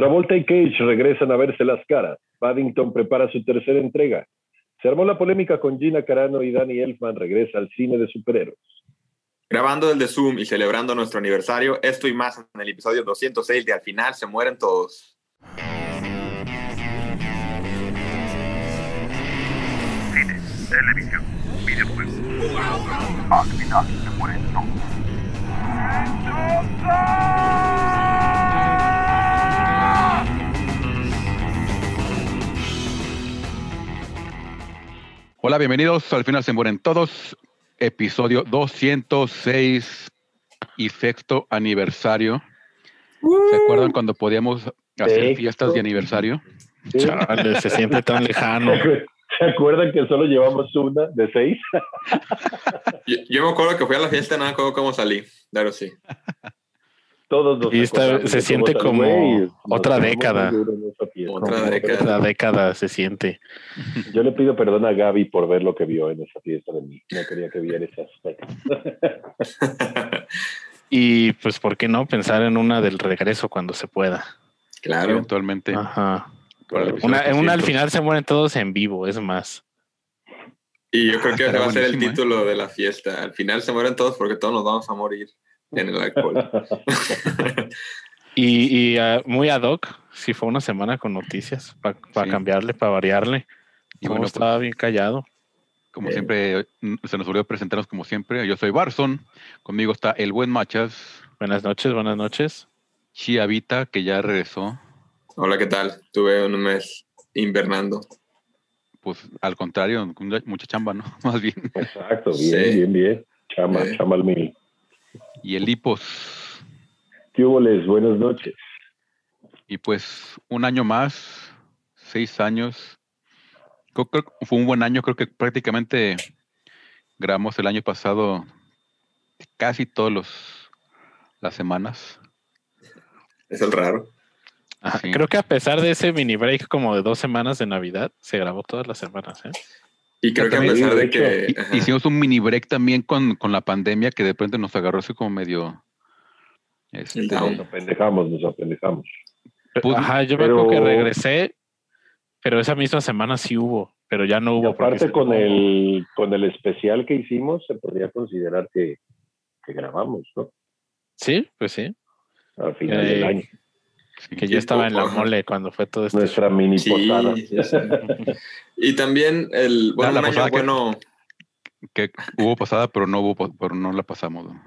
Travolta y Cage regresan a verse las caras. Paddington prepara su tercera entrega. Se armó la polémica con Gina Carano y Danny Elfman regresa al cine de superhéroes. Grabando desde Zoom y celebrando nuestro aniversario, esto y más en el episodio 206 de Al final se mueren todos. Cine, televisión, videojuegos. Al final se mueren todos. Hola, bienvenidos al final se mueren todos, episodio 206 y sexto aniversario. ¿Se acuerdan cuando podíamos hacer Sexto. fiestas de aniversario? Chale, se siente tan lejano. ¿Se acuerdan que solo llevamos una de seis? Yo, yo me acuerdo que fui a la fiesta, no me acuerdo cómo salí, claro sí. Todos nos Y esta- se siente como otra década. Otra Como década. La década se siente. Yo le pido perdón a Gaby por ver lo que vio en esa fiesta de mí. No quería que viera ese aspecto. Y pues, ¿por qué no pensar en una del regreso cuando se pueda? claro. Eventualmente. Ajá. Una, al 300. final se mueren todos en vivo, es más. Y yo creo que ese Estaría va a ser el ¿eh? título de la fiesta. Al final se mueren todos porque todos nos vamos a morir en el alcohol. Y, y, ah, muy ad hoc, si fue una semana con noticias, para Sí. cambiarle, para variarle. Y bueno, pues, estaba bien callado. Como Eh. siempre, mm, se nos olvidó presentarnos como siempre. Yo soy Barson, conmigo está el buen Machas, Buenas noches, buenas noches. Chiavita, que ya regresó. Hola, ¿qué tal? Tuve un mes invernando. Pues al contrario, con mucha- chamba, ¿no? Más bien. Exacto, bien, Sí. bien, bien. Chama, Sí. chama al mil. Y el Hipos. ¿Qué hubo, les? Buenas noches. Y pues un año más, seis años. Creo, creo que fue un buen año, creo que prácticamente grabamos el año pasado casi todos los las semanas. Es el raro. Ajá, Sí. Creo que a pesar de ese mini break como de dos semanas de Navidad, se grabó todas las semanas. ¿eh? Y creo que a pesar de que... Ajá. Hicimos un mini break también con, con la pandemia que de pronto nos agarró así como medio... este. Nos apendejamos, nos apendejamos. Pues, Ajá, yo pero- me acuerdo que regresé, pero esa misma semana sí hubo, pero ya no hubo. aparte se- con el, con el especial que hicimos, se podría considerar que, que grabamos, ¿no? Sí, pues sí, Al final Eh, del año. Sí. que yo estaba en la mole cuando fue todo esto. Nuestra mini Sí, posada. sí, sí. Y también el... Bueno, la un año posada que- bueno... que hubo pasada, pero no hubo, pero no la pasamos. ¿no?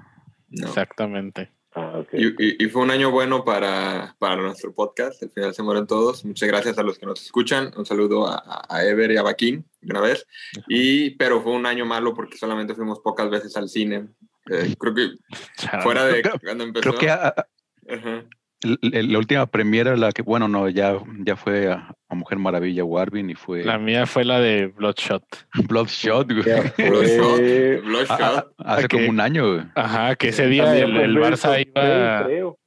No. Exactamente. Ah, ok. Y, y- y fue un año bueno para, para nuestro podcast. Al final se mueren todos. Muchas gracias a los que nos escuchan. Un saludo a, a- Ever y a Baquín de una vez. Y, pero fue un año malo porque solamente fuimos pocas veces al cine. Eh, creo que fuera de Creo- cuando empezó. Creo que a- a- Ajá. La última premiera, la que, bueno, no, ya, ya fue a, a Mujer Maravilla Warvin y fue La mía fue la de Bloodshot. Bloodshot, güey. Bloodshot. Bloodshot. A- a- hace Ok. como un año, güey. Ajá, que ese día el, Barça Prey, iba. creo.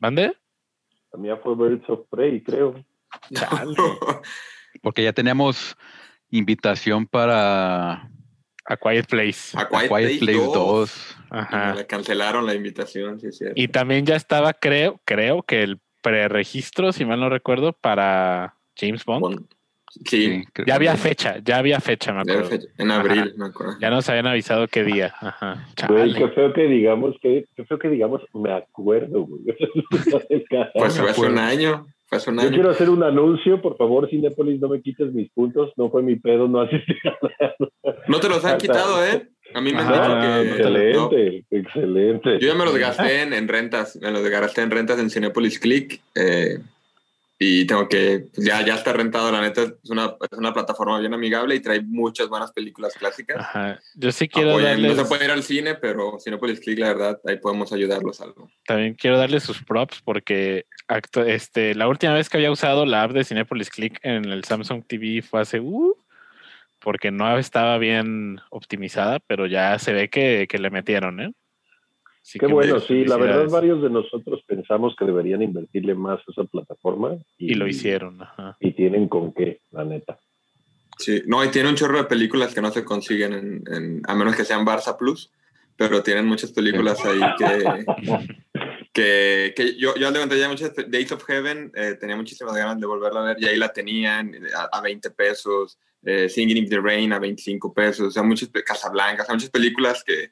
¿Mande? También fue Birds of Prey, creo. Chale. Porque ya tenemos invitación para A Quiet Place. A A Quiet, Quiet Place, 2. 2. Ajá. Le cancelaron la invitación, sí, es cierto. Y también ya estaba, creo, creo que el preregistro, si mal no recuerdo, para James Bond. Sí, Sí, creo- Ya había fecha, ya había fecha, me acuerdo. fecha- en abril, me acuerdo. Ya nos habían avisado qué día. Ajá. Güey, qué feo que digamos, que, qué feo que digamos, me acuerdo, güey. Pues fue hace un año. Yo quiero hacer un anuncio, por favor, Cinépolis, no me quites mis puntos. No fue mi pedo, no asistí. No te los han quitado, ¿eh? A mí me han dicho que. no. excelente, excelente. Yo ya me los gasté en, en rentas, me los gasté en rentas en Cinepolis Click eh, y tengo que, pues ya, ya está rentado, la neta, es una, es una plataforma bien amigable y trae muchas buenas películas clásicas. Ajá. Yo sí quiero Apoyen, darles, No se puede ir al cine, pero Cinepolis Click, la verdad, ahí podemos ayudarlos algo. también quiero darles sus props porque actu- este, la última vez que había usado la app de Cinepolis Click en el Samsung TV fue hace uh, porque no estaba bien optimizada, pero ya se ve que, que le metieron, ¿eh? Así Qué bueno, sí, la verdad varios de nosotros pensamos que deberían invertirle más a esa plataforma. Y lo hicieron, ajá. Y tienen con qué, la neta. Sí, no, y tiene un chorro de películas que no se consiguen, en, en- a menos que sean Barça Plus, pero tienen muchas películas ahí que, que, que yo, yo levanté ya muchas, Days of Heaven, eh, tenía muchísimas ganas de volverla a ver y ahí la tenían a, a 20 pesos, eh, Singing in the Rain a 25 pesos, o sea, muchas, Casablanca, o sea, muchas películas que,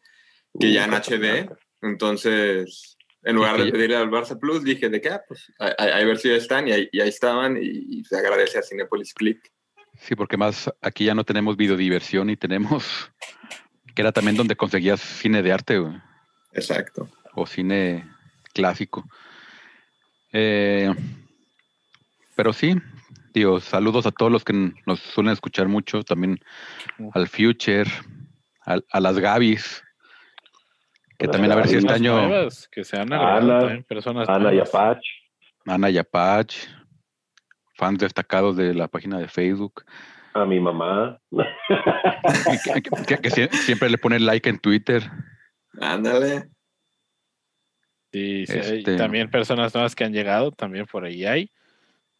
que ya en HD, entonces, en lugar de pedirle al Barça Plus, dije, ¿de qué? Ah, Pues, a, a- a ver si ya están y ahí, y ahí estaban y, y se agradece a Cinepolis Click. Sí, porque más aquí ya no tenemos videodiversión y tenemos que era también donde conseguías cine de arte güey, Exacto. o cine clásico. Eh, pero sí, digo, saludos a todos los que nos suelen escuchar mucho, también al Future, al- a, las Gabis, que también a ver si este Personas año nuevas que se han agregado Ana, personas Ana y nuevas. Apach. Ana Yapach, fans destacados de la página de Facebook, A mi mamá. que, que- que- que sie- siempre le ponen like en Twitter. Ándale. Sí, sí, hay Este- también personas nuevas que han llegado, también por ahí hay.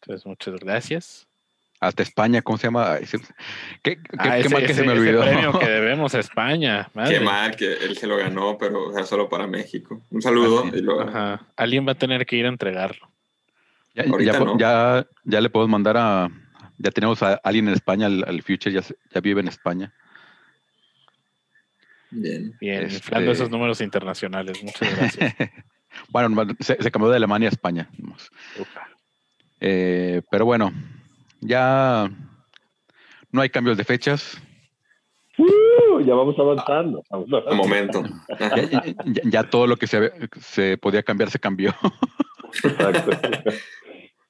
Entonces, muchas gracias. Hasta España, ¿cómo se llama? ¿Qué, qué- Ah, qué ese- mal que se me ese olvidó? premio que debemos a España. madre. Qué mal que él se lo ganó, pero solo para México. Un saludo. Ah, y Ajá. Alguien va a tener que ir a entregarlo. Ya, ya, po- no. ya, ya le podemos mandar a. Ya tenemos a alguien en España, al, Future ya, vive en España. Bien. Bien, Este- inflando esos números internacionales. Muchas gracias. bueno, se, se cambió de Alemania a España. Eh, pero bueno, ya no hay cambios de fechas. Uh, ya vamos avanzando. Vamos Un avanzando. momento. Ya, ya- ya- ya todo lo que se, podía cambiar se cambió. Exacto.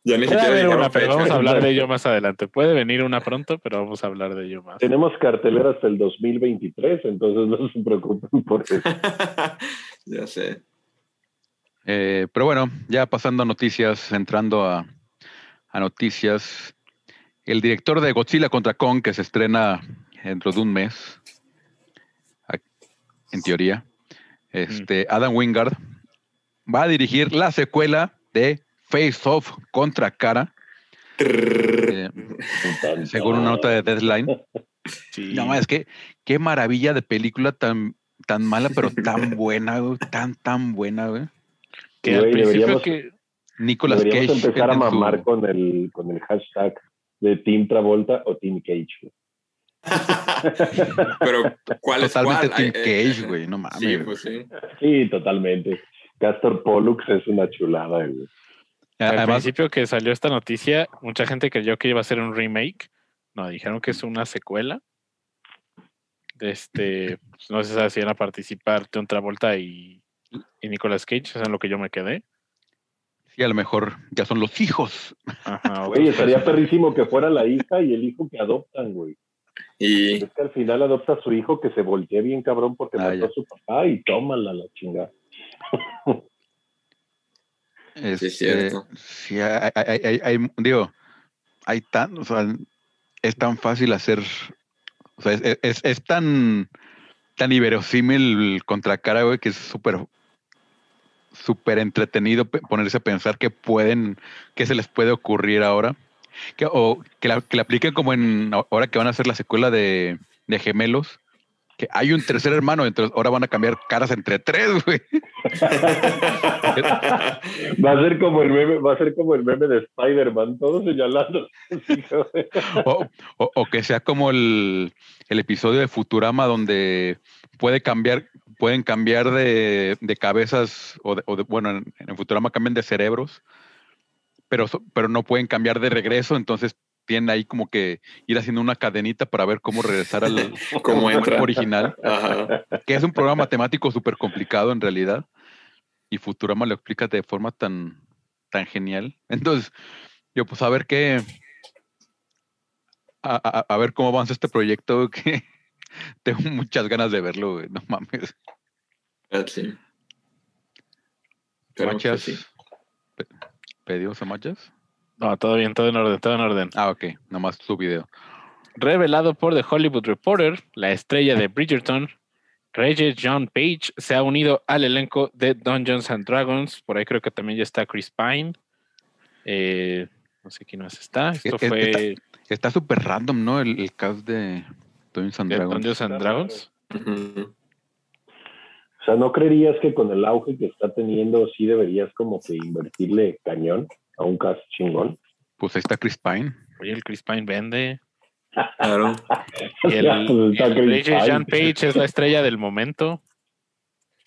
Ya ni siquiera una, pero vamos a hablar de ello más adelante. Puede venir una pronto, pero vamos a hablar de ello más. Tenemos cartelera hasta el 2023, entonces no se preocupen por eso. ya sé. Eh, pero bueno, ya pasando a noticias, entrando a, a noticias. El director de Godzilla contra Kong, que se estrena dentro de un mes, en teoría, este, Adam Wingard, va a dirigir la secuela de Face Off contra Cara, eh, según una nota de Deadline. Sí. No, es que qué maravilla de película tan, tan mala, pero tan buena, güey, tan, tan buena, güey. que al principio que Nicolas Cage. Deberíamos empezar a mamar con el, con el hashtag de Team Travolta o Team Cage. Pero, ¿cuál es Totalmente cuál? Team eh, Cage, güey, no mames. Sí, pues sí. Sí, totalmente. Castor Pollux es una chulada, güey. al Además, principio que salió esta noticia, mucha gente creyó que iba a ser un remake. No, dijeron que es una secuela. Este, pues, no se sabe si van a participar John Travolta y, y Nicolas Cage, eso es en lo que yo me quedé. Sí, a lo mejor ya son los hijos. Ajá, Güey, estaría perrísimo que fuera la hija y el hijo que adoptan, güey. Y Es que al final adopta a su hijo que se voltea bien cabrón porque Ah, mató ya. a su papá y tómala la chingada. Este, es cierto. sí, hay, hay- hay- hay- digo, hay tan, o sea, es tan fácil hacer, o sea, es, es- es tan, tan inverosímil contra cara, güey, que es súper, súper entretenido ponerse a pensar que pueden, que se les puede ocurrir ahora, que, o que la, que la apliquen como en, ahora que van a hacer la secuela de, de Gemelos, que hay un tercer hermano, entonces ahora van a cambiar caras entre tres, güey. Va a ser como el meme, va a ser como el meme de Spider-Man, todos señalando. O, o- o que sea como el, el episodio de Futurama donde puede cambiar, pueden cambiar de, de cabezas, o, de, o de- bueno, en, en Futurama cambian de cerebros, pero, so- pero no pueden cambiar de regreso, entonces tienen ahí como que ir haciendo una cadenita para ver cómo regresar al original, Ajá. que es un programa matemático súper complicado en realidad, y Futurama lo explica de forma tan, tan genial. Entonces, yo pues a ver qué, a, a- a ver cómo avanza este proyecto, que tengo muchas ganas de verlo, güey, no mames. Sí. Machas, sí. pe- ¿pedimos a Machas? No, todo bien, todo en orden, todo en orden. Ah, ok, nomás su video. Revelado por The Hollywood Reporter, la estrella de Bridgerton, Reggie John Page, se ha unido al elenco de Dungeons and Dragons. Por ahí creo que también ya está Chris Pine. Eh, no sé quién más está. Esto Es- es- fue Está súper random, ¿no? El, el cast de Dungeons and Dragons. Dungeons and Dragons. Ujú. sea, ¿no creerías que con el auge que está teniendo sí deberías como que invertirle cañón a un cast chingón? Pues ahí está Chris Pine. Oye, el Chris Pine vende. Claro. Y el, pues, y el. Jean Page es la estrella del momento.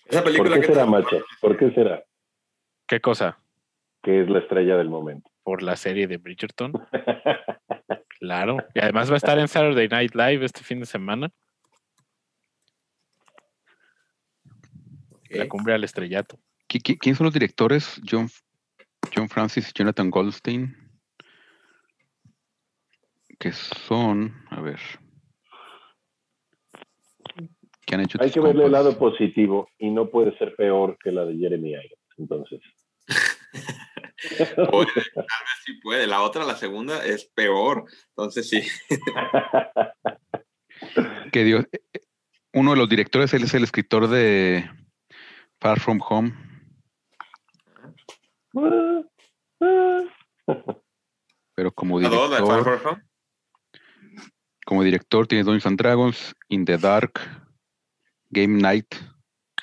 Esa ¿Por película qué que será, te- macho? ¿Por qué será ¿Qué cosa? que es la estrella del momento? Por la serie de Bridgerton. Claro. Y además va a estar en Saturday Night Live este fin de semana. La cumbre al estrellato. ¿Qui- qui- ¿Quién son los directores? John, John Francis y Jonathan Goldstein. Que son, a ver. ¿Qué han hecho Hay que verle el compas? lado positivo y no puede ser peor que la de Jeremy Irons. Entonces, Puede, tal vez sí puede. La otra, la segunda, es peor. Entonces sí. Que Dios, eh, eh, uno de los directores, él es el escritor de Far From Home. Pero como director, From Home. como director tiene Dungeons and Dragons, In the Dark, Game Night,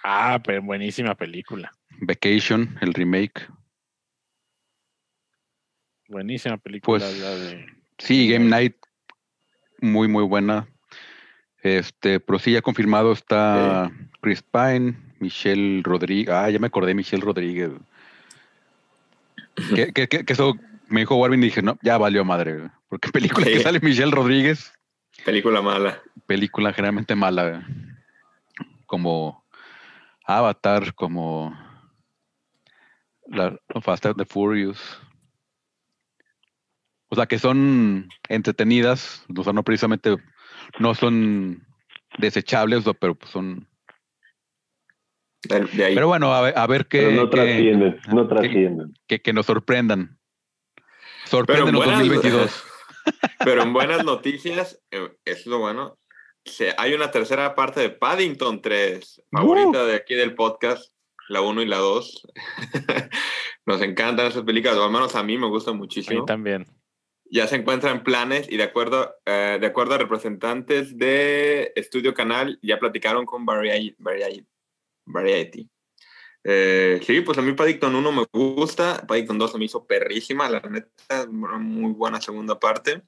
Ah, pero buenísima película. Vacation, el remake. Buenísima película. Pues, la de... Sí, Game Night, muy, muy buena. Este, pero sí, ya confirmado está Chris Pine, Michelle Rodríguez. Ah, ya me acordé, Michelle Rodríguez. que, que- que- que eso me dijo Warvin y dije, no, ya valió madre. Porque película que sale Michelle Rodríguez, Película mala. película generalmente mala. Como Avatar, como la Fast and the Furious. O sea, que son entretenidas, o sea, no precisamente, no son desechables, o- pero pues son... De, de ahí. Pero bueno, a ver, a ver qué, pero no trascienden, no trascienden. que, que nos sorprendan. Sorprenden los buenas- 2022. Pero en buenas noticias, eh, es lo bueno. se- hay una tercera parte de Paddington 3, favorita de aquí del podcast, la 1 y la 2. Nos encantan esas películas, o al menos a mí me gustan A mí muchísimo. también. Ya se encuentran planes y de acuerdo, eh, de acuerdo a representantes de Estudio Canal, ya platicaron con Variety. Variety. Eh, sí, pues a mí Paddington 1 me gusta, Paddington 2 se me hizo perrísima, la neta, muy buena segunda parte.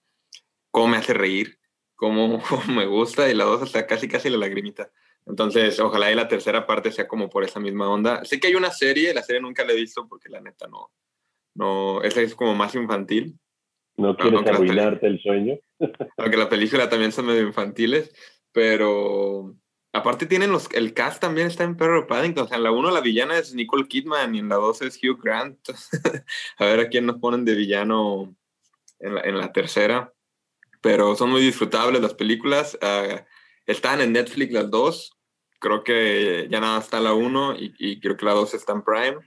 Cómo me hace reír, cómo me gusta, y la 2 hasta casi casi la lagrimita. Entonces, ojalá y la tercera parte sea como por esa misma onda. Sé que hay una serie, la serie nunca la he visto porque la neta no, no, esa es como más infantil, No quieres aunque arruinarte el sueño. aunque las películas también son medio infantiles, pero aparte tienen los, el cast también está en Perro Paddington, o sea, en la 1 la villana es Nicole Kidman y en la 2 es Hugh Grant. a ver a quién nos ponen de villano en la, en la tercera, pero son muy disfrutables las películas, ah, están en Netflix las dos, creo que ya nada está la 1 y, y creo que la 2 está en Prime.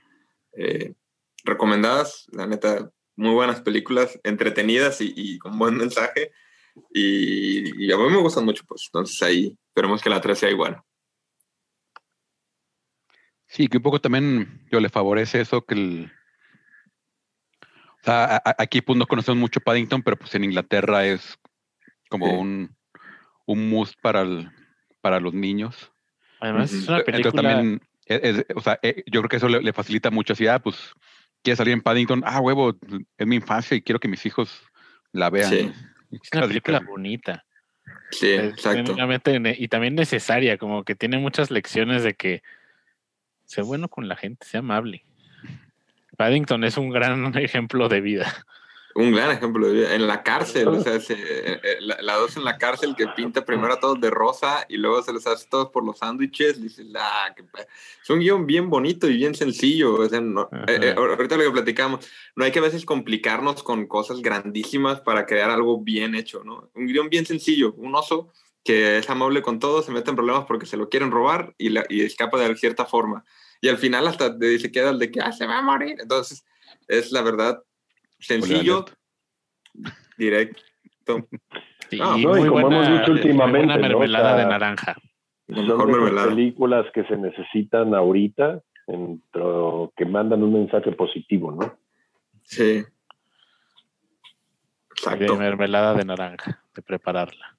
Eh, recomendadas, la neta, muy buenas películas, entretenidas y, y con buen mensaje. Y, y a mí me gustan mucho, pues. Entonces ahí esperemos que la 3 sea igual. Sí, que un poco también yo le favorece eso que el... O sea, a- a- aquí pues no conocemos mucho Paddington, pero pues en Inglaterra es como Sí. un, un must para, el- para los niños. Además, es una Entonces película. también, es- es- o sea, eh, yo creo que eso le, le facilita mucho. Así, ah, pues, quiere salir en Paddington. Ah, huevo, es mi infancia y quiero que mis hijos la vean. Sí. Es una película bonita. Sí, Es exacto. y también necesaria, como que tiene muchas lecciones de que sé bueno con la gente, sea amable. Paddington es un gran ejemplo de vida. Un gran ejemplo de vida. En la cárcel, o sea, se- eh, eh, la, la dos en la cárcel que pinta primero a todos de rosa y luego se los hace todos por los sándwiches. Dices, ah, qué pe-". es un guion bien bonito y bien sencillo. O sea, no- eh, eh, ahorita lo que platicamos, no hay que a veces complicarnos con cosas grandísimas para crear algo bien hecho, ¿no? Un guion bien sencillo, un oso que es amable con todos, se mete en problemas porque se lo quieren robar y, la- y escapa de cierta forma. Y al final hasta de- se queda el de que ah, se va a morir. Entonces, es la verdad sencillo, directo. Sí, Ah, y no, como buena, hemos dicho últimamente, ¿no? mermelada de naranja. Mejor de mermelada. películas que se necesitan ahorita, dentro- que mandan un mensaje positivo, ¿no? Sí. De Exacto. mermelada de naranja, de prepararla.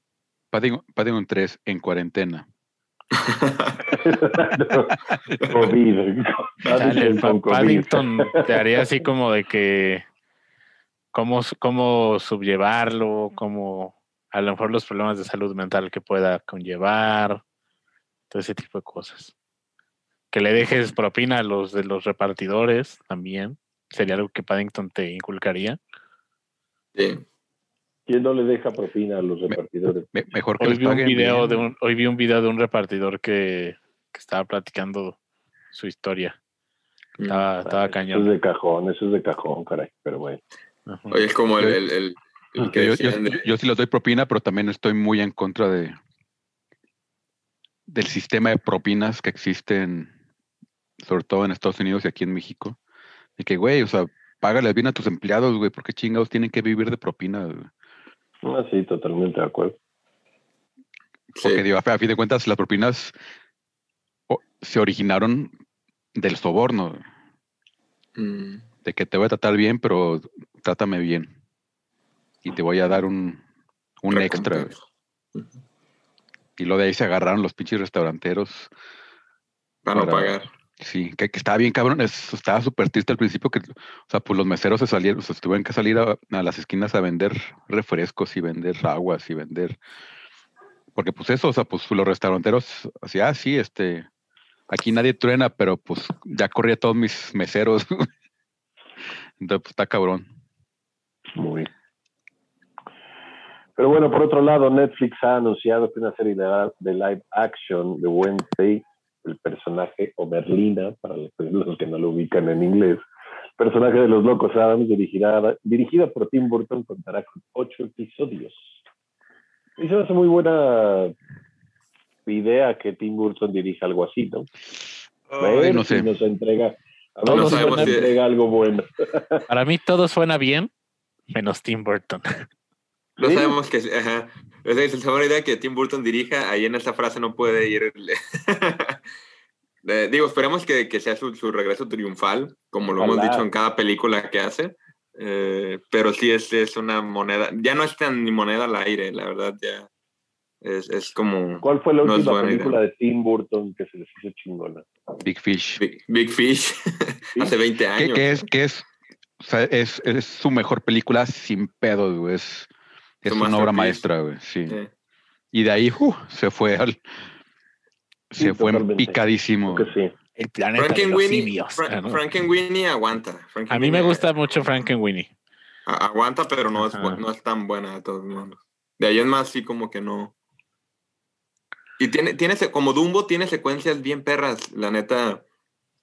Paddington, Paddington 3 en cuarentena. COVID. Paddington Pa- COVID. Paddington te haría así como de que cómo, cómo subllevarlo, cómo a lo mejor los problemas de salud mental que pueda conllevar, todo ese tipo de cosas. Que le dejes propina a los de los repartidores también. Sería algo que Paddington te inculcaría. Sí. ¿Quién no le deja propina a los repartidores? Me- mejor que Hoy les vi un video de un, hoy vi un video de un repartidor que, que estaba platicando su historia. Estaba, estaba Eso cañón. es de cajón, eso es de cajón, caray. Pero bueno. Oye, es como el, el, el- el que Yo, yo- decían de- yo sí les doy propina, pero también estoy muy en contra de del sistema de propinas que existen, sobre todo en Estados Unidos y aquí en México. Y que, güey, o sea, págales bien a tus empleados, güey, porque chingados tienen que vivir de propina, güey? Ah, sí, totalmente de acuerdo. Porque, sí. digo, a fi- a fin de cuentas, las propinas o- se originaron del soborno, Mm, de que te voy a tratar bien, pero trátame bien. Y te voy a dar un, un extra. Y lo de ahí se agarraron los pinches restauranteros. Para no Para- pagar. Sí, que, que estaba bien cabrón, es- estaba súper triste al principio que, o sea, pues los meseros se salieron, o sea, tuvieron que salir a, a las esquinas a vender refrescos y vender aguas y vender, porque pues eso, o sea, pues los restauranteros, así, ah, sí, este, aquí nadie truena, pero pues ya corrí a todos mis meseros. Entonces, pues está cabrón. Muy. Pero bueno, por otro lado, Netflix ha anunciado que una serie de, de live action de Wednesday, el personaje o Merlina, para los que- los que no lo ubican en inglés, personaje de los Locos Adams, dirigida, dirigida por Tim Burton, contará con ocho episodios. Y se me hace muy buena idea que Tim Burton dirija algo así, ¿no? A ver no si sé. nos entrega, a ver Todos si nos entrega algo bueno. Para mí todo suena bien, menos Tim Burton. No ¿Sí? sabemos que. Ajá. Esa es la idea que Tim Burton dirija. Ahí en esa frase no puede ir. Eh, digo, esperemos que, que sea su, su regreso triunfal, como lo hemos dicho en cada película que hace. Eh, pero sí es, es una moneda. Ya no es tan ni moneda al aire, la verdad, ya. Es, es como ¿Cuál fue la No última película de Tim Burton que se les hizo chingona? Big Fish. Big, Big Fish hace 20 Que, años. que es, que es, o sea, es, es su mejor película sin pedo, güey. Es, es una obra maestra, güey. Sí. Sí. Y de ahí uh, se fue al. Sí, Se fue en totalmente. picadísimo. Creo que sí. El planeta de los Frankenweenie, simios. Fra- Ah, ¿no? Frankenweenie aguanta. A mí me gusta mucho Frankenweenie. a- Aguanta, pero no es, Ajá. no es tan buena de todos modos. De ahí es más así como que no. Y tiene, tiene se- como Dumbo tiene secuencias bien perras, la neta,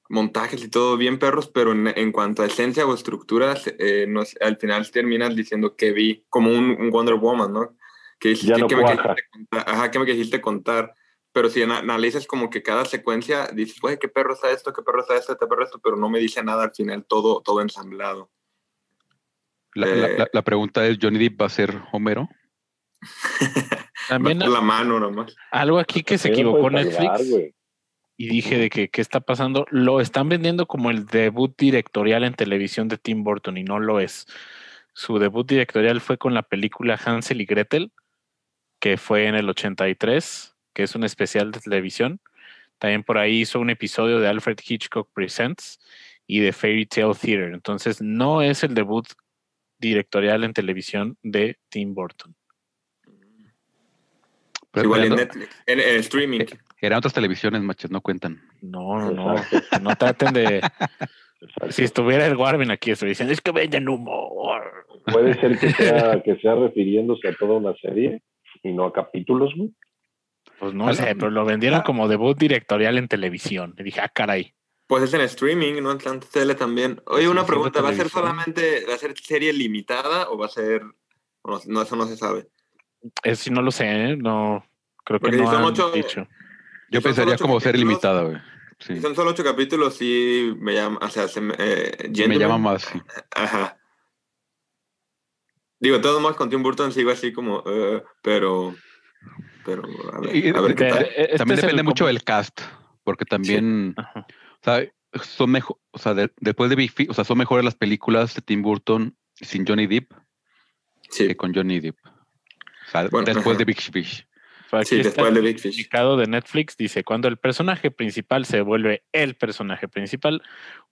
montajes y todo bien perros, pero en, en cuanto a esencia o estructuras, eh, no es- al final terminas diciendo que vi, como un, un Wonder Woman, ¿no? Que, ¿qué- no qué me quisiste contar? Ajá, ¿qué me quisiste contar? Pero si ana- analizas como que cada secuencia, dices, güey, qué perro está esto, qué perro está esto, qué perro esto, pero no me dice nada al final, todo, todo ensamblado. La, la- Eh. la- la pregunta es: ¿Johnny Depp va a ser Homero? También la mano nomás. algo aquí que se equivocó Netflix. Y dije de que qué está pasando. Lo están vendiendo como el debut directorial en televisión de Tim Burton y no lo es. Su debut directorial fue con la película Hansel y Gretel, que fue en el 83, que es un especial de televisión. También por ahí hizo un episodio de Alfred Hitchcock Presents y de Fairy Tale Theater. Entonces no es el debut directorial en televisión de Tim Burton. Pero Igual en Netflix, en, en streaming. Eran otras televisiones, machos, no cuentan. No, no, no. Exacto. No traten de. Exacto. Si estuviera el Warben aquí, estoy diciendo, es que venden humor. Puede ser que sea, que sea refiriéndose a toda una serie y no a capítulos, güey. Pues no sé, pero lo vendieron como debut directorial en televisión. Y dije, ah, caray. Pues es en streaming, no en tanta tele también. Oye, Sí, una sí, pregunta, ¿va a ser solamente, va a ser serie limitada o va a ser, no, eso no se sabe? Es si no lo sé, ¿eh? no. Creo que no si son han ocho- dicho. Yo pensaría como capítulos, limitada, güey. Sí. Si son solo ocho capítulos, sí me llama, o sea, se me, eh, Me llama más. sí. Ajá. Digo, de todos modos con Tim Burton sigo así como, eh, pero, pero, a ver, Y- a ver qué Este- tal. este También el depende mucho como- del cast, porque también, Ajá. o sea, son mejor, o sea, de- después de Big Fish, o sea, son mejores las películas de Tim Burton sin Johnny Depp Sí. que con Johnny Depp. O sea, Bueno, después ajá. de Big Fish. Aquí Sí, está después de el Big Fish. comunicado de Netflix dice, cuando el personaje principal se vuelve el personaje principal,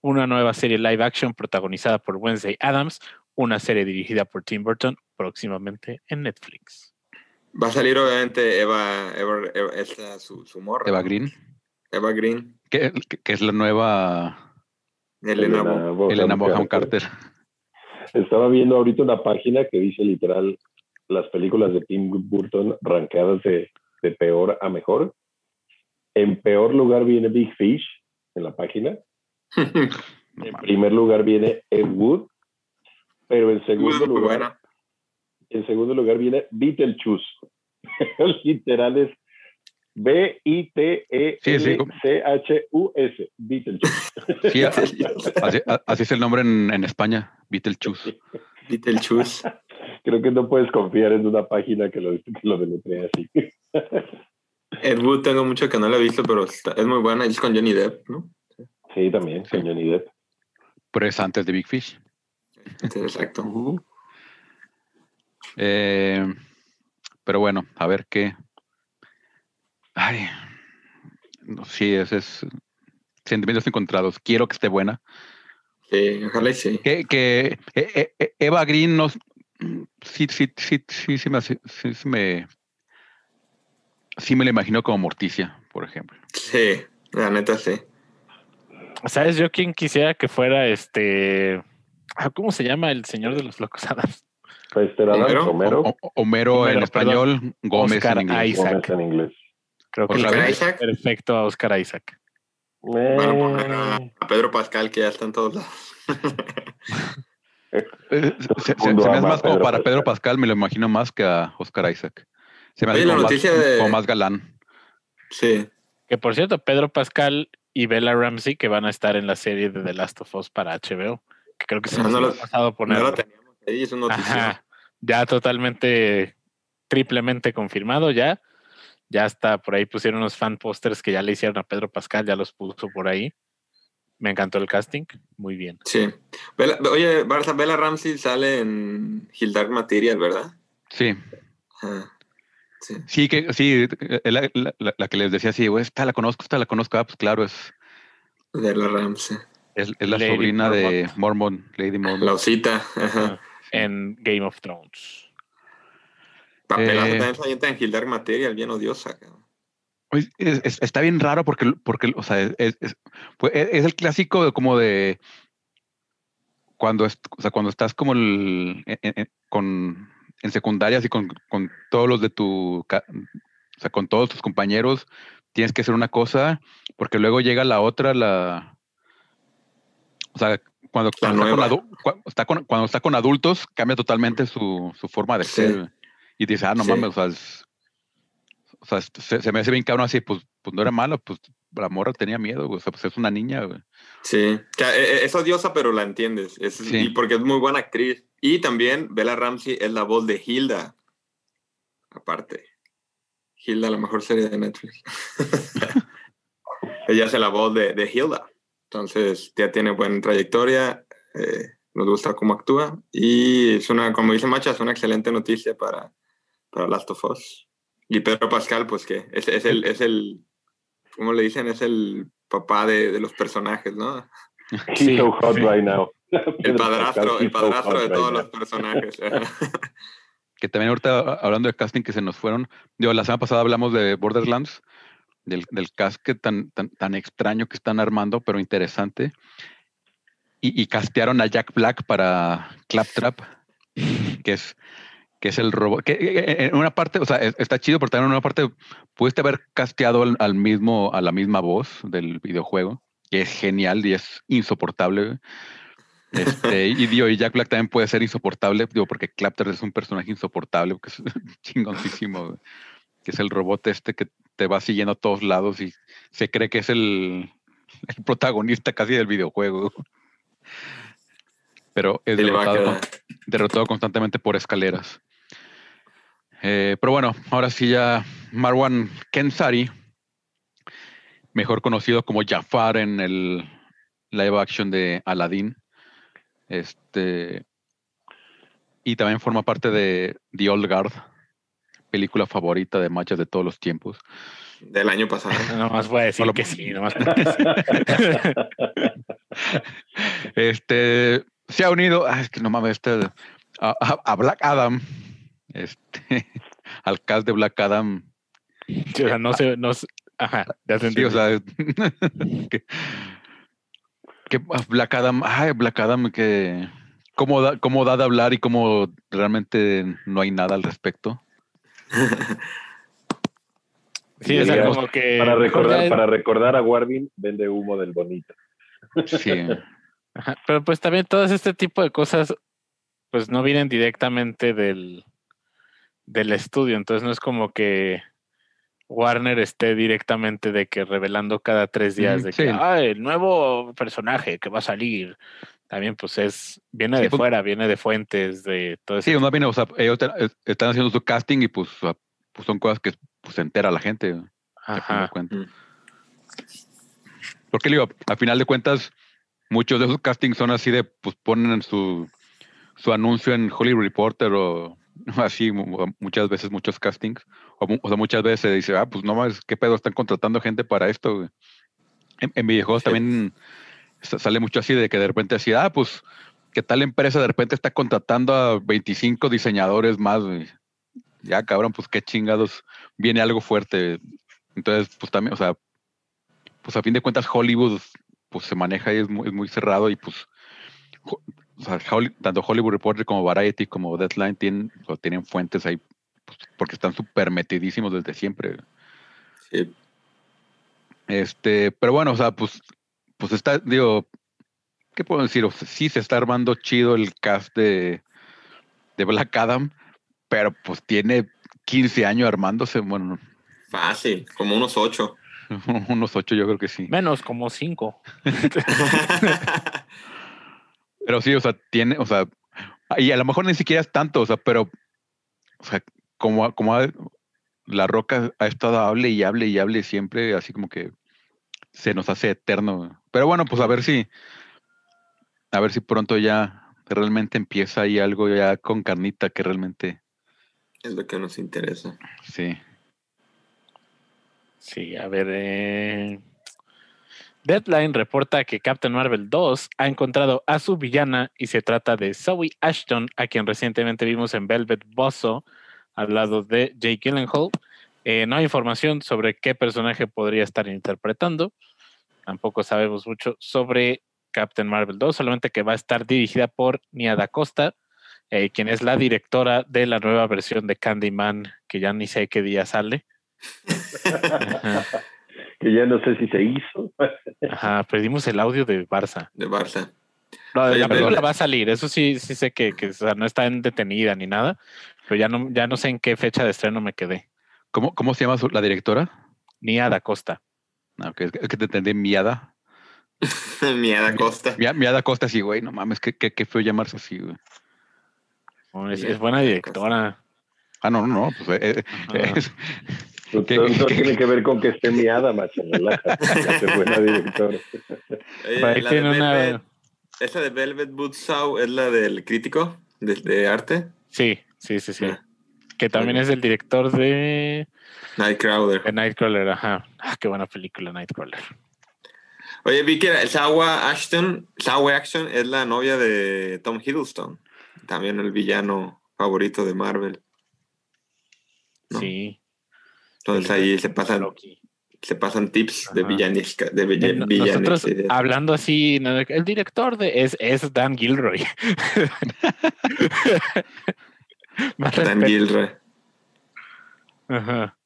una nueva serie live action protagonizada por Wednesday Adams, una serie dirigida por Tim Burton, próximamente en Netflix. Va a salir obviamente Eva, Eva, Eva- esta, su, su morra. Eva ¿no? Green, Eva Green. que, es la nueva Elena, Elena Bonham Carter. Estaba viendo ahorita una página que dice literal las películas de Tim Burton rankeadas de, de peor a mejor. En peor lugar viene Big Fish en la página. En primer lugar viene Ed Wood. Pero en segundo Muy lugar, buena. en segundo lugar viene Beetlejuice. literal es E Sí, sí, como- B-I-T-E-L-C-H-U-S. Beetlejuice. Sí, así, así es el nombre en, en España, Beetlejuice. Beetlejuice. Creo que no puedes confiar en una página que lo, que lo deletrea así. Ed Wood tengo mucho que no la he visto, pero está- es muy buena. Es con Johnny Depp, ¿no? Sí, también, con Johnny Depp. Pero es antes de Big Fish. Exacto. Eh, pero bueno, a ver qué. Ay, no, sí, ese es sentimientos encontrados. Quiero que esté buena. Sí, ojalá y sí. Que, que eh, eh, eh, Eva Green nos sí, sí, sí, sí, sí me, hace- sí, sí me sí me la imagino como Morticia, por ejemplo. Sí, la neta sí. ¿Sabes yo quién quisiera que fuera este... ah, ¿Cómo se llama el señor de los locos Adams? Este era ¿Homero? Homero. O- o- Homero, Homero, en español, Gómez Oscar en inglés. Isaac. Gómez en inglés. Creo que Oscar Isaac. perfecto a Oscar Isaac. Eh, Van a poner a, a Pedro Pascal, que ya está en todos lados. Eh, se, me hace más como Pedro para. Pedro Pascal, me lo imagino más que a Oscar Isaac. Se me hace Oye, la noticia más, de- como más galán. Sí. Que por cierto, Pedro Pascal y Bella Ramsey que van a estar en la serie de The Last of Us para HBO. Que creo que se Ah, nos no ha lo- pasado poner. No teníamos ahí, es una noticia. Ajá. Ya totalmente, triplemente confirmado ya. Ya está, por ahí pusieron unos fan posters que ya le hicieron a Pedro Pascal, ya los puso por ahí. Me encantó el casting, muy bien. Sí. Bella- oye, Barça, Bella Ramsey sale en Hill Dark Material, ¿verdad? Sí, Ajá. Sí. sí, que sí, la, la- la- la que les decía, sí, güey, esta la conozco, esta la conozco. Ah, pues claro, es, Bella Ramsey. es, es la Lady sobrina de Mormon, Lady Mormon. La osita. Ajá. En Game of Thrones. Papelazo Eh. también se en Hill Dark Material, bien odiosa. es- es- está bien raro porque, porque o sea, es, es- pues, el clásico de como de cuando, es- o sea, cuando estás como el, en, en- con, en secundarias y con, con todos los de tu, o sea, con todos tus compañeros, tienes que hacer una cosa porque luego llega la otra, la, o sea, cuando, cuando, está, con está cuando está con adultos, cambia totalmente su, su forma de Sí. ser. Y dice, ah, no Sí. mames, o sea, es- o sea, se, se me hace bien cabrón así, pues, pues no era malo, pues la morra tenía miedo, güey, o sea, pues es una niña, güey. Sí. O sea, e- e- es odiosa, pero la entiendes. Es, Sí. Y porque es muy buena actriz. Y también Bella Ramsey es la voz de Hilda. Aparte. Hilda, la mejor serie de Netflix. Ella hace la voz de, de Hilda. Entonces, ya tiene buena trayectoria. eh, nos gusta cómo actúa. Y es una, como dice Macha, es una excelente noticia para, para Last of Us. Y Pedro Pascal, pues que es, es el, es el, ¿cómo le dicen? Es el papá de, de los personajes, ¿no? He's Sí, so hot sí. right now. El padrastro, el padrastro de todos los personajes. Que también ahorita hablando de casting que se nos fueron, digo, la semana pasada hablamos de Borderlands, del, del cast que tan, tan, tan extraño que están armando, pero interesante. Y, y castearon a Jack Black para Claptrap, que es, que es el robot. Que eh, eh, en una parte, o sea, es- está chido, pero también en una parte pudiste haber casteado al, al mismo, a la misma voz del videojuego, que es genial y es insoportable. Este, y, digo, y Jack Black también puede ser insoportable, digo, porque Clapter es un personaje insoportable, que es chingoncísimo, que es el robot este que te va siguiendo a todos lados y se cree que es el, el protagonista casi del videojuego. Pero es derrotado, derrotado constantemente por escaleras. Eh, pero bueno, ahora sí ya Marwan Kensari, mejor conocido como Jafar en el live action de Aladdin. Este. Y también forma parte de The Old Guard. película favorita de machas de todos los tiempos. Del año pasado. Nomás voy a decir Solo- que sí, nomás porque sí. Este se ha unido, ah, es que no mames, este, a- a Black Adam, este, al cast de Black Adam. O sea, no sé, no sé- Ajá, ya te Sí, o sea, que, que Black Adam, ay, Black Adam, que cómo da, cómo da de hablar y cómo realmente no hay nada al respecto. sí, o sea, Digamos, como que. Para recordar, para recordar a Warvin, vende humo del bonito. Sí, Ajá, Pero pues también todas este tipo de cosas, pues no vienen directamente del, del estudio. Entonces no es como que Warner esté directamente de que revelando cada tres días de sí. que ah, el nuevo personaje que va a salir. También pues es, viene Sí, de pues- fuera, viene de fuentes, de todo eso. sí, uno viene, o sea, ellos te- eh, están haciendo su casting y pues, pues son cosas que pues, se entera la gente. a fin de Ajá. cuentas. Mm. Porque le digo, a final de cuentas, muchos de esos castings son así de, pues ponen su, su anuncio en Hollywood Reporter o así, mu- muchas veces muchos castings. O, sea, muchas veces se dice, ah, pues no más, ¿qué pedo? Están contratando gente para esto. güey?". En, en videojuegos Sí. también sa- sale mucho así de que de repente así, ah, pues que tal empresa de repente está contratando a 25 diseñadores más. güey". Ya, cabrón, pues qué chingados, viene algo fuerte. Entonces, pues también, o sea, pues a fin de cuentas Hollywood pues se maneja y es muy, es muy cerrado y pues sea, Holly- tanto Hollywood Reporter como Variety como Deadline tienen, o tienen fuentes ahí pues, porque están súper metidísimos desde siempre. Sí. Este, pero bueno, o sea, pues, pues está, digo, ¿qué puedo decir? O sea, sí se está armando chido el cast de, de Black Adam, pero pues tiene 15 años armándose, bueno, Fácil, como unos ocho. unos 8 yo creo que sí. Menos como cinco. Pero sí, o sea, tiene, o sea, y a lo mejor ni siquiera es tanto, o sea, pero, o sea, como, como ha- la roca ha estado hable y hable y hable siempre, así como que se nos hace eterno. Pero bueno, pues a ver si, a ver si pronto ya realmente empieza ahí algo ya con carnita que realmente, es lo que nos interesa. sí. Sí, a ver. eh, Deadline reporta que Captain Marvel 2 ha encontrado a su villana y se trata de Zoe Ashton, a quien recientemente vimos en Velvet Buzzsaw al lado de Jake Gyllenhaal. Eh, no hay información sobre qué personaje podría estar interpretando. Tampoco sabemos mucho sobre Captain Marvel 2, solamente que va a estar dirigida por Nia Da Costa, eh, quien es la directora de la nueva versión de Candyman, que ya ni sé qué día sale. Que ya no sé si se hizo. Ajá, perdimos el audio de Barça. De Barça. No, Oye, la pero- película va a salir, eso sí, sí sé que, que, o sea, no está en detenida ni nada, pero ya no, ya no sé en qué fecha de estreno me quedé. ¿Cómo, cómo se llama su- la directora? Nia Da Costa. No, que, es que te entendí miada. Miada Costa. Mia- Miada Costa, sí, güey, no mames, qué, qué, qué feo llamarse así, güey. Es, buena directora. Ah, no, no, no, pues eh, eh, es- No, ¿Qué- tiene que ver con que esté miada, macho. buena directora. Oye, la de Velvet- esa de Velvet Buzzsaw es la del crítico de, de arte. Sí, sí, sí, sí. Ah. Que también es el director de, Nightcrawler. de Nightcrawler, ajá. Ah, qué buena película, Nightcrawler. Oye, vi que Sawa Ashton, Sawa Ashton es la novia de Tom Hiddleston. También el villano favorito de Marvel. No. Sí. Entonces ahí se pasan, se pasan tips de Ajá. villanesca, de Eh, villanes Nosotros hablando así, ¿no? el director de es, es Dan Gilroy. Más Dan respeto. Gilroy. Ajá.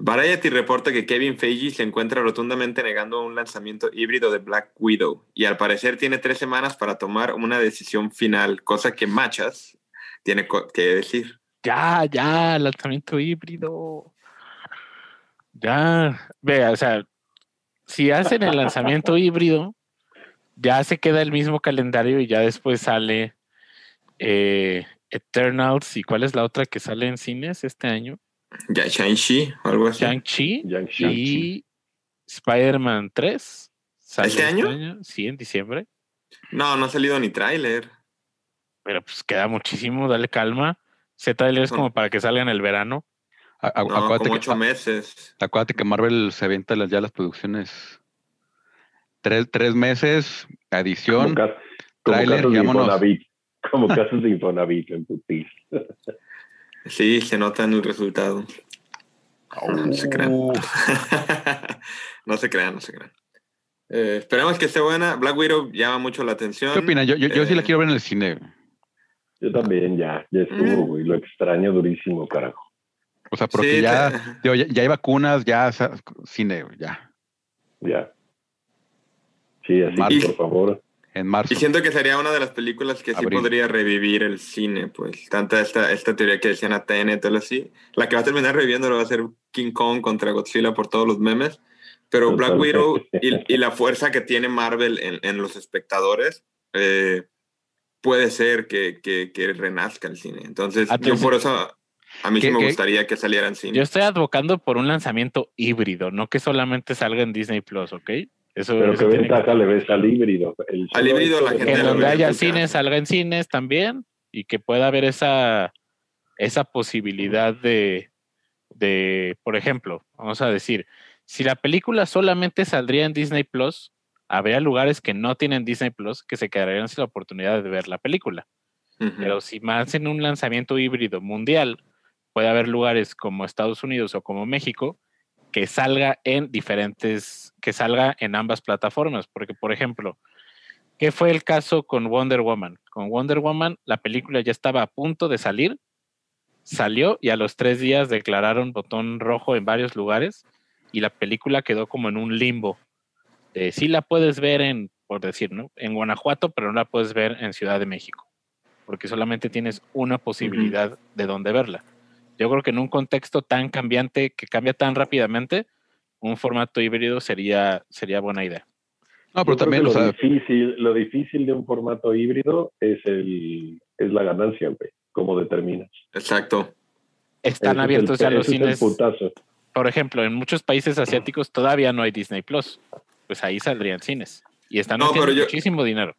Variety reporta que Kevin Feige se encuentra rotundamente negando un lanzamiento híbrido de Black Widow y al parecer tiene tres semanas para tomar una decisión final, cosa que Machas tiene que decir. Ya, ya, lanzamiento híbrido. Ya, vea, o sea, si hacen el lanzamiento híbrido, ya se queda el mismo calendario y ya después sale eh, Eternals y cuál es la otra que sale en cines este año? Ya Shang-Chi o algo así. Shang-Chi Shang-Chi. y Spider-Man 3. sale ¿Este año? Sí, en diciembre. No, no ha salido ni tráiler. Pero pues queda muchísimo, dale calma. Ese trailer es como para que salga en el verano. A- a- No, acuérdate, como que, ocho meses. acuérdate que Marvel se avienta las- ya las producciones. Tres, tres meses, como tráiler, vámonos. Infonavit. Como casos de Infonavit en putis. Sí, se nota en el resultado. No se crean. Uh, no se crean, no se crean. Eh, esperemos que esté buena. Black Widow llama mucho la atención. ¿Qué opinas? Yo, yo, yo sí la Eh, quiero ver en el cine. Yo también, ya, ya estuvo, Mm. güey. Lo extraño durísimo, carajo. O sea, porque sí, ya, te- digo, ya, ya hay vacunas, ya cine, ya. Ya. Sí, así Marvel. que por favor. En marzo. Y siento que sería una de las películas que sí Abril. podría revivir el cine, pues. Tanta esta, esta teoría que decían a TN, todo así. La que va a terminar reviviendo va a ser King Kong contra Godzilla por todos los memes. Pero Black Totalmente. Widow y, y la fuerza que tiene Marvel en, en los espectadores eh, puede ser que, que, que renazca el cine. Entonces, yo Atención. por eso a mí sí ¿Qué- me gustaría que saliera en cine. Yo estoy advocando por un lanzamiento híbrido, no que solamente salga en Disney Plus, ¿ok? Eso, Pero eso que- ventaja le ves al híbrido. El Al híbrido la gente que en donde haya cines salga en cines también y que pueda haber esa, esa posibilidad de, de, por ejemplo, vamos a decir, si la película solamente saldría en Disney Plus, habría lugares que no tienen Disney Plus que se quedarían sin la oportunidad de ver la película. Pero si más en un lanzamiento híbrido mundial, puede haber lugares como Estados Unidos o como México que salga en diferentes, que salga en ambas plataformas. Porque, por ejemplo, ¿qué fue el caso con Wonder Woman? Con Wonder Woman, la película ya estaba a punto de salir, salió y a los tres días declararon botón rojo en varios lugares y la película quedó como en un limbo. Eh, sí la puedes ver en, por decir, ¿no? En Guanajuato, pero no la puedes ver en Ciudad de México porque solamente tienes una posibilidad de dónde verla. Yo creo que en un contexto tan cambiante, que cambia tan rápidamente, un formato híbrido sería, sería buena idea. No, pero Yo también, o lo, sea, difícil, lo difícil de un formato híbrido es el es la ganancia, güey. Cómo determinas. Exacto. Están Ese es abiertos el- ya los cines. Por ejemplo, en muchos países asiáticos todavía no hay Disney Plus. Pues ahí saldrían cines. Y están No, haciendo yo- muchísimo dinero.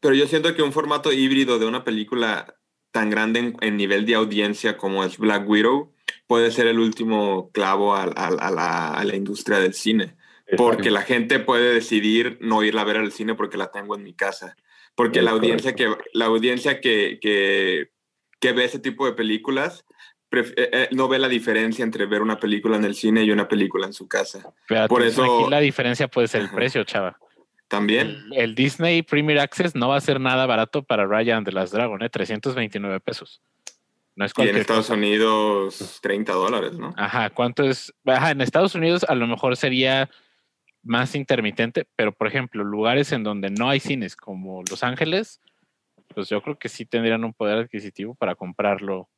Pero yo siento que un formato híbrido de una película tan grande en, en nivel de audiencia como es Black Widow puede ser el último clavo a, a- a la, a la industria del cine. Porque la gente puede decidir no irla a ver al cine porque la tengo en mi casa. Porque la audiencia, que, la audiencia que, que, que ve ese tipo de películas no ve la diferencia entre ver una película en el cine y una película en su casa. Pero Por eso- aquí la diferencia puede ser el precio, chava. También. El, el Disney Premier Access no va a ser nada barato para Ryan de las Dragon, ¿eh? 329 pesos. No es Y en Estados cosa. Unidos, 30 dólares, ¿no? Ajá, ¿cuánto es? Ajá, en Estados Unidos a lo mejor sería más intermitente, pero por ejemplo, lugares en donde no hay cines como Los Ángeles, pues yo creo que sí tendrían un poder adquisitivo para comprarlo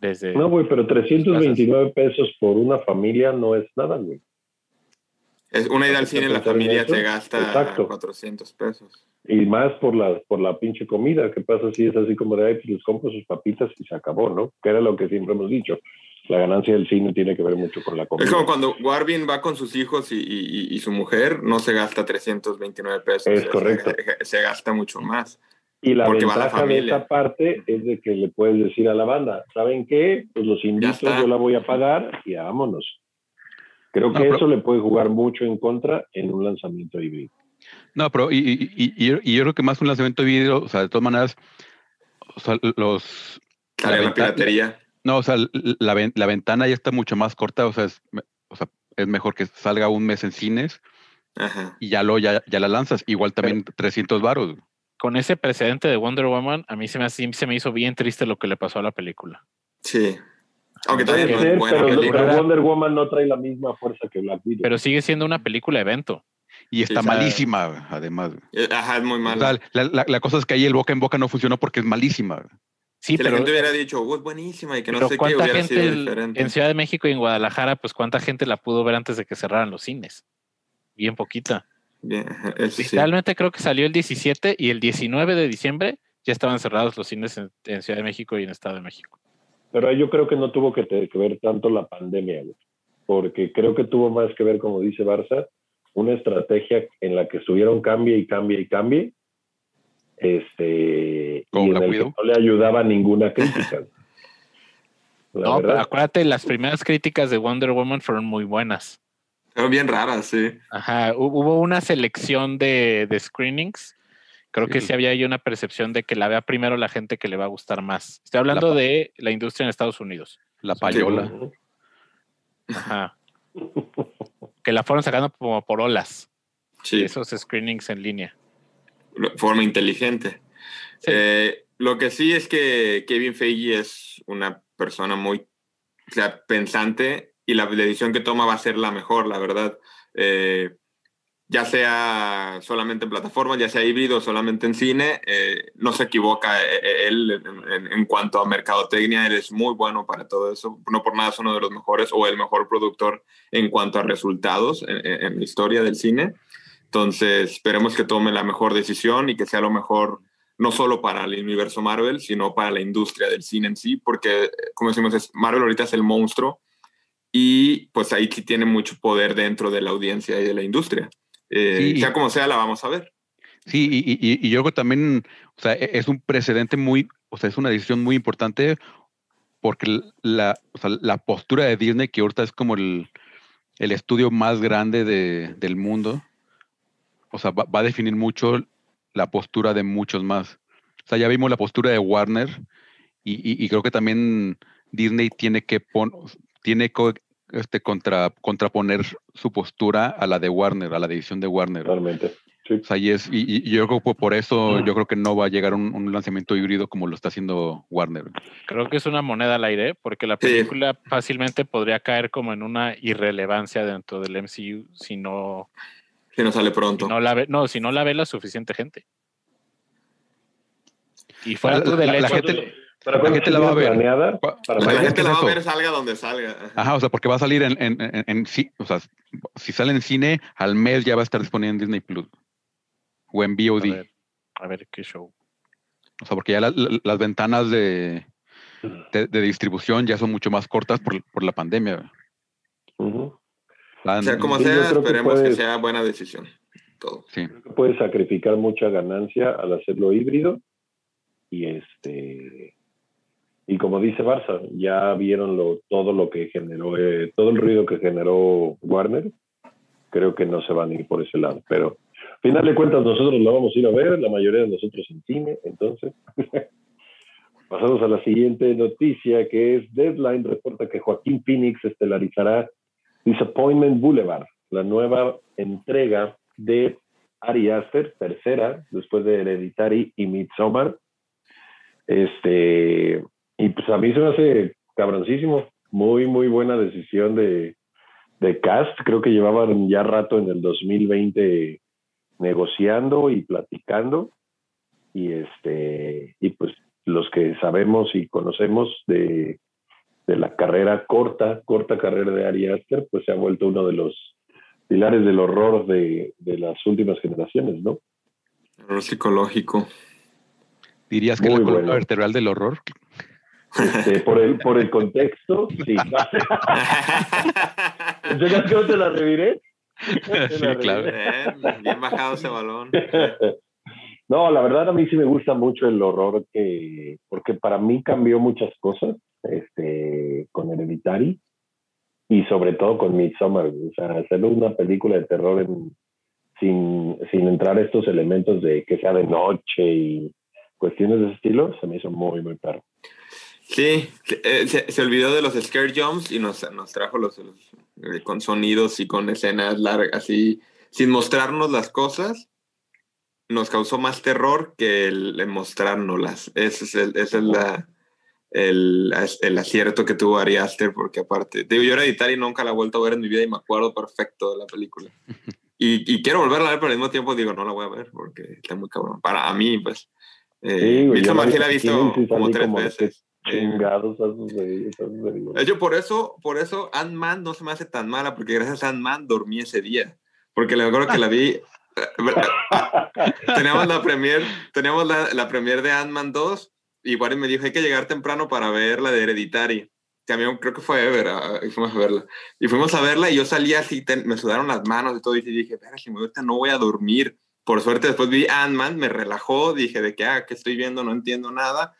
desde... No, güey, pero 329 pesos por una familia no es nada, güey. Es una ida al cine, la en familia eso? te gasta Exacto. 400 pesos. Y más por la, por la pinche comida. ¿Qué pasa si es así como de, ay, pues les compro sus papitas y se acabó, ¿no? Que era lo que siempre hemos dicho. La ganancia del cine tiene que ver mucho con la comida. Es como cuando Warvin va con sus hijos y, y- y su mujer, no se gasta 329 pesos. Es se- correcto. Se, se gasta mucho más. Y la porque la ventaja de esa parte es de que le puedes decir a la banda, ¿saben qué? Pues los invito, yo la voy a pagar y vámonos. Creo No, que pero- eso le puede jugar mucho en contra en un lanzamiento híbrido. no, pero y, y- y- y yo, y yo creo que más un lanzamiento de video, o sea, de todas maneras, o sea, los, la, venta- piratería. no, o sea, la, ven- la ventana ya está mucho más corta, o sea, es, me- o sea, es mejor que salga un mes en cines Ajá. y ya lo ya, ya la lanzas. Igual también 300 varos. Con ese precedente de Wonder Woman, a mí se me, hace- se me hizo bien triste lo que le pasó a la película. Sí. Aunque todavía no es ser, buena pero, película. pero Wonder Woman no trae la misma fuerza que Black Widow. Pero sigue siendo una película evento. Y está Sí, malísima, además. Eh, Ajá, es muy O mala. sea, la, la- la cosa es que ahí el boca en boca no funcionó porque es malísima. Sí, si la pero, gente hubiera dicho, "Oh, es buenísima y que no pero sé qué, ¿cuánta hubiera gente sido diferente. en Ciudad de México y en Guadalajara, pues cuánta gente la pudo ver antes de que cerraran los cines? Bien poquita. Bien, eso sí. Realmente creo que salió el 17 y el 19 de diciembre ya estaban cerrados los cines en, en Ciudad de México y en Estado de México. Pero ahí yo creo que no tuvo que, te- que ver tanto la pandemia, güey. porque creo que tuvo más que ver, como dice Barça, una estrategia en la que estuvieron cambie y cambie y cambie, este, y en Black el que Widow. no le ayudaba ninguna crítica. la No, pero acuérdate, las primeras críticas de Wonder Woman fueron muy buenas. Fueron bien raras, sí. Ajá, hu- hubo una selección de, de screenings. Creo que Sí. había ahí una percepción de que la vea primero la gente que le va a gustar más. Estoy hablando de la industria en Estados Unidos. La payola. Ajá. que la fueron sacando como por olas. Sí, Esos screenings en línea. de forma inteligente. Sí. Eh, lo que sí es que Kevin Feige es una persona muy o sea, pensante y la, decisión que toma va a ser la mejor, la verdad. Eh, ya sea solamente en plataformas, ya sea híbrido, solamente en cine, eh, no se equivoca eh, eh, él en, en- cuanto a mercadotecnia, él es muy bueno para todo eso, no por nada es uno de los mejores o el mejor productor en cuanto a resultados en, en- la historia del cine. Entonces, esperemos que tome la mejor decisión y que sea lo mejor no solo para el universo Marvel, sino para la industria del cine en sí, porque, como decimos, es- Marvel ahorita es el monstruo y pues ahí sí tiene mucho poder dentro de la audiencia y de la industria. Eh, Sí. Sea como sea, la vamos a ver. Sí, y, y- y- y yo creo que también, o sea, e- es un precedente muy, o sea, es una decisión muy importante porque la, o sea, la postura de Disney, que ahorita es como el, el estudio más grande de- del mundo, o sea, va, va a definir mucho la postura de muchos más. O sea, ya vimos la postura de Warner y, y- y creo que también Disney tiene que pon- tiene que este, contra, contraponer su postura a la de Warner, a la decisión de Warner. Totalmente. Sí. O sea, y, es, y, y yo creo que por eso yo creo que no va a llegar un, un lanzamiento híbrido como lo está haciendo Warner. Creo que es una moneda al aire, porque la Sí. película fácilmente podría caer como en una irrelevancia dentro del MCU si no, Si no sale si pronto. no la ve, no, si no la ve la suficiente gente. Y fuera La- tú del la- gente- de- ¿Para La cuándo gente la va a ver. planeada? Para la mañana. gente ¿qué la es va a ver salga donde salga. Ajá. Ajá, o sea, porque va a salir en, en, en, en o sea, si sale en cine, al mes ya va a estar disponible en Disney Plus o en a VOD. ver, a ver qué show. O sea, porque ya la- la- las ventanas de, de, de distribución ya son mucho más cortas por, por la pandemia. Van- sea como Sí, sea, creo que esperemos que sea buena decisión. Todo. sí. Puedes sacrificar mucha ganancia al hacerlo híbrido. Y este y como dice Barça, ya vieron lo, todo lo que generó, eh, todo el ruido que generó Warner. Creo que no se van a ir por ese lado. Pero al final de cuentas, nosotros lo vamos a ir a ver, la mayoría de nosotros en cine. Entonces, pasamos a la siguiente noticia, que es Deadline reporta que Joaquín Phoenix estelarizará Disappointment Boulevard, la nueva entrega de Ari Aster, tercera, después de Hereditary y Midsommar. Este, y pues a mí se me hace cabroncísimo. Muy, muy buena decisión de, de cast. Creo que llevaban ya rato en el 2020 negociando y platicando. Y este, y pues los que sabemos y conocemos de, de la carrera corta, corta carrera de Ari Aster, pues se ha vuelto uno de los pilares del horror de, de las últimas generaciones, ¿no? Horror psicológico. ¿Dirías que Muy la columna bueno. vertebral del horror? Este, por, el, por el contexto, sí. ¿Entonces que no te la reviré? sí, claro. Bien, bien bajado ese balón. No, la verdad a mí sí me gusta mucho el horror que, porque para mí cambió muchas cosas, este, con Hereditary y sobre todo con Midsommar, o sea, hacerlo una película de terror en- sin, sin entrar estos elementos de que sea de noche y cuestiones de ese estilo, se me hizo muy, muy perro. Sí, eh, se, se olvidó de los scare jumps y nos, nos trajo los, los, eh, con sonidos y con escenas largas, así, sin mostrarnos las cosas, nos causó más terror que el, el mostrárnoslas. Ese es el, ese es la, el, el acierto que tuvo Ari Aster, porque aparte, digo, yo era editar y nunca la he vuelto a ver en mi vida y me acuerdo perfecto de la película. Y, y quiero volverla a ver, pero al mismo tiempo digo, no la voy a ver porque está muy cabrón. Para mí, pues. Eh, Sí, güey, yo la he vi visto como tres como veces. Chingados a sus a sus de hecho, por eso, por eso Ant-Man no se me hace tan mala, porque gracias a Ant-Man dormí ese día. Porque me acuerdo que la vi. eh, teníamos la premier, teníamos la, la premier de Ant-Man 2, y Warren me dijo, hay que llegar temprano para ver la de Hereditary. También creo que fue Ever, ah, y fuimos a verla. Y fuimos a verla y yo salí así, te- me sudaron las manos y todo, y dije, espera, si me gusta, no voy a dormir por suerte después vi Ant-Man, me relajó, dije de que, ah, ¿qué estoy viendo? No entiendo nada.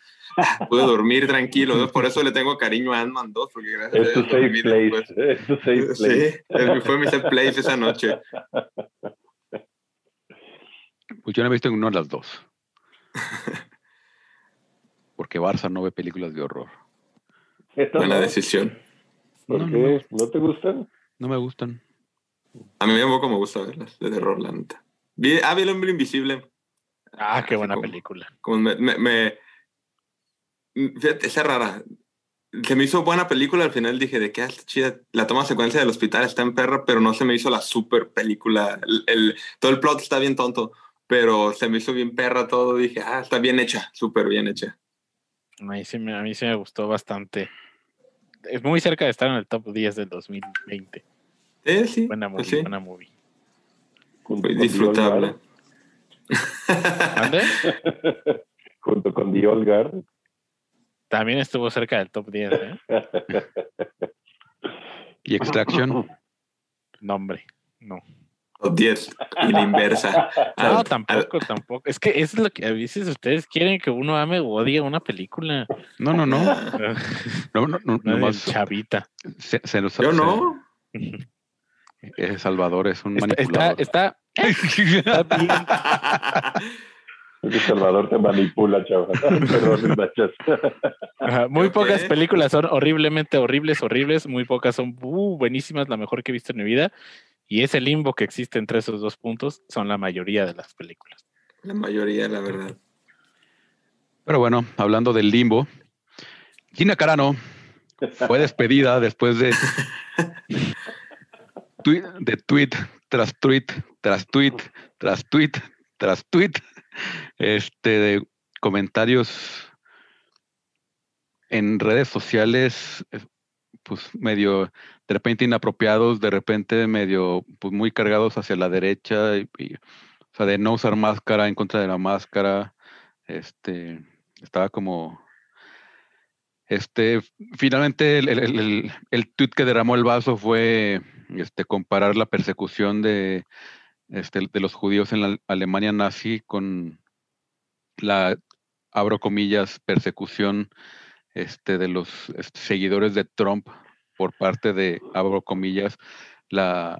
Pude dormir tranquilo, ¿no? por eso le tengo cariño a Ant-Man 2, porque gracias Es a tu Dios dormí place. después. Es tu safe place. Sí, fue mi safe place esa noche. Pues yo no he visto ninguna de las dos. Porque Barça no ve películas de horror. Buena no. decisión. ¿Por No, qué? ¿No te gustan? No me gustan. A mí tampoco me gusta verlas de terror, la neta. Vi, ah, vi El Hombre Invisible. Ah, qué Así buena como- película. como me, me, me- fíjate, esa rara. Se me hizo buena película, al final dije de ah, está chida. La toma secuencia del hospital está en perra, pero no se me hizo la super película. El, el- todo el plot está bien tonto, pero se me hizo bien perra todo. Dije, ah, está bien hecha, súper bien hecha. A mí, sí me, a mí sí me gustó bastante. Es muy cerca de estar en el top 10 del 2020. Eh, sí, Buena movie, pues sí, buena movie. Junto disfrutable. Junto con The Old Guard. También estuvo cerca del top 10, ¿eh? ¿Y Extraction? Nombre. No. Top 10 y la inversa. No, Al- tampoco, tampoco. Es que eso es lo que a veces ustedes quieren que uno ame o odie una película. No, no, no. No, no, no, No nomás chavita. se, se nos- Yo se- no. eh, Salvador es un Está, está, está, está bien. El Salvador te manipula, chaval. Perdón. Ajá, Muy pocas películas son horriblemente horribles, horribles. Muy pocas son uh, buenísimas, la mejor que he visto en mi vida. Y ese limbo que existe entre esos dos puntos son la mayoría de las películas. La mayoría, la verdad. Pero bueno, hablando del limbo, Gina Carano fue despedida después de tweet, de tweet tras tweet tras tweet tras tweet tras tweet este de comentarios en redes sociales eh, pues medio de repente inapropiados de repente medio pues muy cargados hacia la derecha y, o sea de no usar máscara en contra de la máscara este estaba como este finalmente el, el, el tweet que derramó el vaso fue este comparar la persecución de este, de los judíos en la Alemania nazi con la abro comillas persecución este de los este, seguidores de Trump por parte de abro comillas la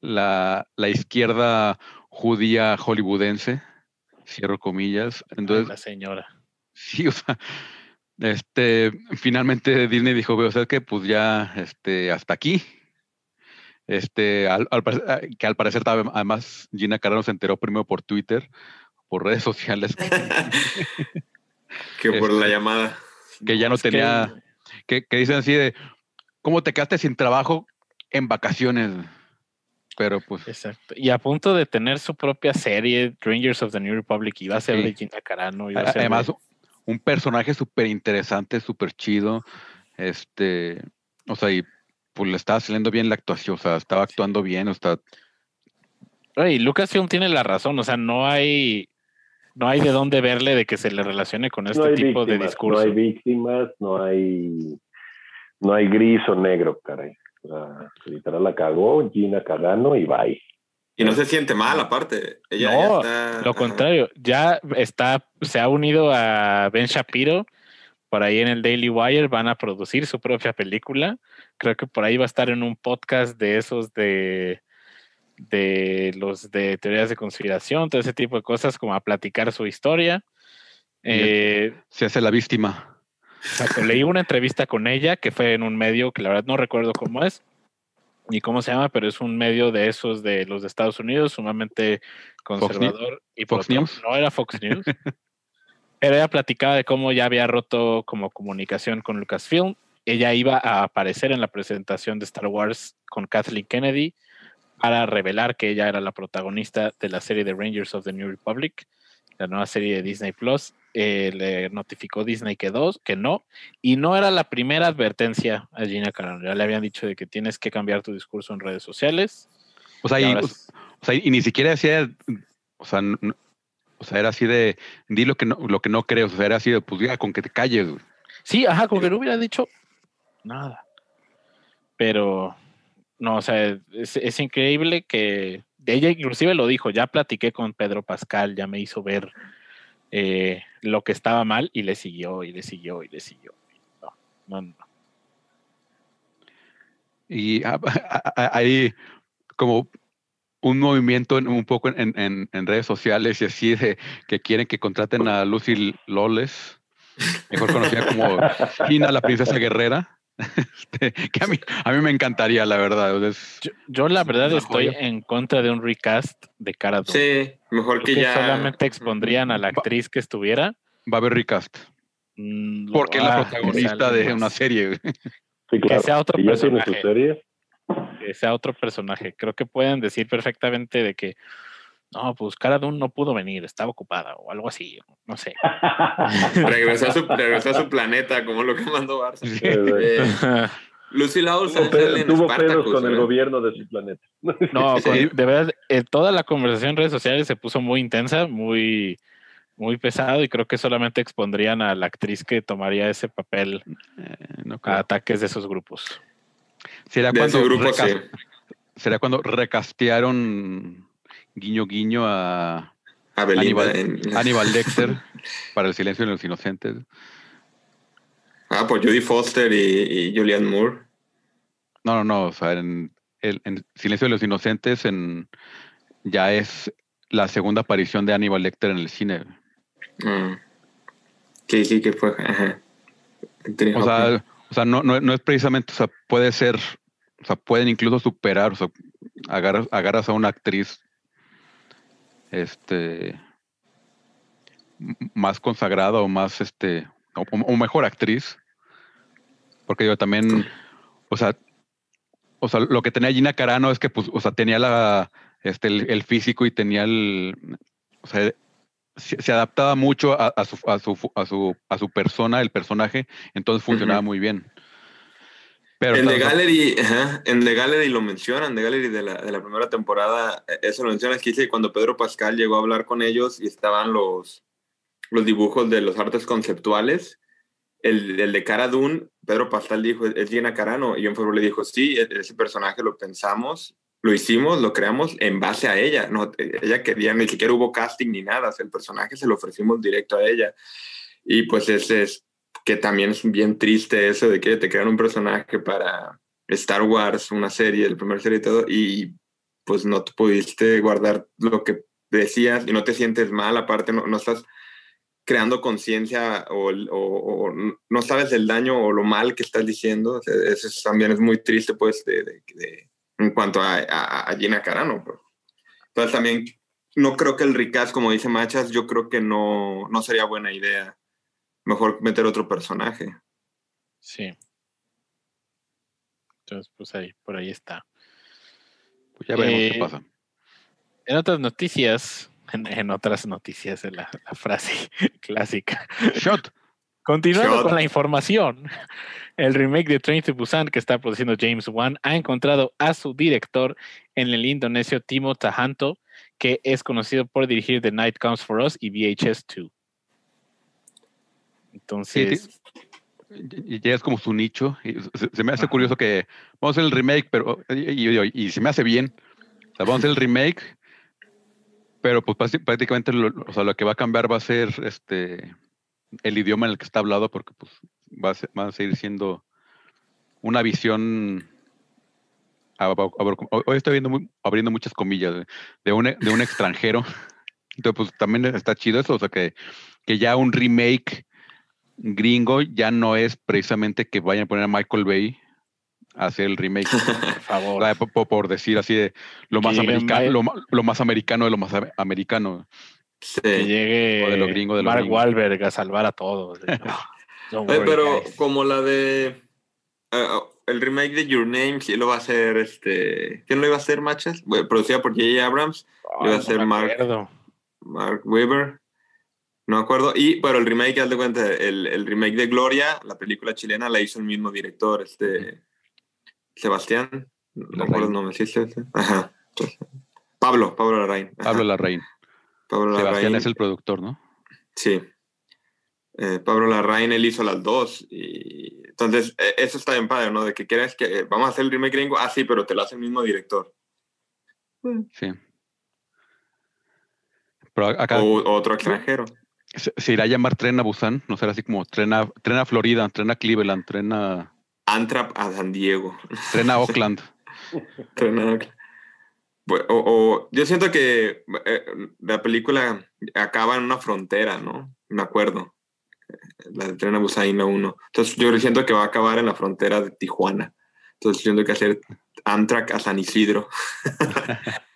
la, la izquierda judía hollywoodense cierro comillas. Entonces, la señora. Sí, o sea, este, finalmente Disney dijo, o sea, que pues ya, este, hasta aquí. Este, al, al, que al parecer además Gina Carano se enteró primero por Twitter, por redes sociales. que por este, la llamada. Que ya no tenía, que... Que, que dicen así de, ¿cómo te quedaste sin trabajo en vacaciones? Pero pues. Exacto. Y a punto de tener su propia serie, Rangers of the New Republic, iba a ser Sí. de Gina Carano. Iba a ser Además, de- un personaje súper interesante, súper chido. Este, o sea, y pues le estaba saliendo bien la actuación, o sea, estaba actuando bien, o sea, Oye, Lucasfilm tiene la razón, o sea, no hay, no hay de dónde verle de que se le relacione con este no tipo de víctimas, discurso. No hay víctimas, no hay, no hay gris o negro, caray. O sea, literal la cagó, Gina Carano y bye. Y no se siente mal, aparte. Ella No, ya está. Lo contrario, ya está, se ha unido a Ben Shapiro. Por ahí en el Daily Wire van a producir su propia película. Creo que por ahí va a estar en un podcast de esos de, de los de teorías de conspiración, todo ese tipo de cosas, como a platicar su historia. Eh, se hace la víctima. Exacto, leí una entrevista con ella que fue en un medio que la verdad no recuerdo cómo es ni cómo se llama, pero es un medio de esos de los de Estados Unidos, sumamente conservador y Fox News. No era Fox News. pero ella platicaba de cómo ya había roto como comunicación con Lucasfilm. Ella iba a aparecer en la presentación de Star Wars con Kathleen Kennedy para revelar que ella era la protagonista de la serie de Rangers of the New Republic, la nueva serie de Disney Plus. Eh, le notificó Disney que dos, que no, y no era la primera advertencia a Gina Carano. Ya le habían dicho de que tienes que cambiar tu discurso en redes sociales. O sea, y o, sea, y ni siquiera decía, o sea, o sea, era así de, di lo que no, lo que no crees, o sea, era así de, pues ya, con que te calles, güey. Sí, ajá, como que no hubiera dicho nada. Pero, no, o sea, es, es increíble que ella inclusive lo dijo, ya platiqué con Pedro Pascal, ya me hizo ver eh, lo que estaba mal y le siguió y le siguió y le siguió. No, no, no. Y ah, hay como un movimiento un poco en, redes sociales y así de que quieren que contraten a Lucy Loles, mejor conocida como Gina, la princesa guerrera. Este, que a mí, a mí me encantaría, la verdad. yo, la verdad estoy en contra de un recast de Cara Sí, mejor que ya. Solamente expondrían a la actriz que estuviera. Va a haber recast. Mm, Porque es la protagonista de una serie. Que sea otro personaje. Que sea otro personaje. Creo que pueden decir perfectamente de que no, pues Cara no pudo venir, estaba ocupada o algo así, no sé. regresó, a su, regresó a su planeta, como lo que mandó Barça. Eh, Lucy Lawless tuvo, pedos con el gobierno de su planeta. No, de verdad, eh, toda la conversación en redes sociales se puso muy intensa, muy, muy pesado y creo que solamente expondrían a la actriz que tomaría ese papel eh, a ataques de esos grupos. ¿Será cuando, ¿Será cuando recastearon guiño guiño a, Aníbal, Lecter para El silencio de los inocentes. Ah, pues Judy Foster y, Julianne Moore. No, no, no, o sea, en, el, Silencio de los Inocentes en, ya es la segunda aparición de Aníbal Lecter en el cine. Ah. Sí, sí, que fue. O sea, o sea no, no, no, es precisamente, o sea, puede ser, o sea, pueden incluso superar, o sea, agarras, agarras a una actriz este más consagrada o más este o, mejor actriz. Porque yo también o sea o sea lo que tenía Gina Carano es que pues o sea tenía la este el, físico y tenía el o sea se, adaptaba mucho a, su, a, su, a, su, a su persona, el personaje, entonces funcionaba muy bien. En, The Gallery, en The Gallery lo mencionan, The Gallery de la, de la primera temporada, e, eso lo mencionan, es que dice cuando Pedro Pascal llegó a hablar con ellos y estaban los, los dibujos de los artes conceptuales, el, el de Cara Dune, Pedro Pascal dijo, es Gina Carano, y John Favreau le dijo, sí, e, ese personaje lo pensamos, lo hicimos, lo creamos en base a ella, no, ella quería, ni siquiera hubo casting ni nada, el personaje se lo ofrecimos directo a ella. Y pues ese es que también es bien triste eso de que te crean un personaje para Star Wars, una serie, el primer serie y todo, y pues no te pudiste guardar lo que decías y no te sientes mal, aparte no, no estás creando conciencia o, o, no sabes el daño o lo mal que estás diciendo. eso también es muy triste, pues, en cuanto a, a, Gina Carano. Pues. Entonces también no creo que el Ricaz, como dice Machas, yo creo que no, no sería buena idea mejor meter otro personaje. Sí. Entonces, pues ahí, por ahí está. Pues ya veremos qué eh, pasa. En otras noticias, en, otras noticias, la, la frase clásica. Shot. Continuando con la información, el remake de Train to Busan que está produciendo James Wan ha encontrado a su director en el indonesio Timo Tahanto, que es conocido por dirigir The Night Comes for Us y VHS 2. Entonces. y ya es como su nicho. se, me hace curioso que vamos a hacer el remake, pero. Y, se me hace bien. vamos a hacer el remake, pero pues prácticamente lo, o sea, lo que va a cambiar va a ser este el idioma en el que está hablado, porque pues va a, seguir siendo una visión. Hoy estoy viendo abriendo muchas comillas de, un, de un extranjero. Entonces, pues también está chido eso, o sea, que, que ya un remake gringo ya no es precisamente que vayan a poner a Michael Bay a hacer el remake. Por favor. Por, decir así de lo más, americano, lo, más americano de lo más americano. Que llegue de lo gringo de Mark Wahlberg a salvar a todos. pero como la de uh, el remake de Your Name, sí lo va a hacer este. ¿Quién lo iba a hacer, Machas? producida por J.J. Abrams. lo iba a hacer Mark, Mark Weber. No me acuerdo. Y, pero el remake, haz de cuenta, el, el, remake de Gloria, la película chilena, la hizo el mismo director, este. Sebastián. No me acuerdo el nombre, ¿sí? Ajá. Pablo, Pablo Larraín. Pablo Larraín. Pablo Larraín. Sebastián es el productor, ¿no? Sí. Eh, Pablo Larraín, él hizo las dos. Y entonces, e, eso está bien padre, ¿no? De que quieras que vamos a hacer el remake gringo, ah, sí, pero te lo hace el mismo director. Sí. Pero acá O otro extranjero. se, se irá a llamar Tren a Busan, no será así como Tren a, tren a Florida, Tren a Cleveland, Tren a, Antrap a San Diego. tren a Oakland. Tren a- Bu- O, o- yo siento que eh, la película acaba en una frontera, ¿no? Me acuerdo. La de Tren a Busan, la 1. Entonces yo siento que va a acabar en la frontera de Tijuana. Entonces siento que hacer Amtrak a San Isidro.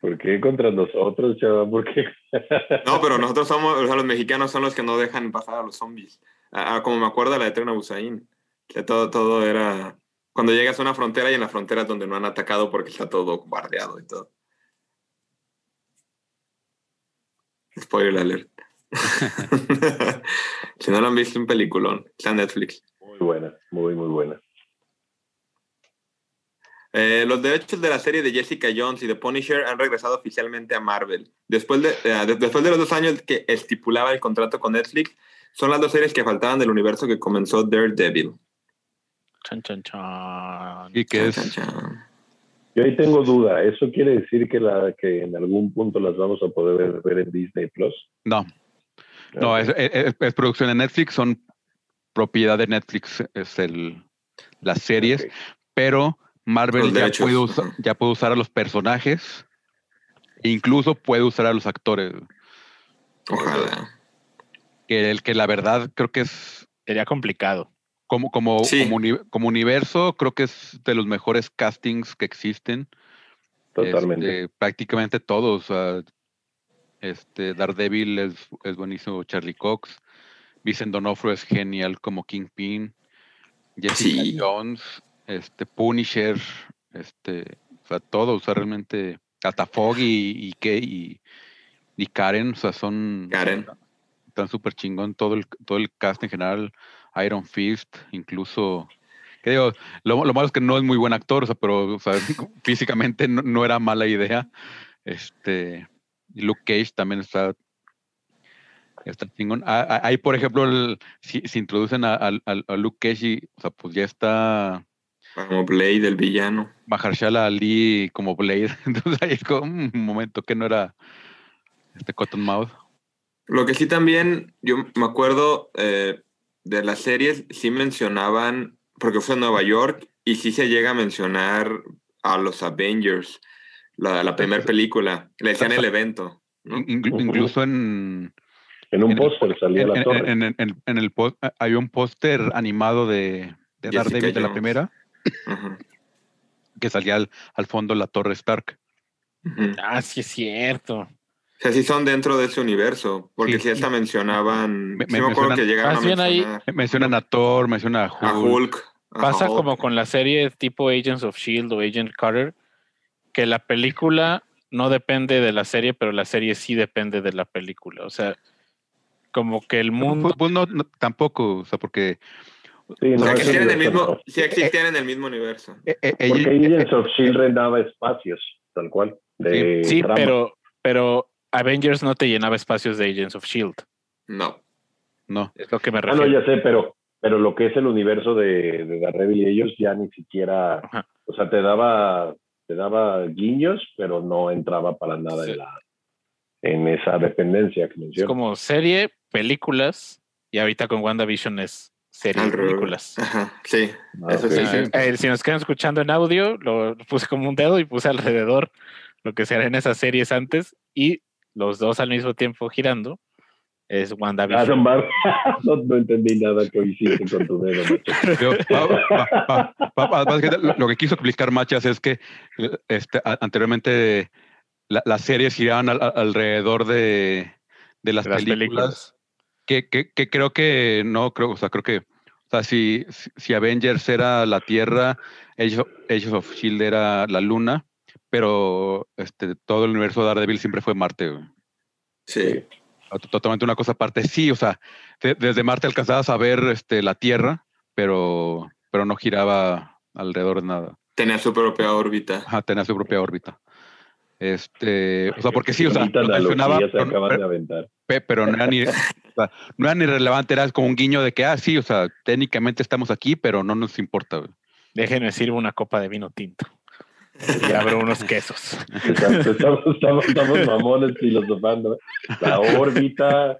¿Por qué contra nosotros, chaval? ¿Por qué? No, pero nosotros somos, o sea, los mexicanos son los que no dejan pasar a los zombies. Ah, ah, como me acuerdo la de Tren a Busan, que todo, todo era... Cuando llegas a una frontera y en la frontera es donde no han atacado porque está todo bombardeado y todo. Spoiler alert. si no lo han visto, un peliculón. Está en Netflix. Muy buena, muy, muy buena. Eh, los derechos de la serie de Jessica Jones y The Punisher han regresado oficialmente a Marvel. Después de, eh, de- después de los dos años que estipulaba el contrato con Netflix, son las dos series que faltaban del universo que comenzó Daredevil. Chan, chan, chan. Y Chan, es, chan, chan. Yo ahí tengo duda. ¿Eso quiere decir que, la, que en algún punto las vamos a poder ver, ver en Disney Plus? no, no, es, es- es- es producción de Netflix, son propiedad de Netflix, es el, las series, pero Marvel puede, ya puede usar a los personajes e incluso puede usar a los actores. Ojalá. Que el que la verdad creo que es Sería complicado. Como, como, Sí. como, uni- como universo, creo que es de los mejores castings que existen. Totalmente. Este, prácticamente todos. este, Daredevil es, es buenísimo, Charlie Cox. Vincent D'Onofrio es genial como Kingpin. Jessica Sí. Jones, este, Punisher, este, o sea, todos, o sea, realmente, hasta Foggy y, y, Kay y, y Karen, o sea, son... Karen. Están súper chingón todo el, todo el cast en general. Iron Fist, incluso... Digo, lo, lo malo es que no es muy buen actor, o sea, pero o sea, físicamente no, no era mala idea. Este, Luke Cage también está, está chingón. Ah, ah, Ahí, por ejemplo, el- si, si introducen a, a- a- Luke Cage, y, o sea, pues ya está Como Blade, el villano. Mahershala Ali como Blade. Entonces ahí es como un momento que no era este Cottonmouth. Lo que sí también, yo me acuerdo eh, de las series, sí mencionaban, porque fue en Nueva York, y sí se llega a mencionar a los Avengers, la, la primera película, le decían el evento. Incluso en, En un póster salía en, la en- torre. en- en- en- en el post, hay un póster animado de, de Daredevil de la primera que salía al, al fondo la torre Stark. Ah, sí es cierto. O sea, sí son dentro de ese universo, porque Sí. sí, hasta mencionaban, Me- sí me me, acuerdo mencionan- que llegaron Más a ahí- Mencionan a Thor, mencionan a Hulk. a Hulk. a Pasa Hulk. como con la serie tipo Agents of Shield o Agent Carter, que la película no depende de la serie, pero la serie sí depende de la película. O sea, como que el mundo. Pues, pues no, no, tampoco, o sea, porque Sí, O sea, no, que eso existían en el mismo, sí existían en el mismo universo. eh, eh, Porque Agents of S.H.I.E.L.D. rentaba espacios, tal cual. De sí, trama. pero, pero Avengers no te llenaba espacios de Agents of Shield. No. no, Es lo que me Ah, no, refiero. ya sé, pero, pero lo que es el universo de, de Daredevil y ellos ya ni siquiera, Ajá. o sea, te daba, te daba guiños, pero no entraba para nada Sí. en la en esa dependencia que Es mencionas. como serie, películas, y ahorita con WandaVision es serie, Al películas. Ajá, sí. Ah, eso ok. sí, sí. Eh, si nos quedan escuchando en audio, lo puse como un dedo y puse alrededor lo que se hará en esas series antes y los dos al mismo tiempo girando es WandaVision. no, no entendí nada que hiciste con tu dedo, macho. Pero, pa- pa- pa- pa- pa- básicamente lo, lo que quiso explicar Machas es que este, a- anteriormente la- las series giraban al- al- alrededor de, de las, de las películas, películas. Que, que, que creo que no, creo, o sea, creo que, o sea, si, si- si Avengers era la Tierra, Age of, Age of Shield era la Luna, pero este, todo el universo de Daredevil siempre fue Marte. güey. Sí. Tot- Totalmente una cosa aparte. Sí, o sea, de- desde Marte alcanzabas a ver este, la Tierra, pero, pero no giraba alrededor de nada. Tenía su propia órbita. Ajá, tenía su propia órbita. Este, o sea, porque sí, o sea, lo mencionaba, se pero, no era ni, o sea, no era ni relevante, era como un guiño de que, ah, sí, o sea, técnicamente estamos aquí, pero no nos importa. güey. Déjenme sirvo una copa de vino tinto. Y abro unos quesos. Estamos, estamos, estamos mamones filosofando. La órbita,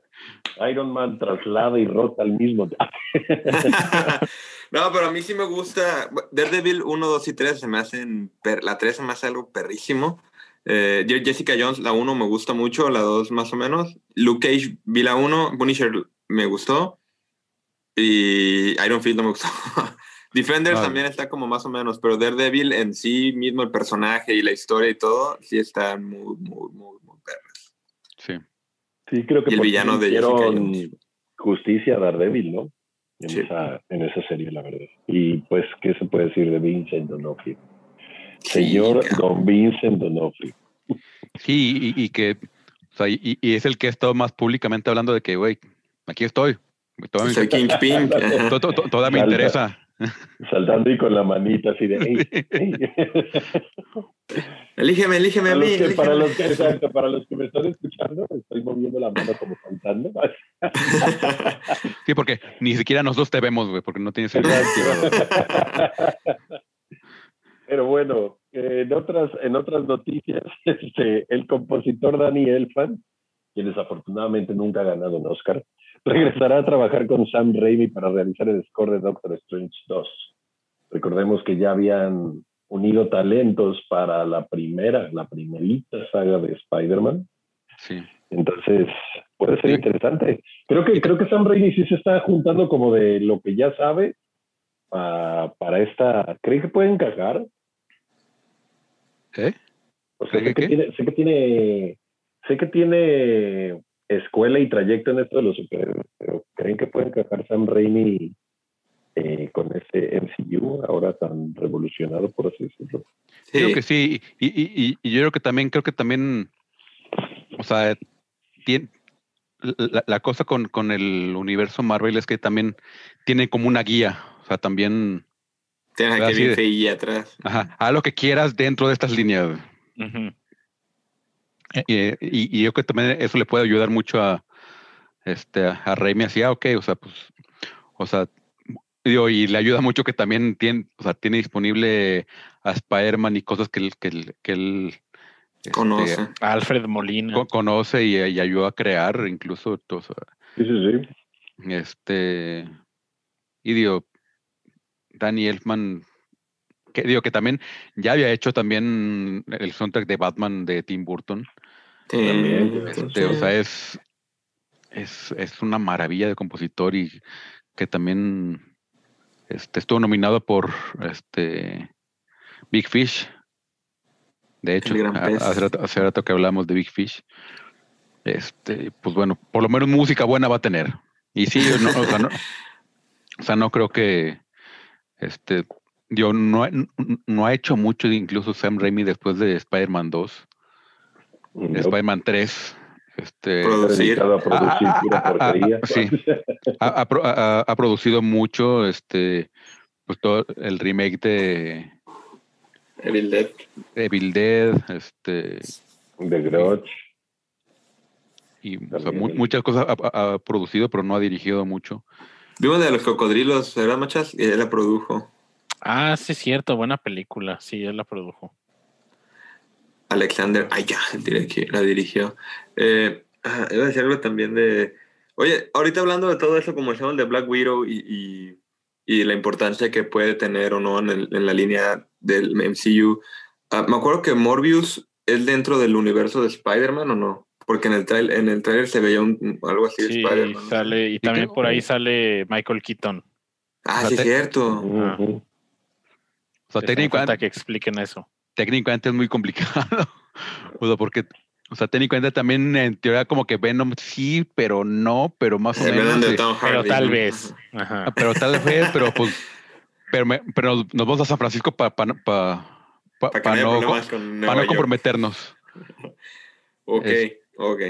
Iron Man traslada y rota al mismo tiempo. no, pero a mí sí me gusta. Daredevil 1, 2 y 3 se me hacen. per- la 3 se me hace algo perrísimo. Eh, Je- Jessica Jones, la 1 me gusta mucho, la 2 más o menos. Luke Cage, vi la 1. Punisher me gustó. Y Iron Fist no me gustó. Defenders Ah. también está como más o menos, pero Daredevil en sí mismo, el personaje y la historia y todo, sí están muy, muy, muy, muy perros. Sí. Sí, creo que Y el villano de hicieron justicia a Daredevil, ¿no? En, Sí. esa, en esa serie, la verdad. Y pues, ¿qué se puede decir de Vincent D'Onofrio? Señor. Don Vincent D'Onofrio. Sí, y, y que, o sea, y, y es el que ha estado más públicamente hablando de que, güey, aquí estoy. Soy to- toda me interesa. Saltando y con la manita así de... "Ey, ey". Elígeme, elígeme a mí. para, los que, exacto, para los que me están escuchando, estoy moviendo la mano como saltando. Sí, porque ni siquiera nosotros te vemos, güey, porque no tienes el Pero bueno, en otras, en otras noticias, este, el compositor Danny Elfman, quien desafortunadamente nunca ha ganado un Oscar, regresará a trabajar con Sam Raimi para realizar el score de Doctor Strange 2. Recordemos que ya habían unido talentos para la primera, la primerita saga de Spider-Man. Sí. Entonces, puede ser Sí. interesante. Creo que, creo que Sam Raimi sí se está juntando como de lo que ya sabe pa- para esta. ¿Creen que puede encajar? ¿Eh? O sea, ¿Cree sé que, que tiene, sé que tiene, sé que tiene escuela y trayecto en esto de los superhéroes, pero ¿creen que puede encajar Sam Raimi eh, con este MCU ahora tan revolucionado, por así decirlo? Sí. Creo que sí. Y, y, y, y yo creo que también, creo que también, o sea, tiene, la, la cosa con, con el universo Marvel es que también tiene como una guía. O sea, también, Tienes de- Feige atrás. ajá, haz lo que quieras dentro de estas líneas. Ujú. Eh, y, y yo creo que también eso le puede ayudar mucho a este a, a Raimi así, ah, ok, o sea, pues, o sea, digo, y le ayuda mucho que también tiene, o sea, tiene disponible a Spider-Man y cosas que él, que él, que él, este, Conoce. Alfred Molina. co- conoce y, y ayuda a crear incluso, o sea, Sí, sí, sí. este, y digo, Danny Elfman, que digo que también ya había hecho también el soundtrack de Batman de Tim Burton. También, Este, o sea, es, es, es una maravilla de compositor y que también este, estuvo nominado por este Big Fish. De hecho, hace rato, hace rato que hablamos de Big Fish. Este, pues bueno, por lo menos música buena va a tener. Y sí, no, o, sea, no, o sea, no creo que este, yo no, no ha hecho mucho incluso Sam Raimi después de Spider-Man 2. No, Spider-Man 3. Este, Producir. dedicado a producir Ah, ah, ah, ah, sí. ha, ha pro- ha- ha producido mucho este pues todo el remake de Evil Dead. Evil Dead, este De Grudge. y o sea, También mu- el- muchas cosas ha, ha- ha producido, pero no ha dirigido mucho. Vimos de los cocodrilos, ¿verdad, machas? Y él la produjo. Ah, sí, cierto, buena película. Sí, él la produjo. Alexander, ay ya, diré que la dirigió. Eh, ah, iba a decir algo también de. Oye, ahorita hablando de todo eso, como decíamos de Black Widow y, y, y la importancia que puede tener o no en, el- en la línea del MCU, ah, me acuerdo que Morbius es dentro del universo de Spider-Man o no? Porque en el, trail, en el trailer se veía un, algo así de Sí, Spider-Man. ¿no? sale, y también por ahí sale Michael Keaton. Ah, o sea, sí, te- cierto. Ujú. O sea, técnicamente, que expliquen eso. Técnicamente es muy complicado. o sea, porque o sea, técnicamente también en teoría como que Venom sí, pero no, pero más o menos. de. Tom Pero tal vez. Ajá. Ah, Pero tal vez, pero pues pero, me- pero nos vamos a San Francisco para pa, pa- no no, comprometernos. Ok, Es- ok.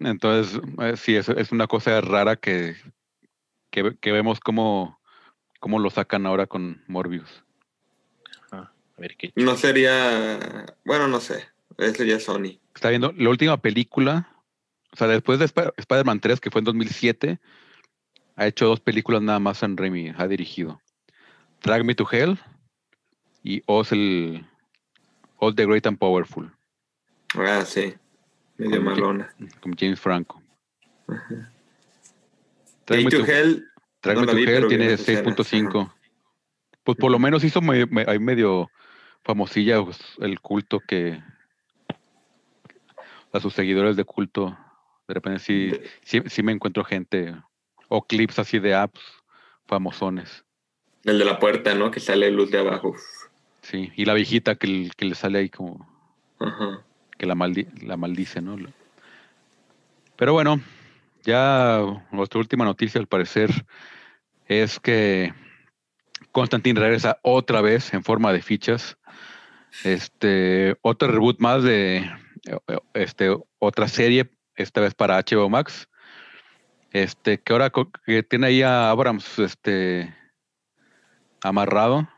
Entonces, eh, sí, es, es una cosa rara que, que, que vemos cómo, cómo lo sacan ahora con Morbius. A ver qué. No sería. Bueno, no sé. Ese sería Sony. Está viendo la última película, o sea, después de Sp- Spider-Man 3, que fue en 2007, ha hecho dos películas nada más en Raimi, ha dirigido. Drag Me to Hell y Oz el, All the Great and Powerful, Ah, sí. Medio Con- malona. con James Franco. Gate Tráeme to Hell. No la tu vi, Hell tiene las escenas. 6.5. Pues por lo menos hizo me- me- ahí medio famosilla pues, el culto que a sus seguidores de culto. De repente sí, sí, sí me encuentro gente o clips así de apps famosones. El de la puerta, ¿no? Que sale luz de abajo. Sí, y la viejita que, que le sale ahí como Ajá. que la, maldi- la maldice, ¿no? Pero bueno, ya nuestra última noticia al parecer es que Constantine regresa otra vez en forma de fichas. Este, otro reboot más de este, otra serie, esta vez para HBO Max. Este, que ahora que tiene ahí a Abrams este, amarrado.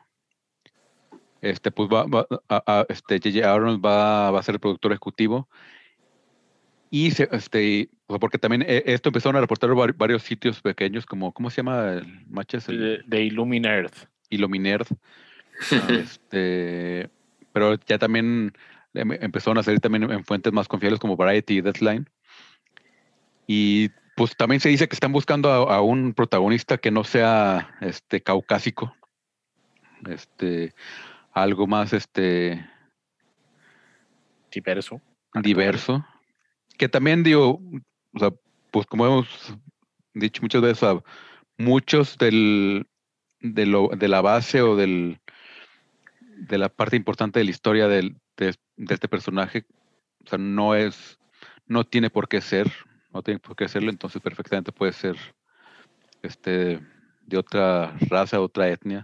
Este, pues va, a- este, J.J. Abrams va, va a ser productor ejecutivo. Y se- este, y- o sea, porque también eh, esto empezaron a reportar vari- varios sitios pequeños, como, ¿cómo se llama el matches? De, de Illumine Earth. Illuminerd. este, pero ya también em- empezaron a salir también en fuentes más confiables como Variety y Deadline. Y pues también se dice que están buscando a, a un protagonista que no sea este caucásico. Este, algo más este Diverso. diverso. Que también digo, o sea, pues como hemos dicho muchas veces, muchos del, de, lo, de la base o del, de la parte importante de la historia del, de, este personaje, o sea, no es, no tiene por qué ser, no tiene por qué serlo, entonces perfectamente puede ser este de otra raza, otra etnia.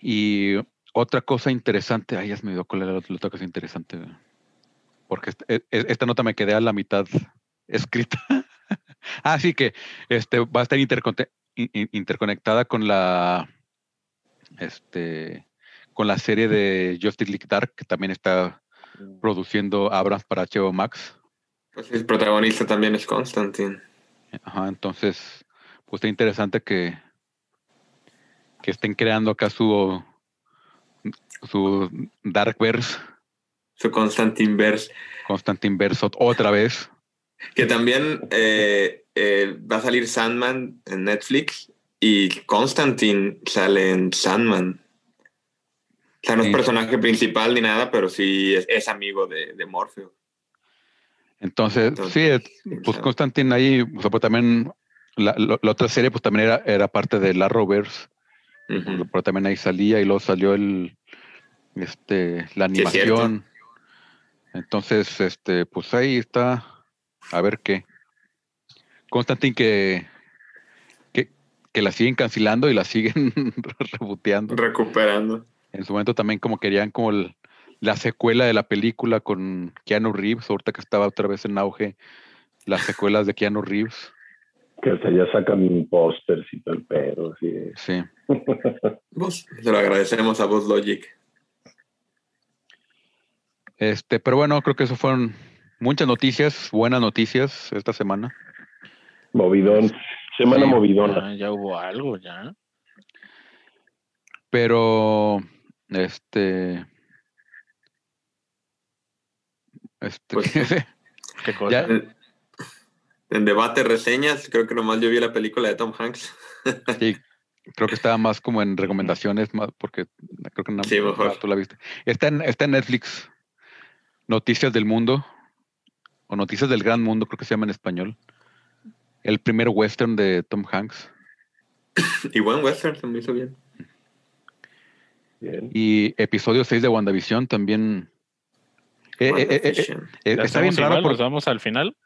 Y otra cosa interesante, ay, ya se me dio cuál era la otra cosa interesante, porque esta, e- e- esta nota me quedé a la mitad escrita. Así que este va a estar interconectada con la este con la serie de Justice League Dark que también está produciendo Abrams para HBO Max. Pues el protagonista también es Constantine. Ajá, entonces, pues está interesante que, que estén creando acá su, su Darkverse, Su Constantine Verse. Constantine Verse otra vez. Que también eh, eh, va a salir Sandman en Netflix y Constantine sale en Sandman. O sea, no es personaje principal ni nada, pero sí es, es amigo de, de Morpheus. Entonces, Entonces, sí, pues. Constantine ahí, o sea, pues también la, la otra serie, pues también era, era parte de la Ujú. pero también ahí salía y luego salió el, este, la animación. Entonces, este, pues ahí está, a ver qué. Constantine que, que, que la siguen cancelando y la siguen reboteando. Recuperando. En su momento también como querían como el- la secuela de la película con Keanu Reeves, ahorita que estaba otra vez en auge las secuelas de Keanu Reeves. Que hasta ya sacan pósters y todo el pedo. Así. Sí. Vos, se lo agradecemos a Voz Logic. Este, pero bueno, creo que eso fueron muchas noticias, buenas noticias esta semana. Movidón. Semana Sí. movidona. Ya, ya hubo algo, ya. Pero este este Pues, ¿Qué cosa? Ya. En, en debate, reseñas, creo que nomás yo vi la película de Tom Hanks. sí, creo que estaba más como en recomendaciones, más porque creo que no, Sí, mejor. tú la viste. Está en, está en Netflix. Noticias del mundo o Noticias del Gran Mundo, creo que se llama en español. El primer western de Tom Hanks. Y buen western, se me hizo bien. Bien. Y episodio 6 de WandaVision también. Eh, eh, eh, eh, WandaVision. eh, ¿Ya está bien raro porque, ¿Nos vamos al final?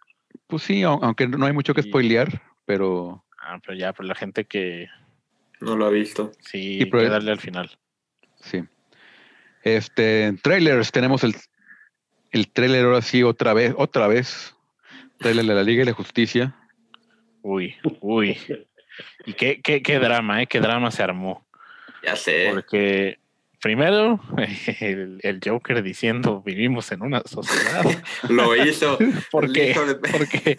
pues sí, au- aunque no hay mucho que Y- spoilear, pero Ah, pero ya, pero la gente que No lo ha visto. sí, Y pro- hay que darle al final. sí. Este, trailers, tenemos el, el trailer ahora sí otra vez, otra vez. Trailer de la Liga de la Justicia. Uy, uy. Y qué, qué, qué drama, ¿eh? Qué drama se armó. Ya sé. Porque primero, el, el Joker diciendo vivimos en una sociedad. Lo hizo. ¿Por El qué? hijo de- Porque,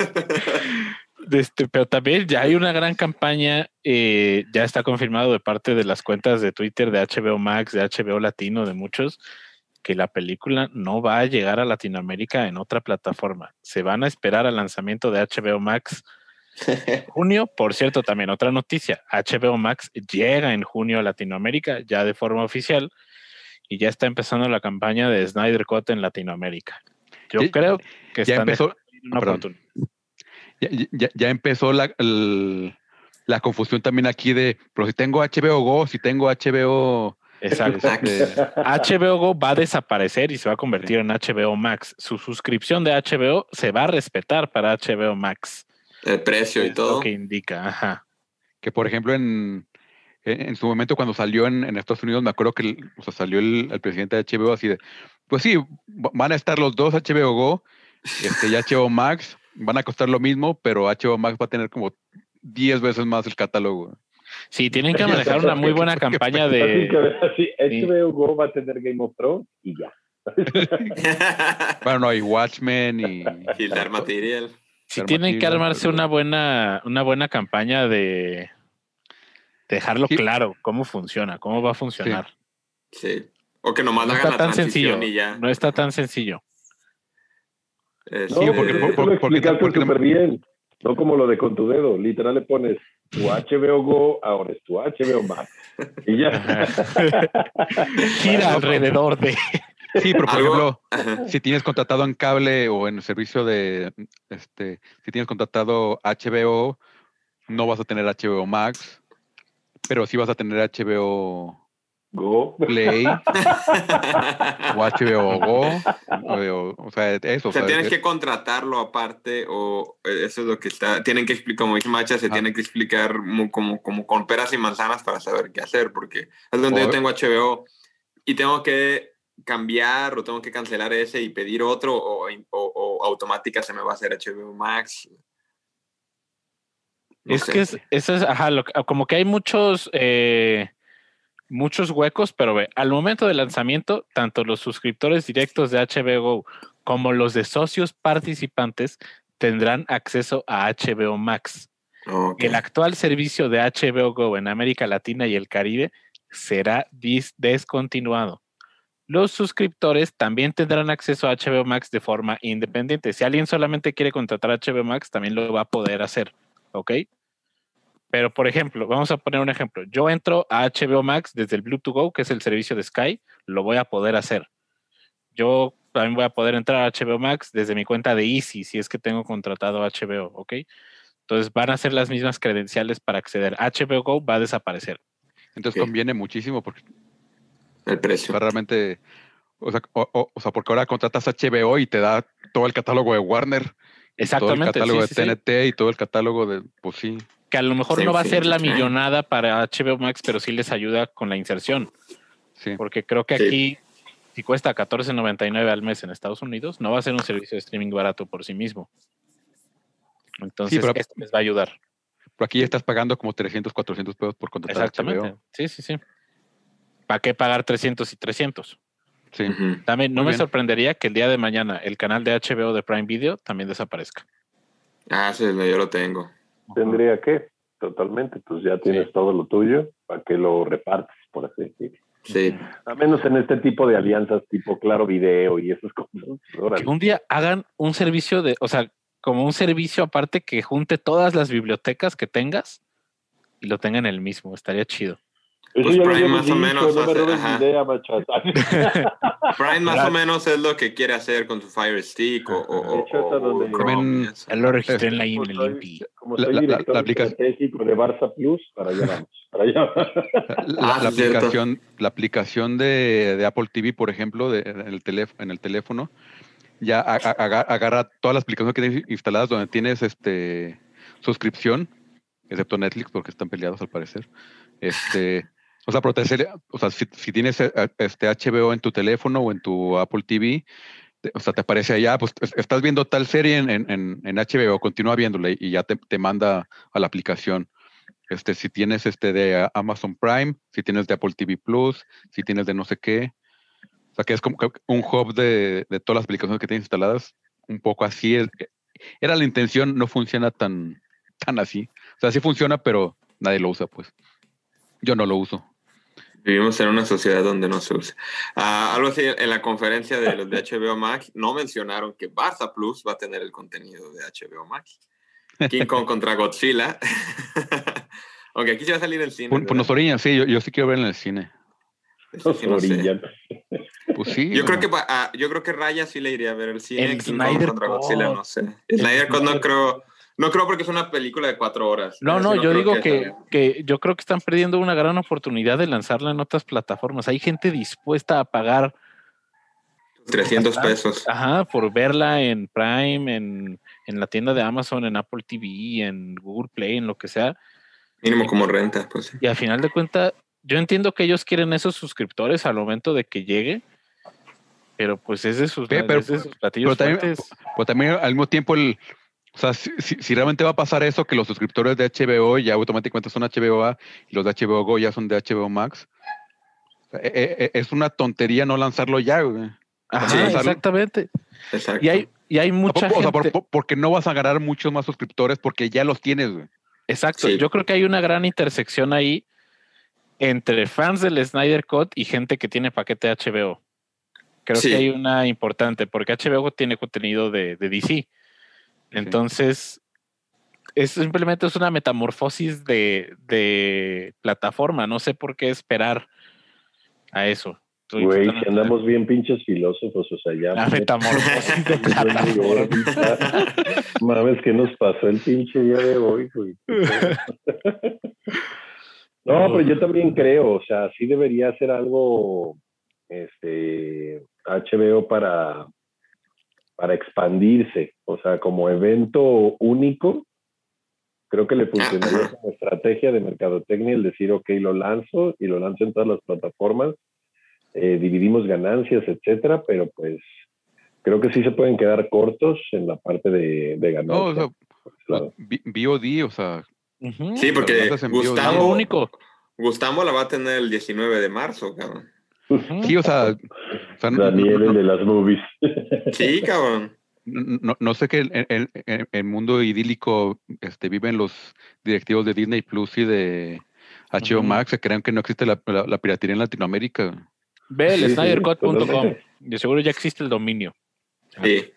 este, pero también ya hay una gran campaña, eh, ya está confirmado de parte de las cuentas de Twitter de HBO Max, de HBO Latino, de muchos, que la película no va a llegar a Latinoamérica en otra plataforma. Se van a esperar al lanzamiento de HBO Max junio. Por cierto, también otra noticia, HBO Max llega en junio a Latinoamérica ya de forma oficial y ya está empezando la campaña de Snyder Cut en Latinoamérica. Yo Ya- creo que ya están empezó- una perdón. oportunidad. Ya, ya- ya empezó la, el- la confusión también aquí de, pero si tengo HBO Go, si tengo HBO... Exacto. HBO Go va a desaparecer y se va a convertir en HBO Max. Su suscripción de HBO se va a respetar para HBO Max. El precio y Es todo. Lo que indica, ajá. que por ejemplo en, en, en su momento cuando salió en, en Estados Unidos, me acuerdo que el- o sea, salió el, el presidente de HBO así de, pues sí, va- van a estar los dos HBO Go este, y HBO Max, van a costar lo mismo, pero HBO Max va a tener como 10 veces más el catálogo. Sí, tienen que manejar una muy buena campaña de. así, sí. HBO Go va a tener Game of Thrones y ya. Bueno, no, y Watchmen y... y dar material. Sí, tienen que armarse una buena, una buena campaña de dejarlo Sí. claro cómo funciona, cómo va a funcionar. Sí. O que nomás No hagan está la tan sencillo. y ya. No está tan sencillo. Eh, No, sí, Sí, de- porque- porque- explicaste porque- súper bien. No como lo de con tu dedo. Literal le pones tu HBO Go, ahora es tu HBO Max. Y ya. Gira alrededor de. Sí, pero por Algo- ejemplo, Ajá. si tienes contratado en cable o en el servicio de, este, si tienes contratado HBO, no vas a tener HBO Max, pero sí vas a tener HBO Go. Play o HBO Go, o, o sea, eso. O sea, tienes es- que contratarlo aparte o eh, eso es lo que está, tienen que explicar, como dice Macha, se Ajá. tiene que explicar como, como, como con peras y manzanas para saber qué hacer, porque es donde O- yo tengo HBO y tengo que cambiar o tengo que cancelar ese y pedir otro o, o, o automática se me va a hacer HBO Max. No es sé. que es, eso es, ajá, lo como que hay muchos, eh, muchos huecos, pero ve, al momento del lanzamiento, tanto los suscriptores directos de HBO Go como los de socios participantes tendrán acceso a HBO Max. El actual servicio de HBO Go en América Latina y el Caribe será dis- descontinuado. Los suscriptores también tendrán acceso a HBO Max de forma independiente. Si alguien solamente quiere contratar HBO Max, también lo va a poder hacer, ¿ok? Pero, por ejemplo, vamos a poner un ejemplo. Yo entro a HBO Max desde el Bluetooth Go, que es el servicio de Sky, lo voy a poder hacer. Yo también voy a poder entrar a HBO Max desde mi cuenta de Easy, si es que tengo contratado HBO, ¿ok? Entonces van a ser las mismas credenciales para acceder. HBO Go va a desaparecer. entonces conviene muchísimo porque El precio. realmente, o sea, o, o- o sea, porque ahora contratas HBO y te da todo el catálogo de Warner, y todo el Exactamente. catálogo sí, sí, sí. de TNT y todo el catálogo de, pues sí, Que a lo mejor Sí, no va a sí, ser la sí. millonada para HBO Max, pero sí les ayuda con la inserción. sí. Porque creo que Sí. aquí, si cuesta $14.99 al mes en Estados Unidos, no va a ser un servicio de streaming barato por sí mismo. Entonces, pero- esto les va a ayudar. Pero aquí ya estás pagando como 300, 400 pesos por contratar Exactamente. HBO. Sí, sí, sí. ¿Para qué pagar 300 y 300? Sí. También no Muy me bien. sorprendería que el día de mañana el canal de HBO de Prime Video también desaparezca. Ah, sí, yo lo tengo. Tendría que, totalmente. Pues ya tienes Sí. todo lo tuyo. ¿Para que lo repartes, por así decirlo? Sí. A menos en este tipo de alianzas, tipo Claro Video y esas cosas. órale. Que un día hagan un servicio de, o sea, como un servicio aparte que junte todas las bibliotecas que tengas y lo tengan el mismo. Estaría chido. Eso Pues habíamos más o dicho, menos No me hace- mi idea, machata. Prime más o menos es lo que quiere hacer con su Fire Stick o, o, hecho, o- o Chrome eso. Lo registré en la Limpi. Como soy la- director la estratégico de Barça Plus, para allá vamos. Para allá vamos. La, Ah, la aplicación, la aplicación de, de Apple TV, por ejemplo, de- en, el teléfono, en el teléfono, ya a- a- aga- agarra todas las aplicaciones que tienes instaladas donde tienes este suscripción, excepto Netflix, porque están peleados al parecer. Este, o sea, proteger, o sea, si, tienes eh, este HBO en tu teléfono o en tu Apple TV, te- o sea, te aparece allá, pues es- estás viendo tal serie en, en- en- HBO, continúa viéndola y- ya te, te manda a la aplicación. Este, si tienes este de Amazon Prime, si tienes de Apple TV Plus, si tienes de no sé qué. O sea, que es como un hub de, de todas las aplicaciones que tienes instaladas. Un poco así. Era la intención, no funciona tan, tan así. O sea, sí funciona, pero nadie lo usa, pues. Yo no lo uso. Vivimos en una sociedad donde no se usa. Ah, algo así, en la conferencia de los de HBO Max, no mencionaron que Barça Plus va a tener el contenido de HBO Max. King Kong contra Godzilla. Aunque aquí se va a salir en cine. Pues, pues nos orillan, sí, yo, yo sí quiero verlo en el cine. Sí, no. Orillan. Pues sí. Yo creo que ah, yo creo que Raya sí le iría a ver el cine. El King Kong contra. Godzilla, no sé. Snyder Cut no creo, no creo porque es una película de cuatro horas. No, no, yo digo que, que yo creo que están perdiendo una gran oportunidad de lanzarla en otras plataformas. Hay gente dispuesta a pagar 300 bastante. pesos. Ajá, por verla en Prime, en, en la tienda de Amazon, en Apple TV, en Google Play, en lo que sea. Mínimo como renta, pues. sí. Y al final de cuentas, yo entiendo que ellos quieren esos suscriptores al momento de que llegue, pero pues es de sus, pero- es de sus platillos pero también-. Pues también al mismo tiempo el. O sea, si, si- si realmente va a pasar eso, que los suscriptores de HBO ya automáticamente son HBO A y los de HBO Go ya son de HBO Max, eh, eh, eh, es una tontería no lanzarlo ya, güey. Ajá, Sí. exactamente. Exacto. Y hay, y hay mucha O sea, por- gente. por- porque no vas a ganar muchos más suscriptores porque ya los tienes, güey. Exacto. Sí. Yo creo que hay una gran intersección ahí entre fans del Snyder Cut y gente que tiene paquete HBO. Creo Sí. que hay una importante, porque HBO tiene contenido de, de DC. Entonces, es simplemente es una metamorfosis de, de plataforma. No sé por qué esperar a eso. Güey, si andamos bien pinches filósofos, o sea, ya. La metamorfosis de plataforma. Mames, ¿qué nos pasó el pinche día de hoy, güey? No, pero yo también creo, o sea, sí debería ser algo, este, HBO para, para expandirse, o sea, como evento único, creo que le funcionaría como estrategia de mercadotecnia el decir, ok, lo lanzo y lo lanzo en todas las plataformas, eh, dividimos ganancias, etcétera, pero pues creo que sí se pueden quedar cortos en la parte de, de No, o ganancias. sea, claro. O sea. Sí, porque Gustavo, único. Gustavo la va a tener el 19 de marzo, cabrón. Sí, o sea, o sea, no- Daniel, no- el de las movies. Sí, cabrón. no, no sé que en el, en el mundo idílico este, viven los directivos de Disney Plus y de HBO. Max, se crean que no existe la, la- la piratería en Latinoamérica. Ve el Sí, sí. De seguro ya existe el dominio. Sí.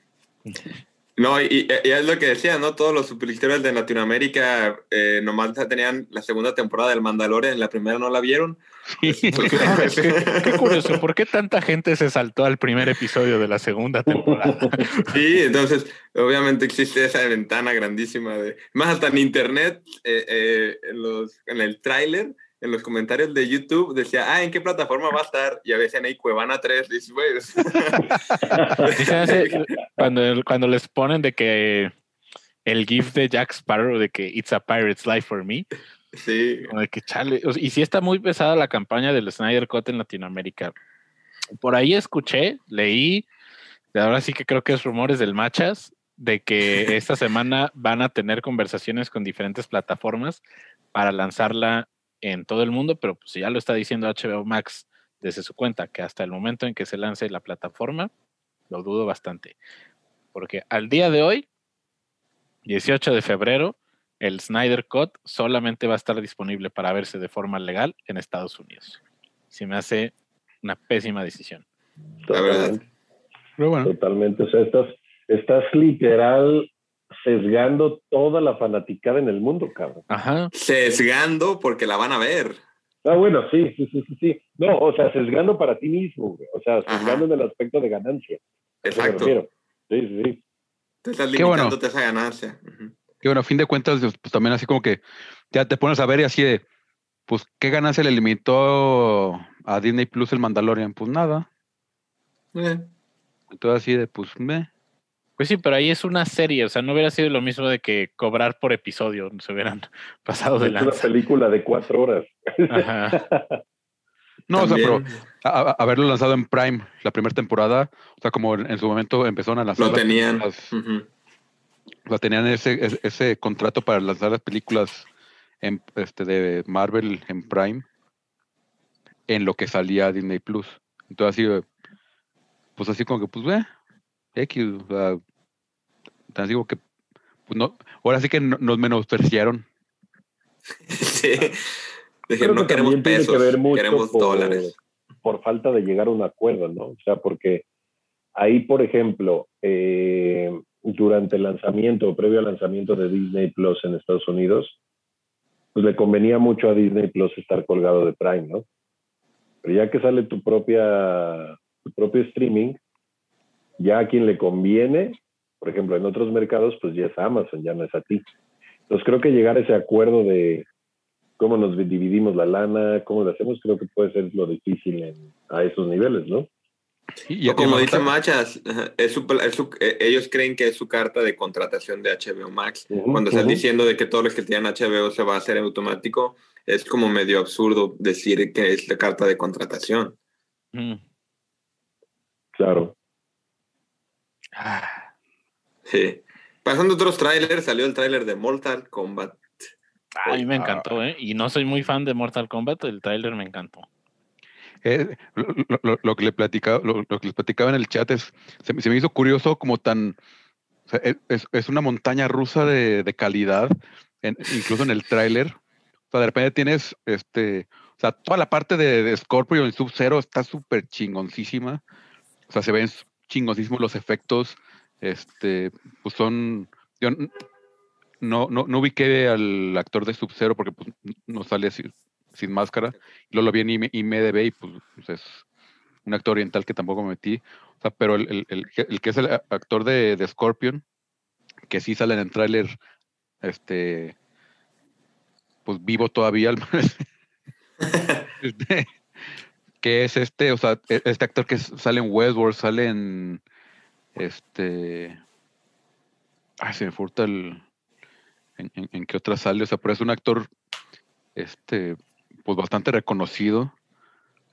No, y, es lo que decía, ¿no? Todos los suscriptores de Latinoamérica eh, nomás tenían la segunda temporada del Mandalorian, la primera no la vieron. Sí. qué, qué curioso, ¿por qué tanta gente se saltó al primer episodio de la segunda temporada? Sí, entonces obviamente existe esa ventana grandísima de... Más hasta en internet, eh, eh, en, los, en el tráiler, en los comentarios de YouTube, decía, ah, ¿en qué plataforma va a estar? Y a veces en ahí Cuevana 3, dices, güey. Cuando, cuando les ponen de que el GIF de Jack Sparrow de que It's a Pirate's Life for Me, sí, como de que chale, o sea, y sí está muy pesada la campaña del Snyder Cut en Latinoamérica. Por ahí escuché, leí, y ahora sí que creo que es rumores del Machas, de que esta semana van a tener conversaciones con diferentes plataformas para lanzarla en todo el mundo, pero pues ya lo está diciendo HBO Max desde su cuenta, que hasta el momento en que se lance la plataforma, lo dudo bastante. Porque al día de hoy, 18 de febrero, el Snyder Cut solamente va a estar disponible para verse de forma legal en Estados Unidos. Se me hace una pésima decisión. Totalmente, Pero bueno, totalmente. O sea, estás, estás literal sesgando toda la fanaticada en el mundo, cabrón. Ajá. sesgando porque la van a ver. Ah, bueno, sí, sí, sí, sí, sí. No, o sea, sesgando para ti mismo, güey. o sea, sesgando en el aspecto de ganancia. ¿A eso me Exacto. Sí, sí, sí. Te estás Qué bueno. limitándote a esa ganancia. Ujú. que bueno, a fin de cuentas, pues también así como que ya te pones a ver y así de, pues, ¿qué ganancia le limitó a Disney Plus el Mandalorian? Pues nada. Eh, Entonces así de, pues, me. Pues sí, pero ahí es una serie, o sea, no hubiera sido lo mismo de que cobrar por episodio, se hubieran pasado de Es una película de cuatro horas. Ajá. No, o sea, pero también a- a- haberlo lanzado en Prime la primera temporada, o sea, como en, en su momento empezaron a lanzar Lo las tenían. o sea, tenían ese, ese, ese contrato para lanzar las películas en, este, de Marvel en Prime en lo que salía Disney Plus. Entonces así, pues así como que, pues, ve, X, o sea, así como que, pues no, ahora sí que no- nos menospreciaron. Sí. Dijeron, creo no que queremos tiene pesos, que ver mucho queremos por, dólares. por falta de llegar a un acuerdo, ¿no? O sea, porque ahí, por ejemplo, eh, durante el lanzamiento o previo al lanzamiento de Disney Plus en Estados Unidos, pues le convenía mucho a Disney Plus estar colgado de Prime, ¿no? Pero ya que sale tu propia, tu propio streaming, ya a quien le conviene, por ejemplo, en otros mercados, pues ya es Amazon, ya no es a ti. Entonces creo que llegar a ese acuerdo de cómo nos dividimos la lana, cómo lo hacemos, creo que puede ser lo difícil en- a esos niveles, ¿no? Y- O como dice Machas, ajá, es su- es su- eh, ellos creen que es su carta de contratación de HBO Max. Cuando están ujú. diciendo de que todos los que tienen HBO se va a hacer automático, es como medio absurdo decir que es la carta de contratación. Mm. Claro. Ah, Sí. Pasando a otros trailers, salió el tráiler de Mortal Kombat. a mí me Ah. encantó, ¿eh? Y no soy muy fan de Mortal Kombat, el tráiler me encantó. Eh, lo, lo- lo- lo que le platicaba, lo, lo que les platicaba en el chat es, se, me- se me hizo curioso como tan, o sea, es- es, es una montaña rusa de, de calidad, en- incluso en el tráiler. O sea, de repente tienes, este, o sea, toda la parte de, de Scorpio y Sub-Zero está súper chingoncísima. O sea, se ven chingoncísimos los efectos. Este, pues son, yo no, no, no ubiqué al actor de Sub-Zero porque pues, no sale sin máscara. Luego lo vi en IM- IMDB y pues, pues, es un actor oriental que tampoco me metí. O sea, pero el, el- el que- el que es el actor de, de Scorpion, que sí sale en el tráiler, este, pues vivo todavía, al. Este, que es este, o sea, e- este actor que sale en Westworld, sale en este. Ay, se me furta el. En, en- en qué otra sale, o sea, pero es un actor este, pues bastante reconocido.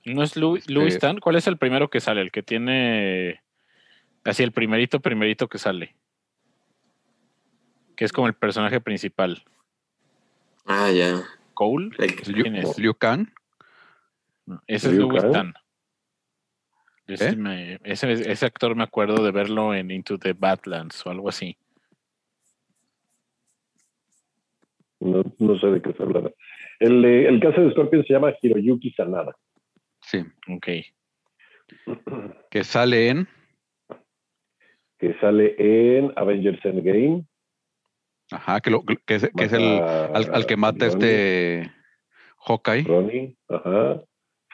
¿No es Louis, Louis Este- Tan? ¿Cuál es el primero que sale? El que tiene. Así, el primerito, primerito que sale. Que es como el personaje principal. Ah, ya. ¿Cole? Like, Liu, ¿Quién es? Liu Kang. No, ese es Louis Kang. Tan. Ese, ¿Eh? me- ese, ese actor me acuerdo de verlo en Into the Badlands o algo así. No, no sé de qué se habla. El, el caso de Scorpion se llama Hiroyuki Sanada. Sí, Ok. que sale en. que sale en Avengers Endgame. Ajá, que, lo, que es, que es el, al, al que mata este Hawkeye. Ronnie, ajá.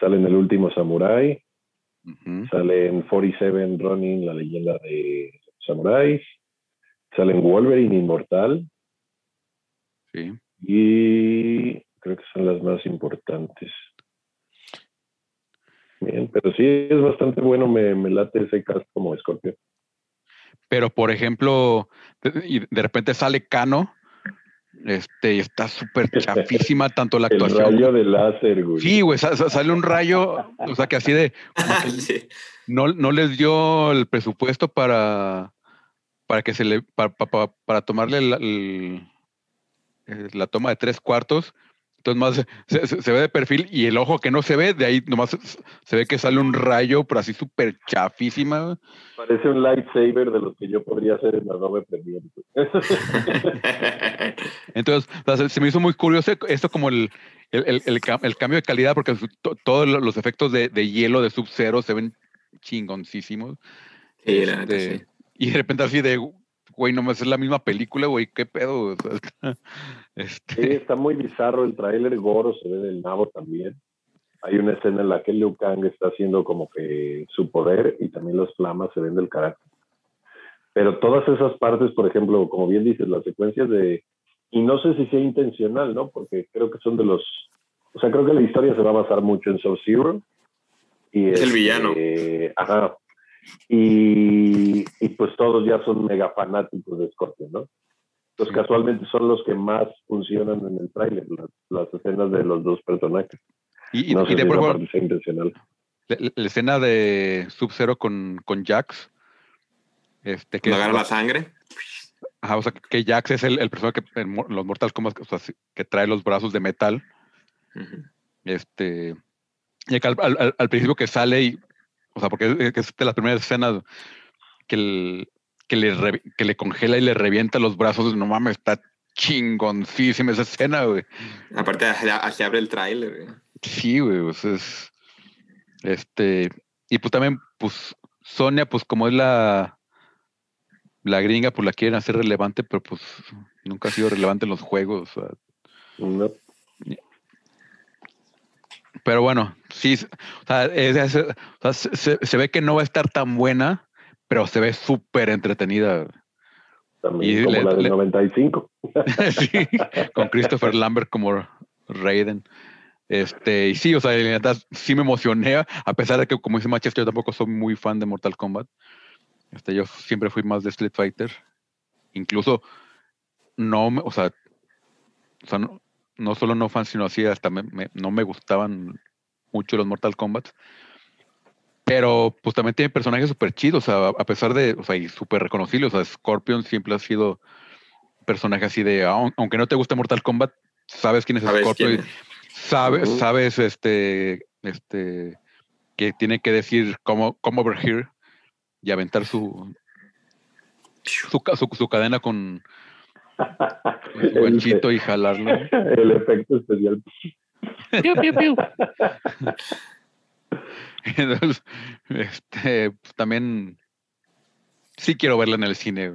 Sale en El Último Samurai. Ujú. Sale en 47 Ronin, la leyenda de samuráis. Sale en Wolverine Inmortal. Sí. Y creo que son las más importantes. Bien, pero sí es bastante bueno, me, me late ese cast como Scorpio. Pero, por ejemplo, y de repente sale Cano, este, y está súper chafísima tanto la El actuación. rayo de láser, güey. Sí, güey, sa- sa- sale un rayo, o sea, que así de, como que sí. no, no les dio el presupuesto para, para que se le, para, para, para tomarle la, el- eh, la toma de tres cuartos. Entonces más se, se- se ve de perfil y el ojo que no se ve, de ahí nomás se, se ve que sale un rayo, pero así súper chafísima. Parece un lightsaber de los que yo podría hacer en Adobe Premiere. Entonces, o sea, se, se me hizo muy curioso esto como el, el, el- el cam- el cambio de calidad, porque su- to- todos lo- los efectos de, de hielo de Sub-Zero se ven chingoncísimos. Sí, la Este, sí. Y de repente así de, güey, no es la misma película, güey, qué pedo. O sea, está- este, Sí, está muy bizarro el tráiler, Goro se ve del nabo también. Hay una escena en la que Liu Kang está haciendo como que su poder y también las flamas se ven del carácter. Pero todas esas partes, por ejemplo, como bien dices, las secuencias de... Y no sé si sea intencional, ¿no? Porque creo que son de los... O sea, creo que la historia se va a basar mucho en Sub-Zero. Y Es el este, villano. Ajá. Y, y pues todos ya son mega fanáticos de Scorpion, ¿no? Sí. casualmente son los que más funcionan en el tráiler, las, las escenas de los dos personajes. y, no y sé de si por favor, intencional. la, la- la escena de Sub-Zero con, con Jax. Este, que agarra la sangre. Ajá, o sea, que Jax es el, el personaje que en los Mortal Kombat, o sea, sí, que trae los brazos de metal. Este. Y acá al- al principio que sale y. O sea, porque es, de las primeras escenas que, el- que, le, re- que le congela y le revienta los brazos. No mames, está chingoncísima esa escena, güey. Aparte, así abre el tráiler. güey. Sí, güey, pues es. Este. Y pues también, pues, Sonia, pues como es la. La gringa, pues la quieren hacer relevante, pero pues nunca ha sido relevante en los juegos. o sea, No. Pero bueno, sí, o sea, es- es- o sea, se, se- ve que no va a estar tan buena, pero se ve súper entretenida. También Y como le- la del le- 95. sí, con Christopher Lambert como Raiden. Este, y sí, o sea, la neta, sí me emocioné, a pesar de que, como dice Manchester, yo tampoco soy muy fan de Mortal Kombat. Este, yo siempre fui más de Street Fighter. Incluso, no, o sea, o sea, no, no solo no fan, sino así, hasta me- me- no me gustaban mucho los Mortal Kombat. Pero, pues también tiene personajes súper chidos, o sea, a pesar de, o sea, y súper reconocibles. O sea, Scorpion siempre ha sido personaje así de, aun- aunque no te guste Mortal Kombat, sabes quién es ¿Sabes Scorpion quién y es? sabes, sabes, este, este, que tiene que decir come, come over here y aventar su, su, su, su cadena con, El- ganchito y jalarlo. El efecto especial. Piu, piu, piu. Entonces, este, también sí quiero verla en el cine.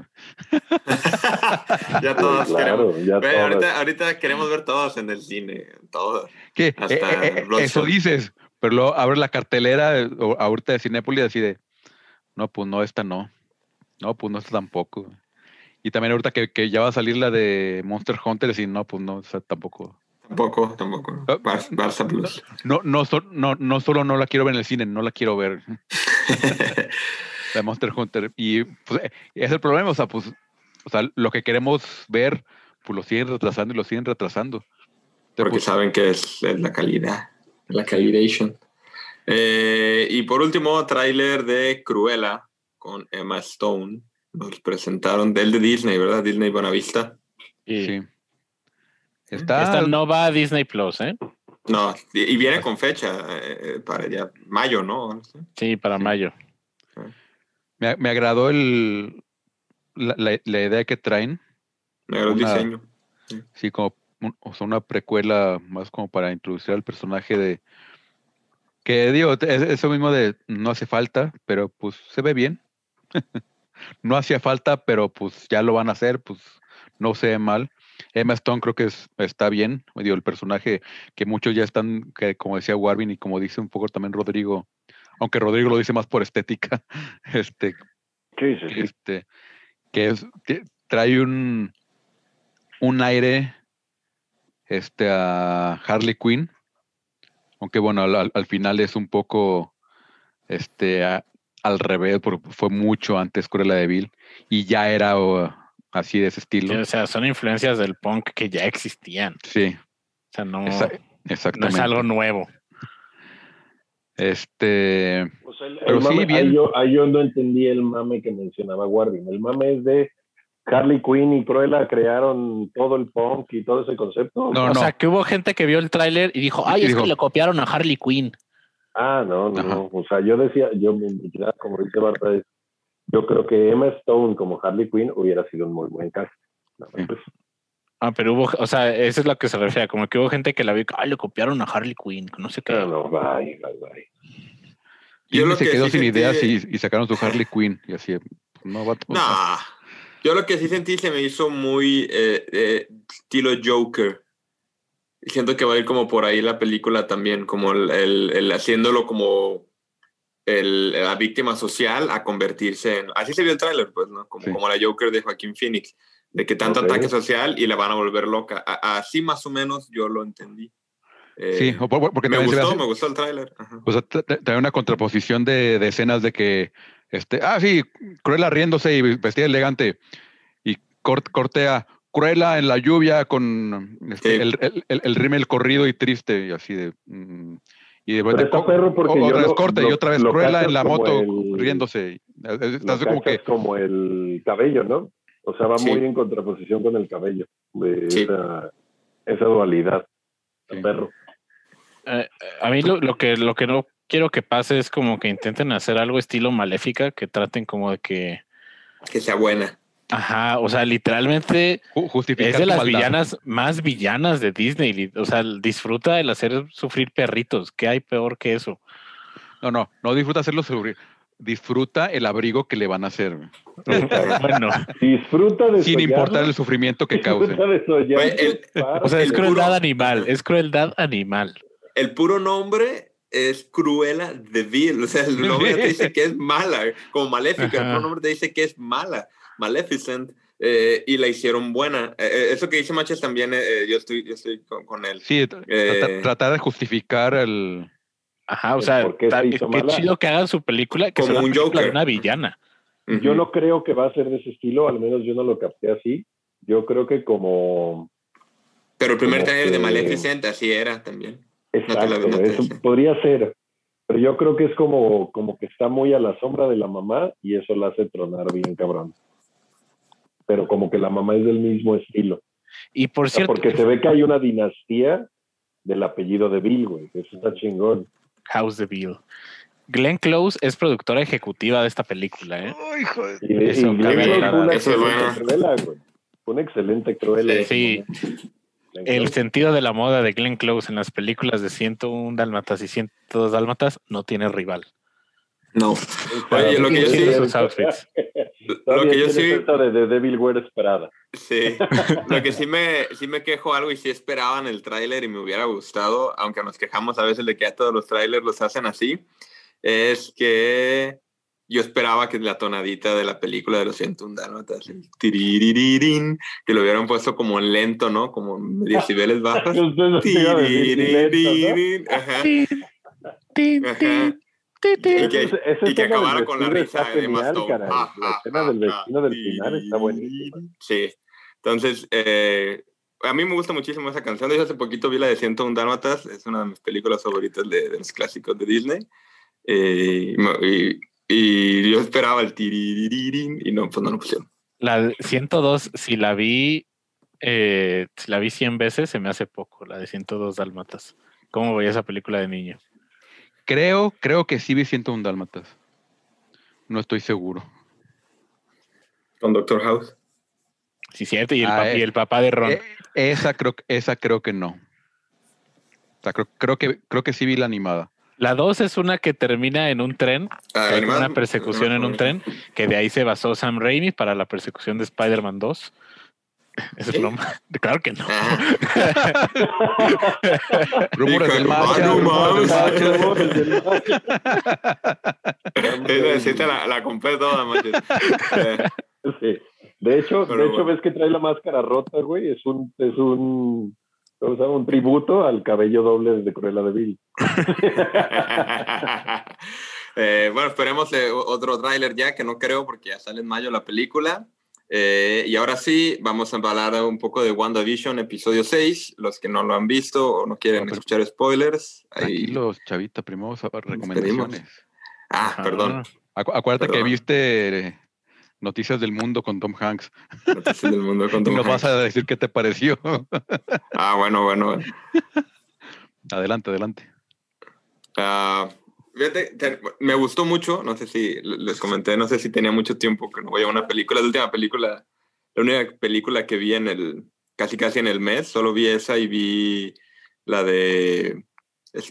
ya todos claro, queremos. ya ahorita, ahorita queremos ver todos en el cine. Todos. Que Hasta eh, eh, eh, eso dices, pero luego abres la cartelera eh, ahorita de Cinépolis así de, no, pues no, esta no. No, pues no, esta tampoco. Y también ahorita que, que ya va a salir la de Monster Hunter, y no, pues no, o sea, tampoco. Tampoco, tampoco. Ah, Bar- Barça Plus. No, no, no, no solo no la quiero ver en el cine, no la quiero ver. de Monster Hunter. Y pues, eh, es el problema, o sea, pues, o sea, lo que queremos ver, pues lo siguen retrasando y lo siguen retrasando. Porque pues, saben que es, es la calidad, la calidation. Eh, y por último, tráiler de Cruella con Emma Stone. Nos presentaron del de Disney, ¿verdad? Disney Bonavista. Y sí. Está, Esta no va a Disney Plus, ¿eh? No, y, viene con fecha eh, para ya mayo, ¿no? Sí, para Sí. mayo. me, me agradó el, la, la- la idea que traen, Me agradó el diseño. sí, como un- o sea, una precuela más como para introducir al personaje de que digo, es eso mismo de no hace falta, pero pues se ve bien. no hacía falta, pero pues ya lo van a hacer, pues no se ve mal. Emma Stone creo que es- está bien, digo, el personaje que muchos ya están, que como decía Warvin y como dice un poco también Rodrigo, aunque Rodrigo lo dice más por estética, este, Sí, sí, sí. este, que es, trae un, un aire este, a Harley Quinn, aunque bueno, al, al- al final es un poco este, a- al revés, porque fue mucho antes Cruella de Vil y ya era así de ese Sí, estilo. o sea, son influencias del punk que ya existían. Sí, O sea, no, esa- no exactamente. es algo nuevo. Este, O sea, el- Pero el sí, bien. Ahí yo, ahí yo no entendí el mame que mencionaba Guardian. El mame es de Harley Quinn y Cruella crearon todo el punk y todo ese concepto. No, o no. sea, que hubo gente que vio el tráiler y dijo, ay, Y es dijo- que le copiaron a Harley Quinn. Ah, no, no, Ajá. O sea, yo decía, yo me imaginaba, como dice Barta, es- yo creo que Emma Stone como Harley Quinn hubiera sido un muy buen cast. No, Sí. pues, Ah, pero hubo, o sea, eso es lo que se refiere, como que hubo gente que la vio, ay, le copiaron a Harley Quinn, no sé qué. no, no, bye, bye, bye. Yo Disney lo se que quedó sí sin sentí ideas de- y, y sacaron su Harley Quinn y así, pues, no, sea, Nah. Yo lo que sí sentí se me hizo muy eh, eh, estilo Joker. Siento que va a ir como por ahí la película también, como el, el- el haciéndolo como el, la víctima social a convertirse en... Así se vio el tráiler, pues, ¿no? Como, Sí. como la Joker de Joaquín Phoenix, de que tanto Ok. ataque social y la van a volver loca. A- así más o menos yo lo entendí. Eh, sí, porque me gustó, así- me gustó el tráiler. O sea, trae una contraposición de, de escenas de que, este, ah, sí, Cruella riéndose y vestida elegante. Y cort- cortea, Cruella en la lluvia con este, Sí. el, el, el, el rímel corrido y triste, y así de. mm, y de co- perro porque o- yo otra vez lo- corte y otra vez Cruella en la como moto el- riéndose. Lo Estás como que. como el cabello, ¿no? O sea, va Sí. muy en contraposición con el cabello, de Sí. esa, esa dualidad. Sí. perro. Eh, a mí lo, lo que lo que no quiero que pase es como que intenten hacer algo estilo maléfica, que traten como de que Que sea buena. Ajá, o sea, literalmente Justificar es de las maldad. villanas más villanas de Disney. O sea, disfruta el hacer sufrir perritos. ¿Qué hay peor que eso? No, no, no disfruta hacerlo sufrir. Disfruta el abrigo que le van a hacer. bueno, Disfruta de Sin importar el sufrimiento que cause. Disfruta de sollarlo, Güey, el- o sea, es crueldad puro- animal, es crueldad animal. El puro nombre es Cruella de Vil. O sea, el nombre te dice que es mala. Como Maléfica, el puro nombre te dice que es mala. Maleficent. eh, y la hicieron buena. Eh, eh, eso que dice Machas también, eh, yo estoy, yo estoy con, con él. Sí, tra- Eh. trata- tratar de justificar el. Ajá, o sea, ¿por qué se ta- hizo qué mala? chido que hagan su película, que Como sea una un película de Joker. una villana. Yo no creo que va a ser de ese estilo, al menos yo no lo capté así. Yo creo que como... Pero el primer trailer de Maleficent así era también. Exacto, no eso decía. podría ser. Pero yo creo que es como, como que está muy a la sombra de la mamá y eso la hace tronar bien cabrón. Pero como que la mamá es del mismo estilo. Y por O sea, cierto, porque se ve que hay una dinastía del apellido de Bill, güey. que Eso está chingón. House de Bill. Glenn Close es productora ejecutiva de esta película, ¿eh? Y, de- Eso y Glenn cabe Close aclarar. fue una Eso es excelente bueno. Cruella, güey. Fue una excelente Cruella. en ese Sí. Glenn El sentido de la moda de Glenn Close en las películas de 101 Dálmatas y 102 Dálmatas no tiene rival. No. Oye, lo que yo Sí, sí, esos outfits. lo que yo sí, de, de Prada. sí, lo que sí me, sí me quejo algo y sí esperaba en el tráiler y me hubiera gustado, aunque nos quejamos a veces de que ya todos los trailers los hacen así, es que yo esperaba que la tonadita de la película de los 101 dálmatas, el tiriririrín, que lo hubieran puesto como en lento, ¿no? Como en decibeles bajos. A ajá, Tin, ajá. Y que- y que acabara con la risa de Emma. Ja, La escena del vestido del final está buenísima. Sí. Entonces, eh, a mí me gusta muchísimo esa canción. De hecho, hace poquito vi la de 101 Dálmatas. Es una de mis películas favoritas de, de los clásicos de Disney. Eh, y yo esperaba el tiririrín y no, pues no lo pusieron. La de 102, si la vi, eh, si la vi 100 veces, se me hace poco, la de 102 Dálmatas. ¿Cómo veía esa película de niño? Creo, creo que sí vi 101 dálmatas. No estoy seguro. Con Doctor House. Sí, cierto, y el, Ah, eh. y el papá de Ron. Eh, esa creo, esa creo que no. O sea, creo, creo que creo que sí vi la animada. La 2 es una que termina en un tren, Ah, hay una persecución en un no. tren, que de ahí se basó Sam Raimi para la persecución de Spider-Man 2. Es ¿Sí? broma. Claro que no. Ah, Rumores del de- macho, rumores del macho. la, la compré toda. Eh, Sí. De hecho, Pero de hecho bueno. ves que trae la máscara rota, güey. Es un, es un, ¿cómo se llama? un tributo al cabello doble de Cruella de Bill. Eh, bueno, esperemos eh, otro tráiler ya, que no creo porque ya sale en mayo la película. Eh, y ahora sí, vamos a hablar un poco de WandaVision, episodio 6. Los que no lo han visto o no quieren No, pero- escuchar spoilers. ahí- Tranquilos, chavita, primero recomendaciones. Ah, Ajá. perdón. Acu- acuérdate que viste eh, Noticias del Mundo con Tom Hanks. Noticias del mundo con Y Tom nos vas a decir qué te pareció. Ah, bueno, bueno. adelante, adelante. Ah, fíjate, te- me gustó mucho, no sé si les comenté, no sé si tenía mucho tiempo que no voy a una película, la última película, la única película que vi en el, casi casi en el mes, solo vi esa y vi la de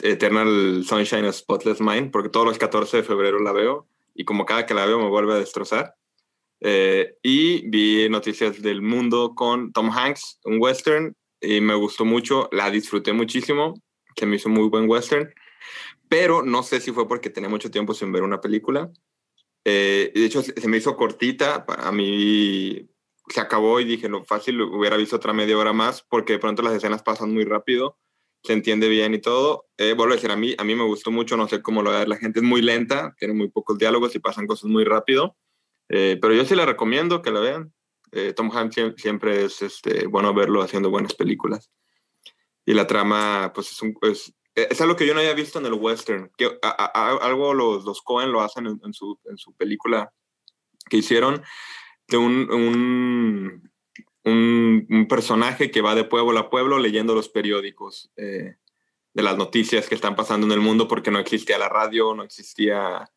Eternal Sunshine of Spotless Mind, porque todos los 14 de febrero la veo y como cada que la veo me vuelve a destrozar. Eh, y vi Noticias del Mundo con Tom Hanks, un western, y me gustó mucho, la disfruté muchísimo, se me hizo muy buen western pero no sé si fue porque tenía mucho tiempo sin ver una película. Eh, de hecho, se me hizo cortita, a mí se acabó y dije, lo fácil hubiera visto otra media hora más, porque de pronto las escenas pasan muy rápido, se entiende bien y todo. Eh, vuelvo a decir, a mí, a mí me gustó mucho, no sé cómo lo va a ver la gente, es muy lenta, tiene muy pocos diálogos y pasan cosas muy rápido, Eh, pero yo sí la recomiendo que la vean. Eh, Tom Hanks siem- siempre es este, bueno verlo haciendo buenas películas. Y la trama, pues es, un, es, es algo que yo no había visto en el western. Que, algo los, los Cohen lo hacen en, su, en su película que hicieron de un, un, un, personaje que va de pueblo a pueblo leyendo los periódicos eh, de las noticias que están pasando en el mundo porque no existía la radio, no existía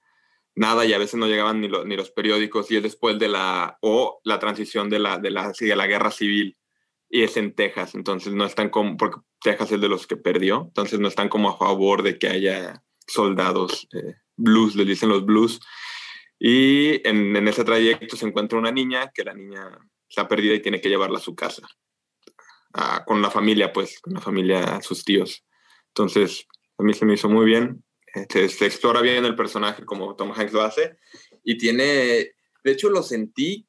nada y a veces no llegaban ni, lo- ni los periódicos y es después de la, o la transición de la, de la, de la guerra civil y es en Texas, entonces no están como, porque Texas es de los que perdió, entonces no están como a favor de que haya soldados eh, blues, les dicen los blues. Y en, en ese trayecto se encuentra una niña, que la niña está perdida y tiene que llevarla a su casa, con la familia, pues, con la familia, sus tíos. Entonces, a mí se me hizo muy bien. Se, se explora bien el personaje como Tom Hanks lo hace. Y tiene, de hecho, lo sentí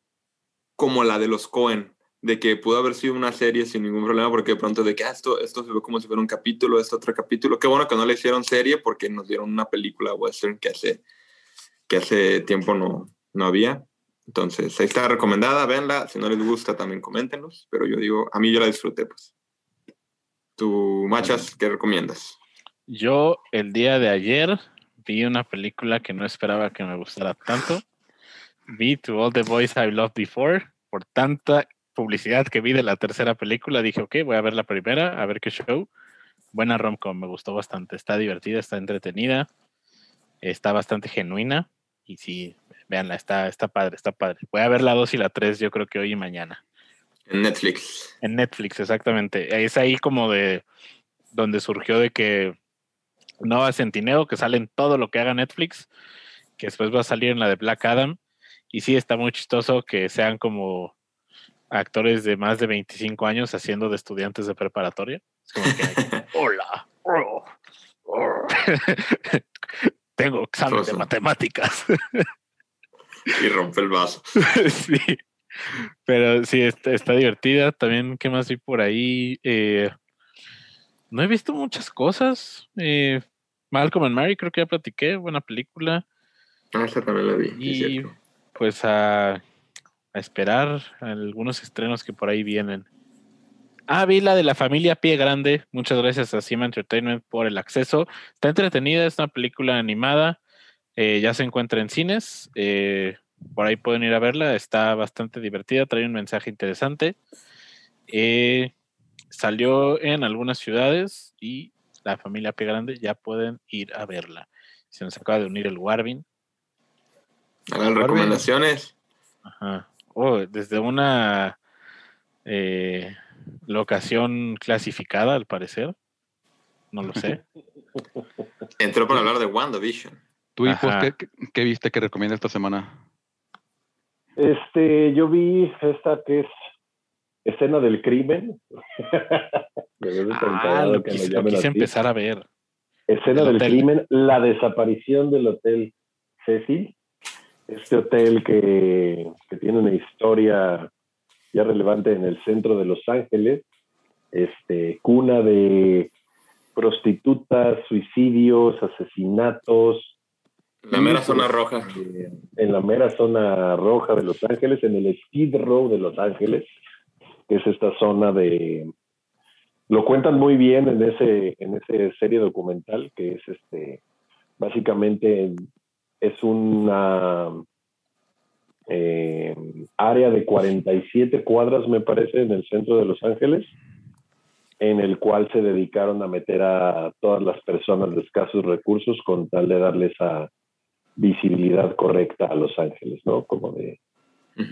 como la de los Cohen, de que pudo haber sido una serie sin ningún problema, porque de pronto de que ah, esto, esto se ve como si fuera un capítulo, esto otro capítulo. Qué bueno que no le hicieron serie porque nos dieron una película western que hace, que hace tiempo no, no había. Entonces, ahí está recomendada, véanla. Si no les gusta, también coméntenos. Pero yo digo, a mí yo la disfruté, pues. ¿Tú, Machas, qué recomiendas? Yo el día de ayer vi una película que no esperaba que me gustara tanto. Vi To All the Boys I Loved Before. Por tanta publicidad que vi de la tercera película, dije, ok, voy a ver la primera, a ver qué show. Buena romcom, me gustó bastante. Está divertida, está entretenida, está bastante genuina. Y sí, véanla, está, está padre, está padre. Voy a ver la 2 y la 3, yo creo que hoy y mañana. En Netflix. En Netflix, exactamente. Es ahí como de donde surgió de que Nova Centineo, que sale en todo lo que haga Netflix, que después va a salir en la de Black Adam. Y sí, está muy chistoso que sean como actores de más de 25 años haciendo de estudiantes de preparatoria. Es como que, hola, oh, oh". tengo examen de matemáticas. Y rompe el vaso. sí. Pero sí, está, está divertida. También, ¿qué más vi por ahí? Eh, no he visto muchas cosas. Eh, Malcolm and Mary, creo que ya platiqué. Buena película. Ah, esa también la vi. Y pues a, a esperar algunos estrenos que por ahí vienen. Ah, vi la de la familia Pie Grande. Muchas gracias a Cima Entertainment por el acceso. Está entretenida, es una película animada. eh, ya se encuentra en cines. eh, por ahí pueden ir a verla. Está bastante divertida, trae un mensaje interesante. Eh, salió en algunas ciudades y la familia Pie Grande ya pueden ir a verla. Se nos acaba de unir el Warvin. Hagan recomendaciones. Ajá. Oh, desde una eh, locación clasificada, al parecer. No lo sé. Entró para hablar de WandaVision. ¿Tú, hijos, qué, qué- viste que recomienda esta semana? Este, yo vi esta que es escena del crimen. De Ah, lo que quise, lo empezar a ver. Escena El del hotel. crimen, la desaparición del hotel Cecil. Este hotel que, que tiene una historia ya relevante en el centro de Los Ángeles, este, cuna de prostitutas, suicidios, asesinatos, La mera zona roja. eh, en la mera zona roja de Los Ángeles, en el Skid Row de Los Ángeles, que es esta zona de... Lo cuentan muy bien en ese, en ese serie documental, que es este, básicamente es una eh, área de 47 cuadras, me parece, en el centro de Los Ángeles, en el cual se dedicaron a meter a todas las personas de escasos recursos con tal de darles a visibilidad correcta a Los Ángeles, ¿no? Como de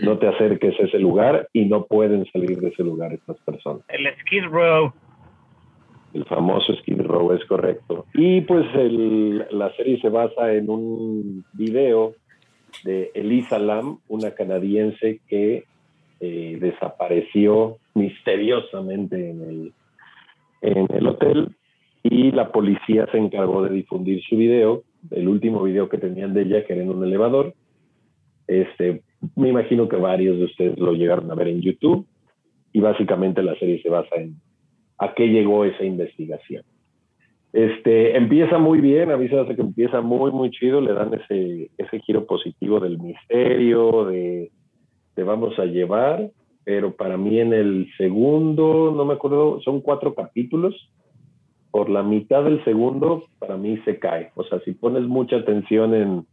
no te acerques a ese lugar y no pueden salir de ese lugar estas personas. El Skid Row. El famoso Skid Row es correcto. Y pues la serie se basa en un video de Elisa Lam, una canadiense que eh, desapareció misteriosamente en el, en el hotel y la policía se encargó de difundir su video, el último video que tenían de ella, que era en un elevador. Este, me imagino que varios de ustedes lo llegaron a ver en YouTube y básicamente la serie se basa en a qué llegó esa investigación. Este, empieza muy bien, a mí se hace que empieza muy, muy chido, le dan ese, ese giro positivo del misterio, de te vamos a llevar, pero para mí en el segundo, no me acuerdo, son cuatro capítulos, por la mitad del segundo, para mí se cae. O sea, si pones mucha atención en,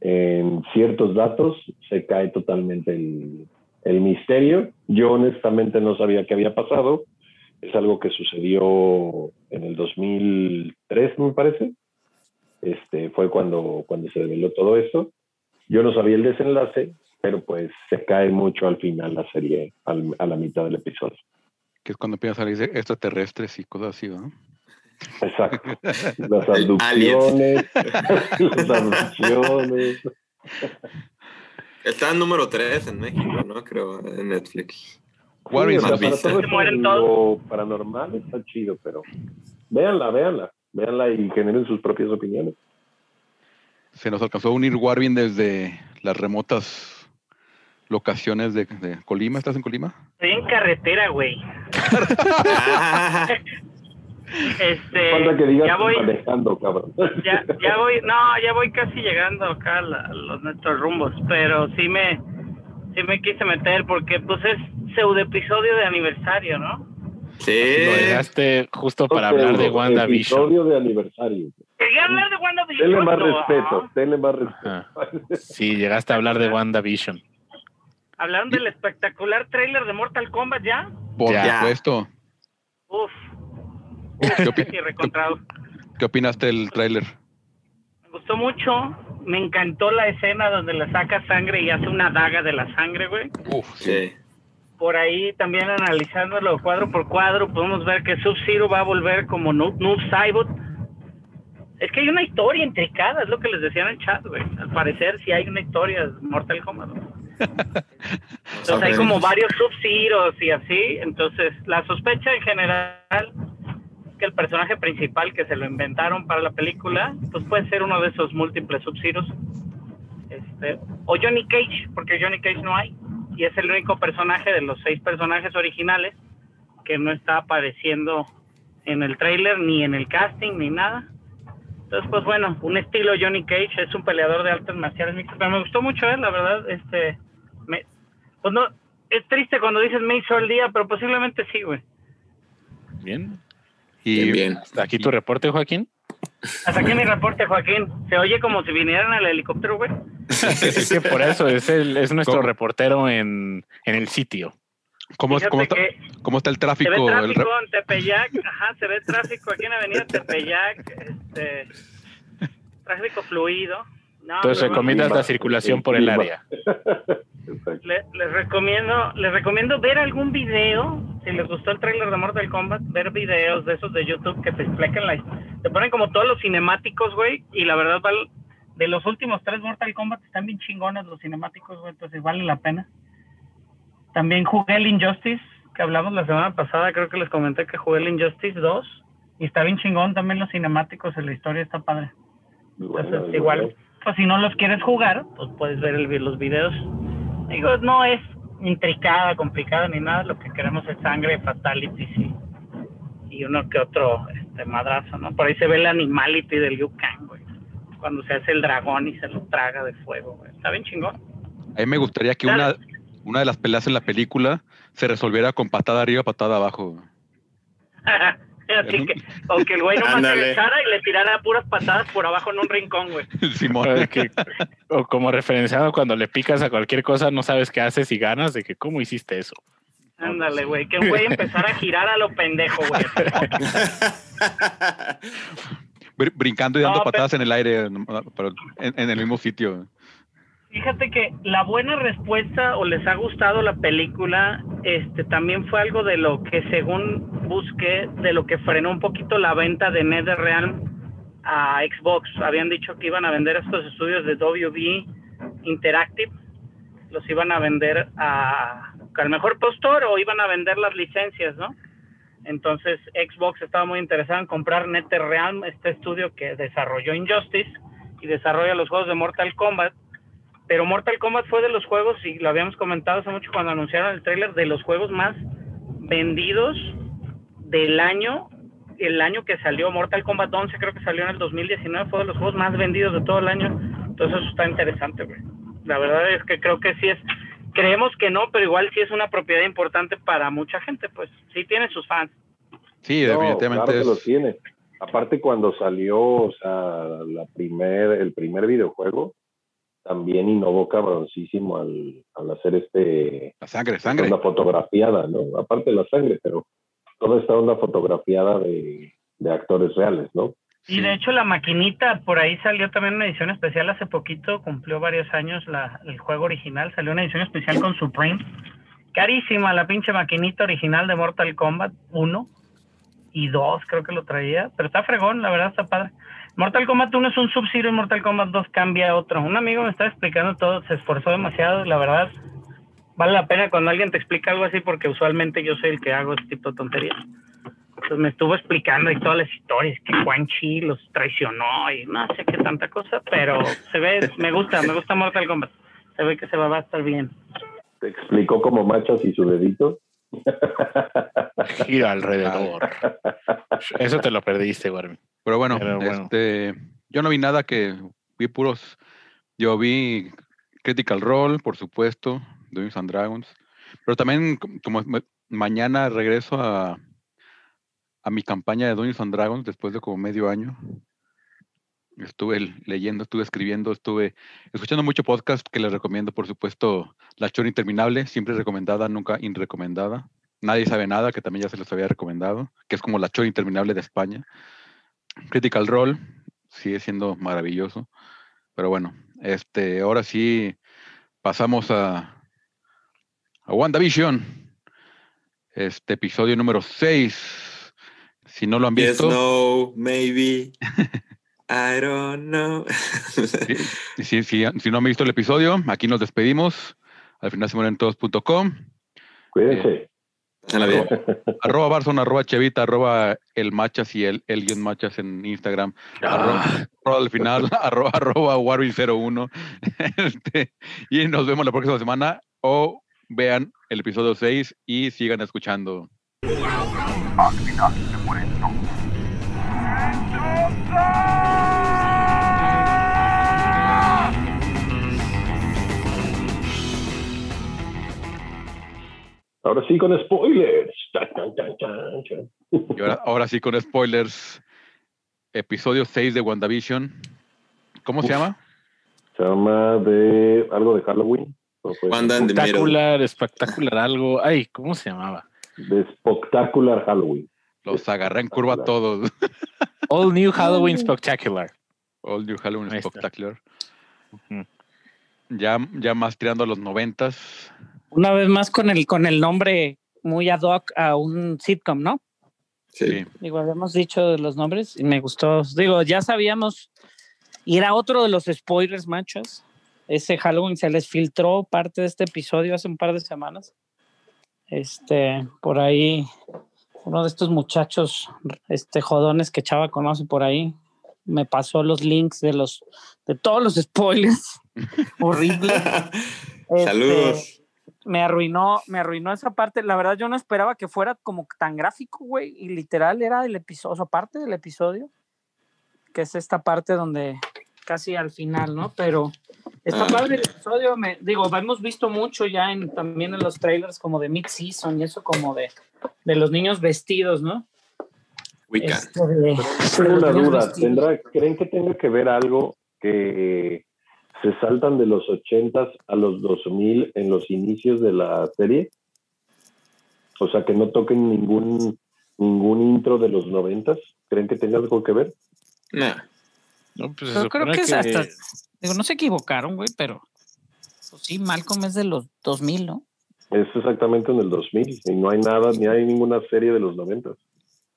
en ciertos datos, se cae totalmente el, el misterio. Yo honestamente no sabía qué había pasado. Es algo que sucedió en el 2003, me parece. este, fue cuando, cuando se reveló todo esto. Yo no sabía el desenlace, pero pues se cae mucho al final la serie, al- a la mitad del episodio. Que es cuando empiezan a salir extraterrestres y cosas así, ¿no? Exacto. Las abducciones, las abducciones. Está en número 3 en México, ¿no? Creo, en Netflix. Warriors Sí, o sea, para todo esto, lo paranormal está chido, pero véanla, véanla, véanla y generen sus propias opiniones. Se nos alcanzó a unir Warvin desde las remotas locaciones de, de Colima. ¿Estás en Colima? Estoy en carretera, güey. Este, Falta que digas ya voy, manejando, cabrón. ya, ya voy, no, ya voy casi llegando acá a, la- a los nuestros rumbos, pero sí me, sí me quise meter porque pues es pseudo episodio de aniversario, ¿no? sí. Lo dejaste justo para hablar de WandaVision. Episodio de aniversario. Quería hablar de WandaVision. Denle más respeto, denle más respeto. Ah, sí, llegaste a hablar de WandaVision. ¿Hablaron del espectacular tráiler de Mortal Kombat ya? Por Ya. supuesto. Uf, ¿Qué, opi- sí, recontrado. qué opinaste del tráiler? Me gustó mucho, me encantó la escena donde le saca sangre y hace una daga de la sangre, güey. Uf, Sí. Por ahí también analizándolo cuadro por cuadro, podemos ver que Sub-Zero va a volver como Noob, Noob Saibot. Es que hay una historia intricada, es lo que les decía en el chat, güey. Al parecer sí hay una historia Mortal Kombat. Entonces hay como varios Sub-Zeros y así. Entonces la sospecha en general es que el personaje principal que se lo inventaron para la película, pues puede ser uno de esos múltiples Sub-Zeros. Este, o Johnny Cage, porque Johnny Cage no hay. Y es el único personaje de los seis personajes originales que no está apareciendo en el tráiler, ni en el casting, ni nada. Entonces, pues bueno, un estilo Johnny Cage, es un peleador de artes marciales mixtas, pero me gustó mucho, ¿eh? la verdad, este, me, pues no, es triste cuando dices me hizo el día, pero posiblemente sí, güey. Bien. Y Bien, bien. Hasta aquí tu reporte, Joaquín. Hasta aquí mi reporte, Joaquín. Se oye como si vinieran al helicóptero, güey. Es que por eso es, el, es nuestro ¿Cómo? reportero en, en el sitio. ¿cómo, cómo está, cómo está el se ve tráfico? El tráfico en Tepeyac, ajá, se ve tráfico aquí en Avenida Tepeyac, este, tráfico fluido. No, Entonces recomiendas la circulación por el área. Le- les recomiendo les recomiendo ver algún video si les gustó el tráiler de Mortal Kombat ver videos de esos de YouTube que te explican la te ponen como todos los cinemáticos güey y la verdad val- de los últimos tres Mortal Kombat están bien chingones los cinemáticos güey entonces vale la pena también jugué el Injustice que hablamos la semana pasada creo que les comenté que jugué el Injustice 2 y está bien chingón también los cinemáticos y la historia está padre entonces, bueno. igual, pues si no los quieres jugar, pues puedes ver el, los videos. Digo, no es intricada, complicada ni nada, lo que queremos es sangre, fatalities y, y uno que otro este, madrazo, ¿no? Por ahí se ve el animality del Liu Kang, güey. Cuando se hace el dragón y se lo traga de fuego, güey. Está bien chingón. A mí me gustaría que Claro. una, una de las peleas en la película se resolviera con patada arriba, patada abajo. Así que, o que el güey no se agachara y le tirara puras patadas por abajo en un rincón, güey. Simón. O, que- o como referenciado cuando le picas a cualquier cosa, no sabes qué haces y ganas de que cómo hiciste eso. Ándale, güey. Que un güey empezara a girar a lo pendejo, güey. Br- brincando y dando No, pero- patadas en el aire, en, en el mismo sitio. Fíjate que la buena respuesta o les ha gustado la película, este también fue algo de lo que según busqué, de lo que frenó un poquito la venta de NetherRealm a Xbox. Habían dicho que iban a vender estos estudios de WB Interactive, los iban a vender a al mejor postor o iban a vender las licencias, ¿no? Entonces Xbox estaba muy interesado en comprar NetherRealm, este estudio que desarrolló Injustice y desarrolla los juegos de Mortal Kombat pero Mortal Kombat fue de los juegos, y lo habíamos comentado hace mucho cuando anunciaron el tráiler, de los juegos más vendidos del año, el año que salió Mortal Kombat 11, creo que salió en el 2019, fue de los juegos más vendidos de todo el año, entonces eso está interesante, güey. La verdad es que creo que sí es, creemos que no, pero igual sí es una propiedad importante para mucha gente, pues sí tiene sus fans. Sí, No, definitivamente claro que lo es- tiene. Aparte cuando salió, o sea, la primer, el primer videojuego, también innovó cabroncísimo al, al hacer este la sangre, esta sangre. onda fotografiada, ¿no? Aparte de la sangre, pero toda esta onda fotografiada de, de actores reales, ¿no? Y Sí. de hecho la maquinita, por ahí salió también una edición especial hace poquito, cumplió varios años la, el juego original, salió una edición especial con Supreme. Carísima la pinche maquinita original de Mortal Kombat 1 y 2 creo que lo traía, pero está fregón, la verdad está padre. Mortal Kombat 1 es un Sub-Zero y Mortal Kombat 2 cambia a otro. Un amigo me estaba explicando todo, se esforzó demasiado, la verdad vale la pena cuando alguien te explica algo así porque usualmente yo soy el que hago este tipo de tonterías. Entonces me estuvo explicando y todas las historias que Quan Chi los traicionó y no sé qué tanta cosa, pero se ve, me gusta, me gusta Mortal Kombat. Se ve que se va, a estar bien. Te explicó como machas y su dedito. Gira alrededor. Eso te lo perdiste, Warmi. Pero bueno, Pero bueno. este, yo no vi nada que vi puros. Yo vi Critical Role, por supuesto, Dungeons and Dragons. Pero también, com- como mañana regreso a, a mi campaña de Dungeons and Dragons después de como medio año. Estuve leyendo, estuve escribiendo, estuve escuchando mucho podcast que les recomiendo, por supuesto, La Chora Interminable, siempre recomendada, nunca inrecomendada. Nadie sabe nada, que también ya se los había recomendado, que es como La Chora Interminable de España. Critical Role sigue siendo maravilloso. Pero bueno, este, ahora sí pasamos a, a WandaVision. Este episodio número 6. Si no lo han Yes, visto, no, maybe. I don't know. si, si- si- si no han visto el episodio, aquí nos despedimos. Al final se mueren todos.com. Cuídense. Pásala bien. Arroba Barson, arroba Chevita, arroba el Machas y el, el guion Machas en Instagram. Arroba, arroba al final, arroba, arroba Warby01. Este, y nos vemos la próxima semana. O vean el episodio 6 y sigan escuchando. Ahora sí con spoilers. Y ahora, ahora sí con spoilers. Episodio 6 de WandaVision. ¿Cómo se llama? Se llama de algo de Halloween. Wanda. Espectacular, espectacular algo. Ay, ¿cómo se llamaba? De Spectacular Halloween. Los agarré en curva a todos. All New Halloween Spectacular. All New Halloween. Spectacular. Ya, ya más tirando a los noventas. Una vez más con el, con el nombre muy ad hoc a un sitcom, ¿no? Sí. Digo, habíamos dicho los nombres y me gustó. Digo, ya sabíamos, y era otro de los spoilers, machos. Ese Halloween se les filtró parte de este episodio hace un par de semanas. Este, por ahí, uno de estos muchachos, este jodones que Chava conoce por ahí, me pasó los links de los, de todos los spoilers. Horrible. Este, Saludos. Me arruinó, me arruinó esa parte. La verdad, yo no esperaba que fuera como tan gráfico, güey. Y literal era el episodio, o sea, parte del episodio, que es esta parte donde casi al final, ¿no? Pero está Ah. padre el episodio. Me, digo, hemos visto mucho ya en, también en los trailers como de mid-season y eso como de, de los niños vestidos, ¿no? Wicca. Este, de- Tengo una duda. ¿Tendrá, ¿Creen que tenga que ver algo que se saltan de los 80s a los 2000 en los inicios de la serie? O sea, que no toquen ningún ningún intro de los 90s. ¿Creen que tenga algo que ver? Nah. No, pues se Pero creo supone que es hasta, digo, no se equivocaron, güey, pero pues sí, Malcolm es de los 2000, ¿no? Es exactamente en el 2000 y no hay nada, ni hay ninguna serie de los 90s.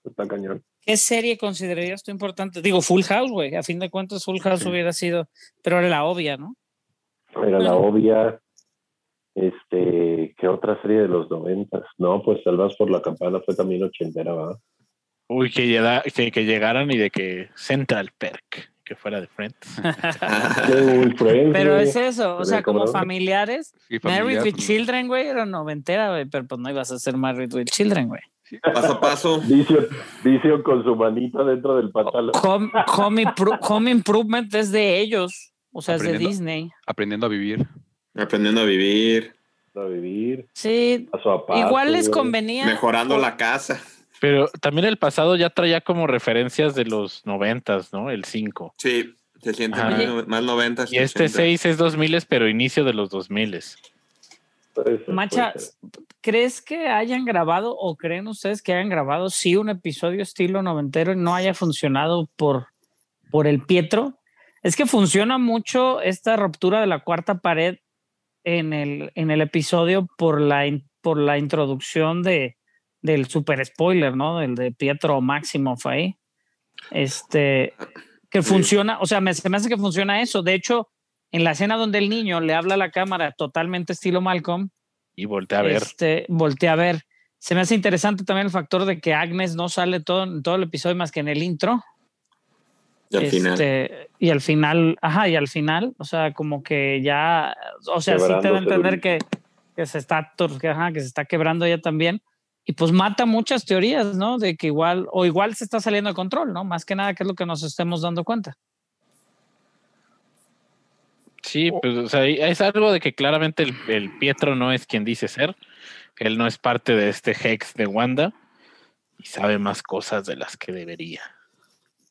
Está cañón. ¿Qué serie considerarías tú importante? Digo, Full House, güey. A fin de cuentas, Full House Sí. hubiera sido, pero era la obvia, ¿no? Era la obvia. Este, ¿qué otra serie de los 90s? No, pues Salvas por la Campana fue también ochentera, ¿verdad? Uy, que, llega- que, que llegaran y de que Central Perk, que fuera de Friends. Pero es eso, o sea, ¿cómo como familiares. Sí, Married with Children, güey, era noventera, güey, pero pues no ibas a ser Married with Children, güey. Paso a paso. Vicio, Vicio con su manita dentro del pantalón. Home, Home, Impro- Home Improvement es de ellos, o sea, es de. Disney. Aprendiendo a vivir. Aprendiendo a vivir. A vivir, Sí, paso a paso. igual les convenía. Mejorando la casa. Pero también el pasado ya traía como referencias de los noventas, ¿no? El 5. Sí. Se siente Ajá. más, no- más 90. Y este 6 es 2000, pero inicio de los 2000. Puede ser, Macha. ¿Crees que hayan grabado o creen ustedes que hayan grabado sí un episodio estilo noventero y no haya funcionado por por el Pietro. Es que funciona mucho esta ruptura de la cuarta pared en el, en el episodio por la, por la introducción de, del super spoiler, ¿no? Del de Pietro Maximoff ahí. Este, que Sí. funciona, o sea, me, se me hace que funciona eso. De hecho, en la escena donde el niño le habla a la cámara totalmente estilo Malcolm, Y volteé a ver. este, voltea a ver. Se me hace interesante también el factor de que Agnes no sale todo, en todo el episodio más que en el intro. Y al final. Este, y al final, ajá, y al final, o sea, como que ya, o sea, sí te da a entender que, que se está, que, ajá, que se está quebrando ella también. Y pues mata muchas teorías, ¿no? De que igual, o igual se está saliendo de control, ¿no? Más que nada, que es lo que nos estemos dando cuenta. Sí, pues, o sea, es algo de que claramente el, el Pietro no es quien dice ser. Él no es parte de este Hex de Wanda y sabe más cosas de las que debería.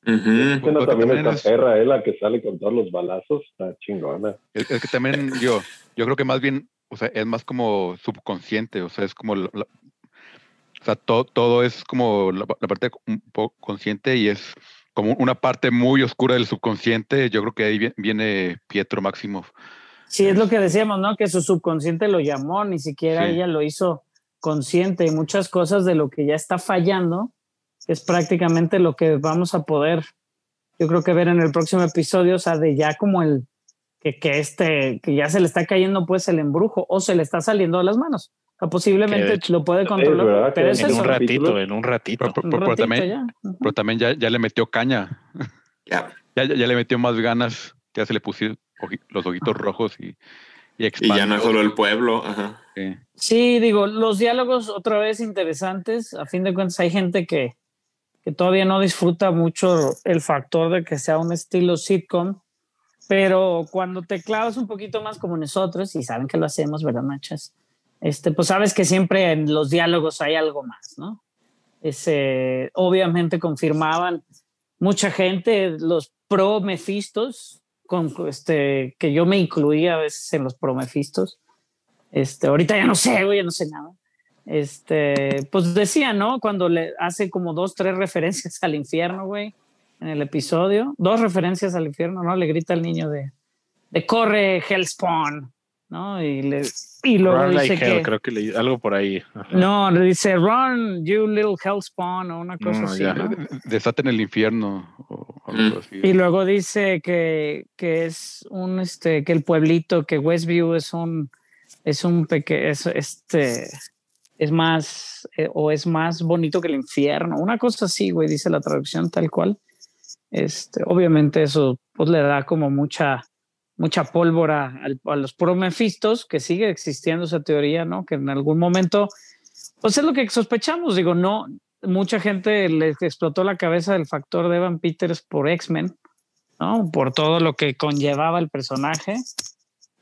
Esa escena Porque también también está es- perra, ¿eh? La que sale con todos los balazos, está chingona. Es, es que también yo, yo creo que más bien, o sea, es más como subconsciente, o sea, es como, la- la- o sea, to- todo es como la, la parte un poco consciente y es como una parte muy oscura del subconsciente. Yo creo que ahí vie- viene Pietro Máximo. Sí, es lo que decíamos, ¿no? Que su subconsciente lo llamó, ni siquiera Sí. ella lo hizo consciente y muchas cosas de lo que ya está fallando es prácticamente lo que vamos a poder, yo creo que ver en el próximo episodio, o sea, de ya como el que, que este, que ya se le está cayendo pues el embrujo o se le está saliendo de las manos. Sea, Que posiblemente hecho- lo puede controlar, pero es En Eso, un ratito, en un ratito. Pero, pero- un pero ratito también, ya. Ujú. pero también ya, ya le metió caña, Ya. ya, le metió más ganas, ya se le pusieron los ojitos rojos y, y Y ya no es solo el pueblo. Ajá. Sí. Sí, digo, los diálogos otra vez interesantes. A fin de cuentas, hay gente que, que todavía no disfruta mucho el factor de que sea un estilo sitcom, pero cuando te clavas un poquito más como nosotros, y saben que lo hacemos, ¿verdad, machas? Este, pues sabes que siempre en los diálogos hay algo más, ¿no? Ese, obviamente confirmaban mucha gente, los pro Mephistos, con, este, que yo me incluía a veces en los pro Mephistos. Este, ahorita ya no sé, güey, ya no sé nada. Este, pues decía, ¿no? Cuando le hace como dos, tres referencias al infierno, güey, en el episodio, dos referencias al infierno, ¿no? Le grita al niño de, de corre, Hellspawn, ¿no? Y, le, y luego Run dice like hell, que, creo que leí algo por ahí. Ajá. no, le dice, run, you little Hellspawn, o una cosa No, así, ya. ¿no? Desaten el infierno o algo Mm. así. Y luego dice que, que es un este que el pueblito, que Westview es un es un pequeño es este es más eh, o es más bonito que el infierno, una cosa así, güey, dice la traducción tal cual. Este, obviamente eso pues le da como mucha mucha pólvora al- a los promefistos, que sigue existiendo esa teoría, ¿no? Que en algún momento pues es lo que sospechamos, digo, no mucha gente les explotó la cabeza del factor de Evan Peters por X-Men, ¿no? Por todo lo que conllevaba el personaje.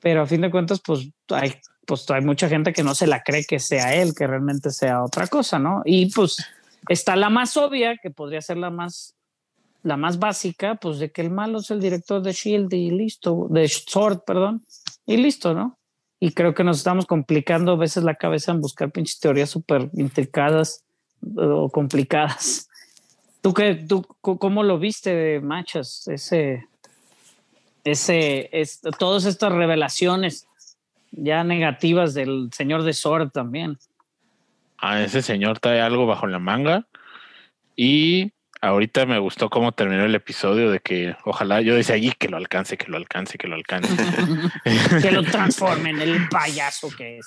Pero a fin de cuentas, pues hay, pues hay mucha gente que no se la cree que sea él, que realmente sea otra cosa, ¿no? Y pues está la más obvia, que podría ser la más, la más básica, pues de que el malo es el director de Shield y listo, de Sword, perdón, y listo, ¿no? Y creo que nos estamos complicando a veces la cabeza en buscar pinches teorías súper intricadas o complicadas. ¿Tú qué, tú, cómo lo viste de Machas? Ese, ese, es, todas estas revelaciones ya negativas del señor de Sword también. Ah, ese señor trae algo bajo la manga. Y ahorita me gustó cómo terminó el episodio de que ojalá yo decía allí que lo alcance, que lo alcance, que lo alcance. que lo transformen en el payaso que es.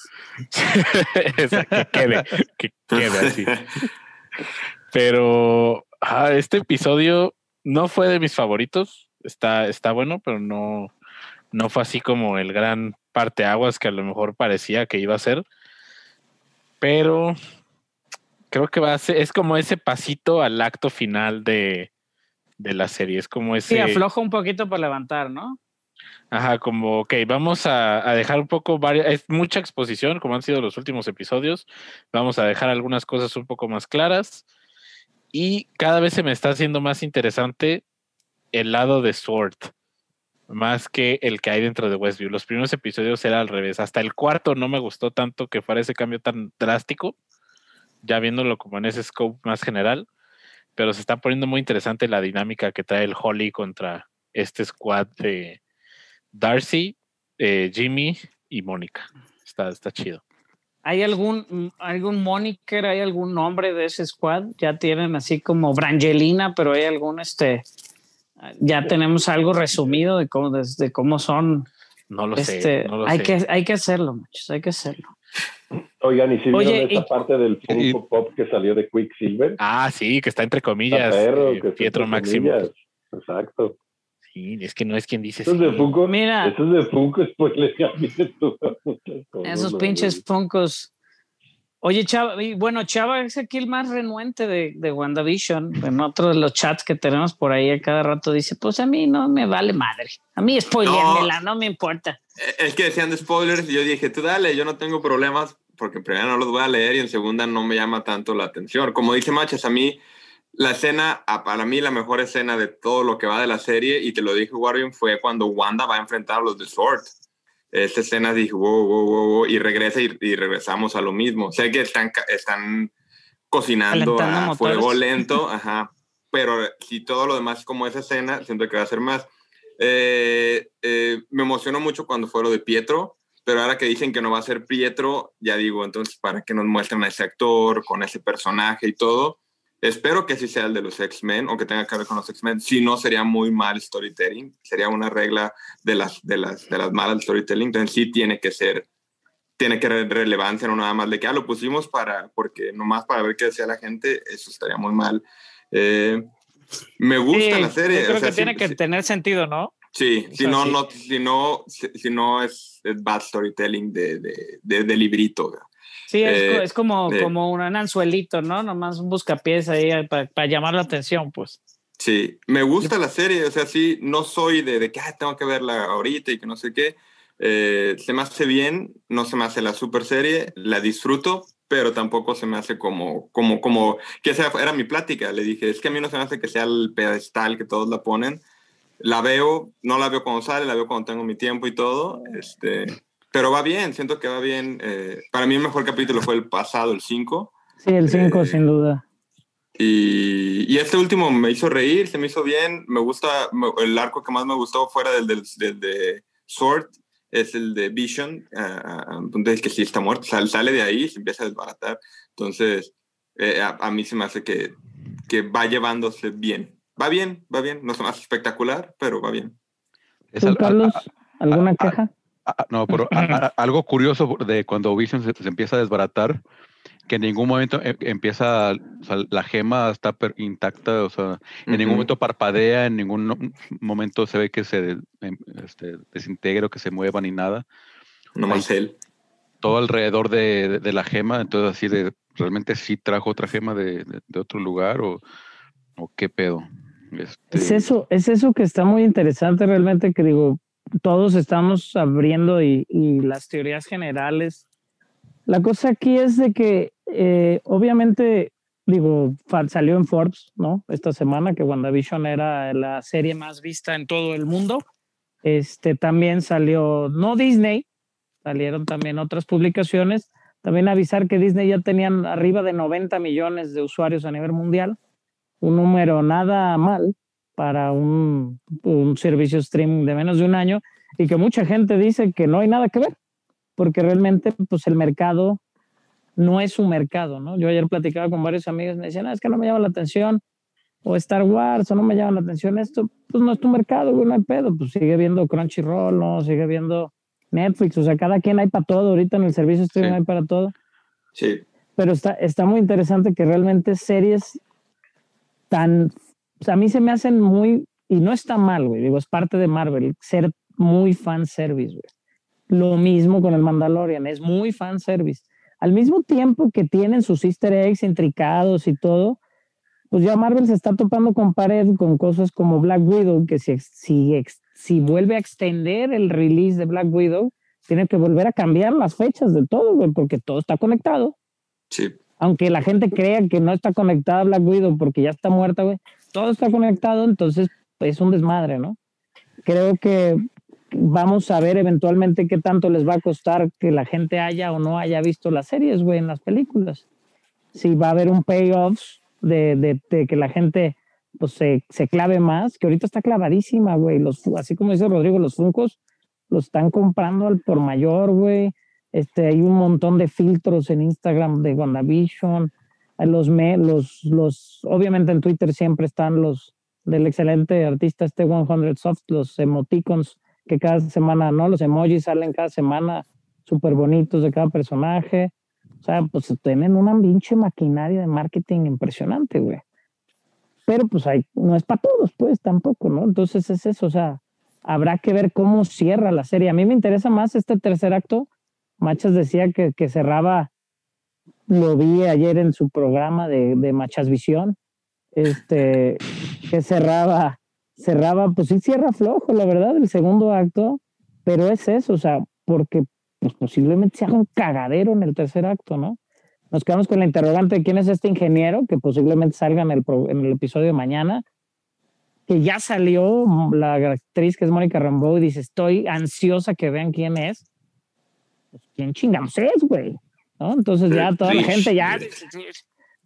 Que quede, que quede así. Pero ah, este episodio no fue de mis favoritos. Está, está bueno, pero no, no fue así como el gran parteaguas que a lo mejor parecía que iba a ser. Pero creo que va a ser, es como ese pasito al acto final de, de la serie. Es como ese. Sí, afloja un poquito para levantar, ¿no? Ajá, como, ok, vamos a, a dejar un poco, varias, es mucha exposición, como han sido los últimos episodios. Vamos a dejar algunas cosas un poco más claras. Y cada vez se me está haciendo más interesante el lado de Sword, más que el que hay dentro de Westview. Los primeros episodios era al revés. Hasta el cuarto no me gustó tanto que fuera ese cambio tan drástico, ya viéndolo como en ese scope más general. pero se está poniendo muy interesante la dinámica que trae el Holly contra este squad de Darcy, eh, Jimmy y Mónica. Está, está chido. ¿Hay algún, algún moniker, hay algún nombre de ese squad? Ya tienen así como Brangelina, pero hay algún, este, ya tenemos algo resumido de cómo, de, de cómo son. No lo este, sé. No lo hay, sé. Que, hay que hacerlo, muchachos, hay que hacerlo. Oigan, ¿y si vieron Oye, esta y- parte del Funko y- Pop que salió de Quicksilver? Ah, sí, que está entre Está comillas. perro, eh, que Pietro Máximo. Exacto. Sí, es que no es quien dice Eso es sí. de Funko. Mira. Eso es de Funko, spoiler. Esos No, pinches no, Funkos. Oye, Chava, y bueno, Chava es aquí el más renuente de, de WandaVision. En otro de los chats que tenemos por ahí a cada rato dice, pues a mí no me vale madre. A mí spoileármela, no, me importa. Es que decían de spoilers y yo dije, tú dale, yo no tengo problemas porque en primera no los voy a leer y en segunda no me llama tanto la atención. Como dice Machas, a mí la escena, para mí la mejor escena de todo lo que va de la serie, y te lo dije, Warren, fue cuando Wanda va a enfrentar a los de Sword. Esta escena dije, wow, wow, wow, wow, y regresa y, y regresamos a lo mismo. Sé que están, están cocinando a motores. fuego lento, ajá, pero si todo lo demás es como esa escena, siento que va a ser más. Eh, eh, me emocionó mucho cuando fue lo de Pietro, pero ahora que dicen que no va a ser Pietro, ya digo, entonces, ¿para qué nos muestran a ese actor con ese personaje y todo? Espero que sí sea el de los X-Men o que tenga que ver con los X-Men. Si no, sería muy mal storytelling. Sería una regla de las, de las, de las malas storytelling. Entonces, sí tiene que ser, tiene que ser relevancia, no nada más de que ah, lo pusimos para, porque nomás para ver qué decía la gente, eso estaría muy mal. Eh, me gusta Sí, la serie. yo creo o sea, que tiene sí- que sí- tener sentido, ¿no? Sí, si no, no, si no, si, no es, es bad storytelling de, de, de, de librito. ¿verdad? Sí, es, Eh, es como, eh. como un anzuelito, ¿no? Nomás un buscapiés ahí para llamar la atención, pues. Sí, me gusta la serie, o sea, sí, no soy de, de que "Ah, tengo que verla ahorita y que no sé qué. Eh, se me hace bien, no se me hace la super serie, la disfruto, pero tampoco se me hace como, como, como, que esa era mi plática, le dije, es que a mí no se me hace que sea el pedestal que todos la ponen. La veo, no la veo cuando sale, la veo cuando tengo mi tiempo y todo, este, pero va bien, siento que va bien. eh, para mí el mejor capítulo fue el pasado, el 5. Sí, el cinco, sin duda. Y, y este último me hizo reír, se me hizo bien. Me gusta, el arco que más me gustó fuera del, del, del de Sword es el de Vision, ah, ah, entonces que sí está muerto, sale, de ahí se empieza a desbaratar. Entonces, eh, a, a mí se me hace que, que va llevándose bien. Va bien, va bien, no me hace espectacular, pero va bien. Es ¿Tú, al- Carlos, alguna a- queja? Ah, No, pero a- a- algo curioso de cuando Vision se, se empieza a desbaratar, que en ningún momento em- empieza, o sea, la gema está per- intacta, o sea, en ningún momento parpadea, en ningún no- momento se ve que se em, este, desintegra o que se mueva ni nada. Nomás él. Todo alrededor de, de- de la gema, entonces así de, ¿realmente sí trajo otra gema de, de- de otro lugar o, o qué pedo? Este, Es eso, es eso que está muy interesante realmente, que digo, todos estamos abriendo y, y las teorías generales. La cosa aquí es de que, eh, obviamente, digo, salió en Forbes, ¿no? Esta semana que WandaVision era la serie más vista en todo el mundo. Este también salió, no Disney, salieron también otras publicaciones. También avisar que Disney ya tenían arriba de 90 millones de usuarios a nivel mundial un número nada mal para un, un servicio streaming de menos de un año y que mucha gente dice que no hay nada que ver, porque realmente pues el mercado no es un mercado, ¿no? Yo ayer platicaba con varios amigos, me decían, "Ah, es que no me llama la atención, o Star Wars, o no me llama la atención esto, pues no es tu mercado, güey, no hay pedo, pues sigue viendo Crunchyroll, ¿no? Sigue viendo Netflix, o sea, cada quien hay para todo, ahorita en el servicio streaming Sí. hay para todo Sí. pero está, está muy interesante que realmente series tan, o sea, a mí se me hacen muy, y no está mal, güey, digo, es parte de Marvel, ser muy fan service, güey. Lo mismo con el Mandalorian, es muy fan service. Al mismo tiempo que tienen sus easter eggs intricados y todo, pues ya Marvel se está topando con pared con cosas como Black Widow, que si, si, si vuelve a extender el release de Black Widow, tiene que volver a cambiar las fechas de todo, güey, porque todo está conectado Sí. Aunque la gente crea que no está conectada a Black Widow porque ya está muerta, güey, todo está conectado, entonces pues, es un desmadre, ¿no? Creo que vamos a ver eventualmente qué tanto les va a costar que la gente haya o no haya visto las series, güey, en las películas. Si va a haber un payoff de, que la gente pues se, clave más, que ahorita está clavadísima, güey. Los, así como dice Rodrigo, los Funcos los están comprando al por mayor, güey. Este, hay un montón de filtros en Instagram de WandaVision. Los, me, los, los, obviamente en Twitter siempre están los del excelente artista este 100 Soft, los emoticons que cada semana, ¿no? Los emojis salen cada semana súper bonitos de cada personaje. O sea, pues tienen una pinche maquinaria de marketing impresionante, güey. Pero pues hay, no es para todos, pues tampoco, ¿no? Entonces es eso, o sea, habrá que ver cómo cierra la serie. A mí me interesa más este tercer acto. Machas decía que, cerraba, lo vi ayer en su programa de, Machas Visión, este, que cerraba, cerraba, pues sí cierra flojo, la verdad, el segundo acto, pero es eso, o sea, porque pues posiblemente se haga un cagadero en el tercer acto, ¿no? Nos quedamos con la interrogante de quién es este ingeniero, que posiblemente salga en el, episodio mañana, que ya salió la actriz que es Mónica Rambeau y dice, estoy ansiosa que vean quién es. ¿Quién chingamos es, güey? ¿No? Entonces ya toda la gente ya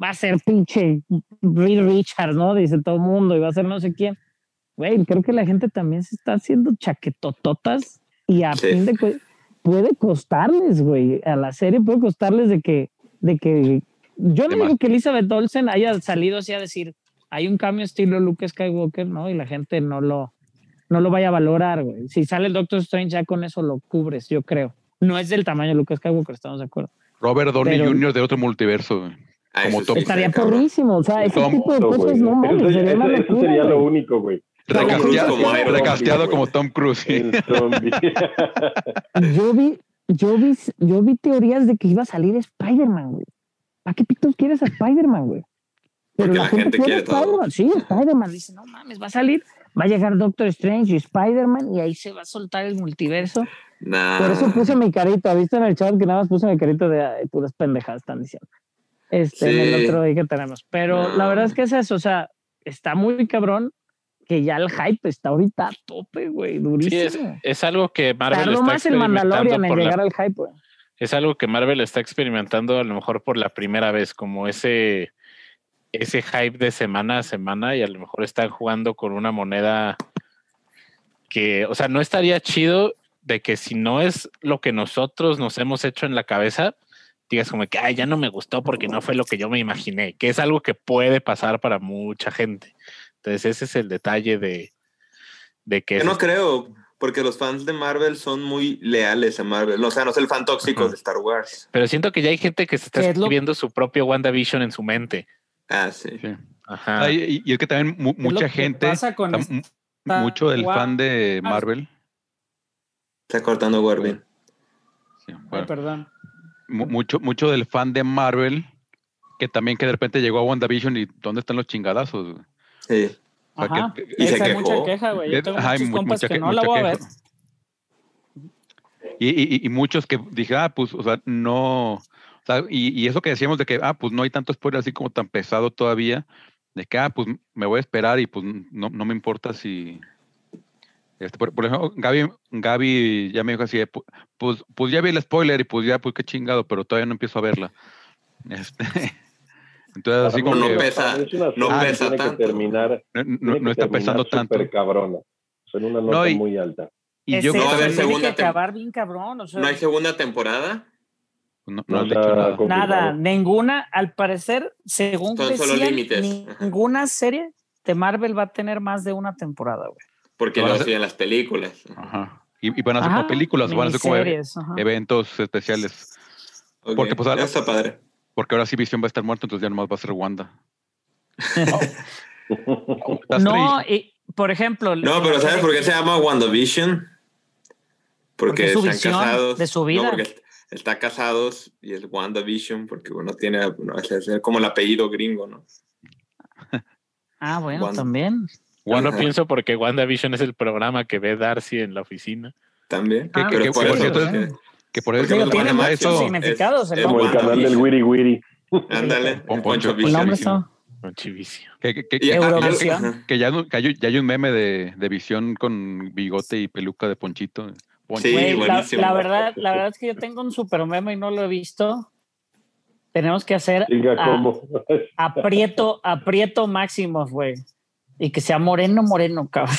va a ser pinche Reed Richards, ¿no? Dice todo el mundo y va a ser no sé quién. Güey, creo que la gente también se está haciendo chaquetototas y a Sí. fin de puede costarles, güey, a la serie puede costarles de que, de que, yo no digo que Elizabeth Olsen haya salido así a decir, hay un cambio estilo Luke Skywalker, ¿no? Y la gente no lo, no lo vaya a valorar, güey. Si sale el Doctor Strange, ya con eso lo cubres, yo creo. No es del tamaño de Luke Skywalker, estamos de acuerdo. Robert Downey Pero- Jr. de otro multiverso. Ah, Como Tom- Estaría porrísimo, o sea, ese Tom- tipo de cosas, no mames, Eso- sería eso- eso locura, sería lo único, güey. Recasteado, como recasteado como Tom Cruise. sí. Yo vi, yo vi, yo vi teorías de que iba a salir Spider-Man, güey. ¿Para qué pitos quieres a Spider-man, güey? Pero Porque la gente quiere todo. Spider-Man. Sí, Spider-Man. Dice, no mames, va a salir, va a llegar Doctor Strange y Spider-Man y ahí se va a soltar el multiverso. Nah. Por eso puse mi carita. ¿Viste en el chat que nada más puse mi carita de "Ay, puras pendejadas están diciendo? Este, en el otro ahí que tenemos. Pero la verdad es que es eso, o sea, está muy cabrón que ya el hype está ahorita a tope, güey, Sí, durísimo. es, es algo que Marvel Tardó está más el Mandalorian experimentando en la- llegar al hype, güey. es algo que Marvel está experimentando a lo mejor por la primera vez, como ese, ese hype de semana a semana y a lo mejor están jugando con una moneda que, o sea, no estaría chido de que si no es lo que nosotros nos hemos hecho en la cabeza, digas como que, ay, ya no me gustó porque no fue lo que yo me imaginé, que es algo que puede pasar para mucha gente. Entonces ese es el detalle de, de que... Yo no es- creo, porque los fans de Marvel son muy leales a Marvel. O sea, no es el fan tóxico de Star Wars. Pero siento que ya hay gente que se está ¿Qué es lo- escribiendo su propio WandaVision en su mente. Ah, sí. Sí. Ajá. Y, y es que también mu- mucha gente, pasa con está mu- esta mucho del fan de Marvel, Está cortando Warvin. sí, Ay, bueno, perdón. mu- mucho, mucho del fan de Marvel, que también que de repente llegó a WandaVision y ¿dónde están los chingadazos? Sí. Ajá. que- Y se Esa hay quejó. mucha queja, güey. Yo tengo ajá, muchos compas que que- no la voy a ver. queja. Y, y- y muchos que dije, ah, pues, o sea, no, o sea, y, y eso que decíamos de que, ah, pues no hay tanto spoiler así como tan pesado todavía, de que, ah, pues me voy a esperar y pues no, no me importa si, este, por, por ejemplo, Gaby, Gaby ya me dijo así, pues, pues ya vi el spoiler y pues ya, pues qué chingado, pero todavía no empiezo a verla. Este, entonces, así como no que pesa- Es una no serie que pesa tiene tanto. Que terminar, no, no- no que está terminar pesando tanto. cabrona. Son una nota No, y- muy alta. Y yo No va a creo haber que tiene segunda que tem- acabar bien cabrón. O sea, ¿No hay segunda temporada? no, no No han dicho nada. nada, ninguna, al parecer, según decían, ninguna serie de Marvel va a tener más de una temporada, güey. Porque No, lo siguen las películas. Ajá. Y, y van a Ajá, como películas, van a ser como ajá. eventos especiales. Porque, pues, ahora- Está padre. Porque ahora sí Visión va a estar muerto, entonces ya nomás va a ser Wanda. No, y por ejemplo. No, pero ¿sabes por qué se llama WandaVision? Porque Porque, su están casados. de su vida. No, porque est- está casados y es WandaVision porque uno tiene no, es es como el apellido gringo, ¿no? Ah, bueno, Wanda. también. Yo no Ajá. pienso porque WandaVision es el programa que ve Darcy en la oficina. También. Ah, pero que- es por que- eso, que- porque- Que por eso tiene Vision significados el es- Como el canal del Wiri Wiri. Ándale. Pon- Poncho Poncho- El nombre Vision. está. Con chivicio. que, que- que- que- que ya, no- que hay, ya hay un meme de, de Visión con bigote y peluca de Ponchito. Poncho. Sí, Güey, la, la verdad, la verdad es que yo tengo un super meme y no lo he visto. Tenemos que hacer a- ¿cómo? aprieto, aprieto máximo, güey. Y que sea moreno, moreno, cabrón.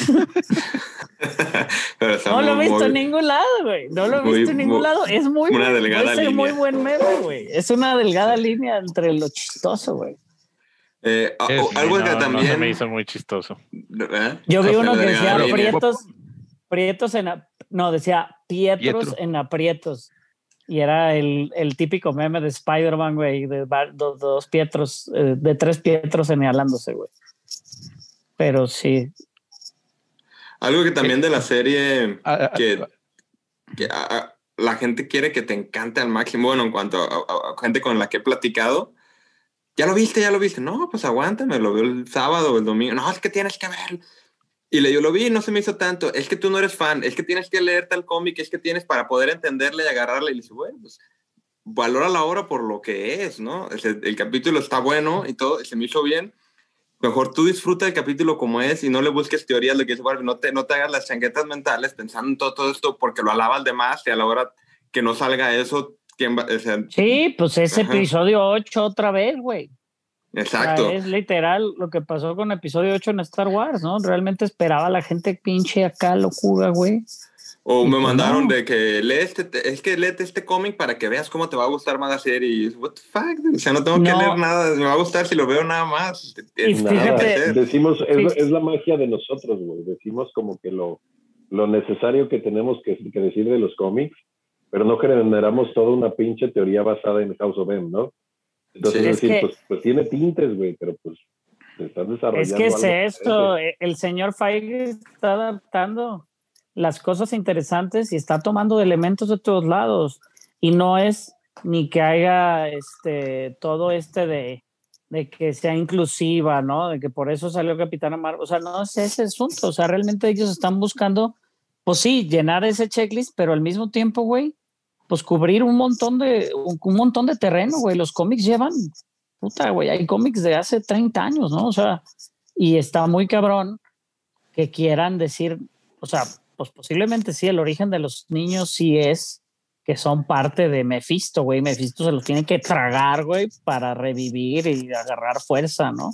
No lo he visto en ningún lado, güey. No lo he visto en ningún lado. Es muy, una buen- delgada ser muy línea. buen meme, güey. Es una delgada línea entre lo chistoso, güey. Eh, a- Es- o- algo no, que no se también. me hizo muy chistoso. ¿eh? Yo vi O sea, uno que decía línea. prietos, prietos en, a- no, decía pietros Pietro. en aprietos. Y era el, el típico meme de Spider-Man, güey, de va- do- dos pietros, eh, de tres pietros señalándose, güey. Pero sí, Algo que también de la serie que, que, la gente quiere que te encante al máximo. Bueno, en cuanto a, a- a gente con la que he platicado, ya lo viste, ya lo viste. No, pues aguántame, lo veo el sábado o el domingo. No, es que tienes que ver. Y le yo lo vi no se me hizo tanto. Es que tú no eres fan, es que tienes que leer tal cómic, es que tienes para poder entenderle y agarrarle. Y le dice, bueno, pues valora la obra por lo que es, ¿no? El, el capítulo está bueno y todo, se me hizo bien. Mejor tú disfruta el capítulo como es y no le busques teorías, lo que dice, bueno, no te, no te hagas las changuetas mentales pensando en todo, todo esto porque lo alabas de más y a la hora que no salga eso, ¿quién va? O sea, sí, pues es Ajá. episodio 8 otra vez, güey. O exacto. sea, es literal lo que pasó con episodio 8 en Star Wars, ¿no? Realmente esperaba la gente pinche acá locura, güey. O me mandaron de que lee este, te- es que léete este cómic para que veas cómo te va a gustar más la serie. Y what the fuck, dude? o sea, no tengo que No. leer nada, me va a gustar si lo veo nada más. Es- Nada, fíjate- decimos, es, es la magia de nosotros, güey. Decimos como que lo, lo necesario que tenemos que, que decir de los cómics, pero no generamos toda una pinche teoría basada en House of M, ¿no? Entonces, Sí. es Es decir, que- pues, pues tiene tintes, güey, pero pues se están desarrollando. Es que es algo esto, el señor Feige está adaptando las cosas interesantes y está tomando elementos de todos lados. Y no es ni que haya este todo este de, de que sea inclusiva, ¿no? De que por eso salió Capitana Marvel. O sea, no es ese asunto. O sea, realmente ellos están buscando, pues sí, llenar ese checklist, pero al mismo tiempo, güey, pues cubrir un montón de, un, un montón de terreno, güey. Los cómics llevan, puta, güey, hay cómics de hace 30 años, ¿no? O sea, y está muy cabrón que quieran decir, o sea, pues posiblemente sí, el origen de los niños sí es que son parte de Mephisto, güey. Mephisto se los tiene que tragar, güey, para revivir y agarrar fuerza, ¿no?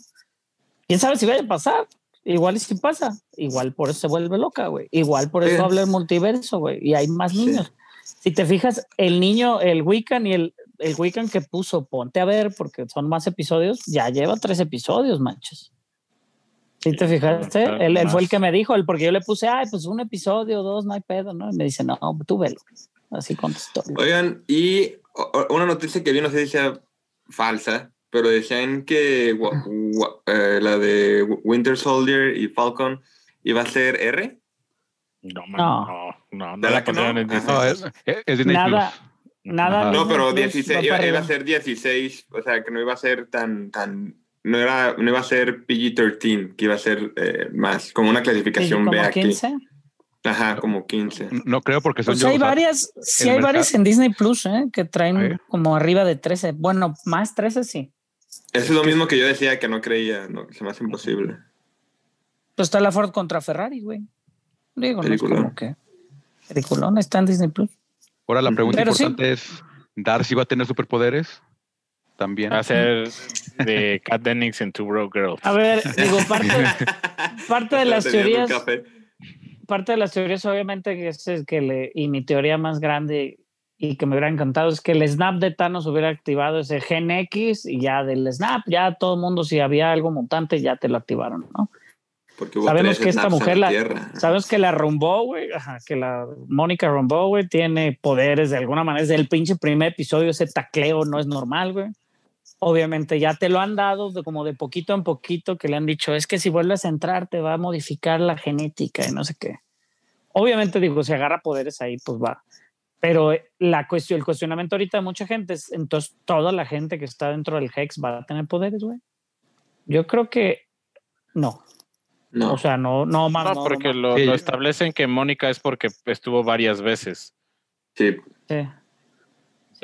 ¿Quién sabe si vaya a pasar? Igual y si pasa. Igual por eso se vuelve loca, güey. Igual por eso Sí. habla el multiverso, güey. Y hay más Sí. niños. Si te fijas, el niño, el Wiccan y el, el Wiccan que puso, ponte a ver, porque son más episodios, ya lleva tres episodios, manches. Si te fijaste, él, él fue el que me dijo, él, porque yo le puse, ay, pues un episodio, dos, no hay pedo, ¿no? Y me dice, no, tú velo. Así contestó. Oigan, y una noticia que vi, no sé si sea falsa, pero decían que wa- wa- eh, la de Winter Soldier y Falcon iba a ser R. No, man, No. no, no, no, ¿Verdad la que no? en. No, es, es- es Disney Nada, Plus. nada. No, pero Plus 16, va iba, a ser 16, o sea, que no iba a ser tan, tan, no era, no iba a ser PG-13, que iba a ser eh, más, como una Sí, clasificación como B aquí. 15. Ajá, como 15. No creo porque son Pues yo, hay o sea, varias, sí hay mercado- varias en Disney Plus, ¿eh? Que traen ¿Ah, como arriba de 13. Bueno, más 13 sí. Eso es lo mismo que yo decía que no creía, no, se me hace imposible. Pues está la Ford contra Ferrari, güey. Digo, no es como que. Peliculón, está en Disney Plus. Ahora la pregunta Pero sí. importante es, ¿Darcy va a tener superpoderes? También. Va a ser de Cat Dennings en Two Broke Girls. A ver, digo, parte, parte de las teorías, parte de las teorías, obviamente, que es que le, y mi teoría más grande y que me hubiera encantado es que el snap de Thanos hubiera activado ese gen X y ya del snap, ya todo el mundo, si había algo mutante, ya te lo activaron, ¿no? Porque hubo Sabemos tres que esta mujer la- Tierra. Sabes que la Rumbo, güey, que la Mónica Rumbo, güey, tiene poderes de alguna manera. Desde el pinche primer episodio, ese tacleo no es normal, güey. Obviamente ya te lo han dado de como de poquito en poquito, que le han dicho, es que si vuelves a entrar te va a modificar la genética y no sé qué. Obviamente digo, si agarra poderes ahí, pues va. Pero eh, la cuestión, el cuestionamiento ahorita de mucha gente es, entonces toda la gente que está dentro del Hex va a tener poderes, güey. Yo creo que no. No. O sea, no, no, más. No, no, porque no, lo, Sí. lo establecen que Mónica es porque estuvo varias veces. sí, Sí.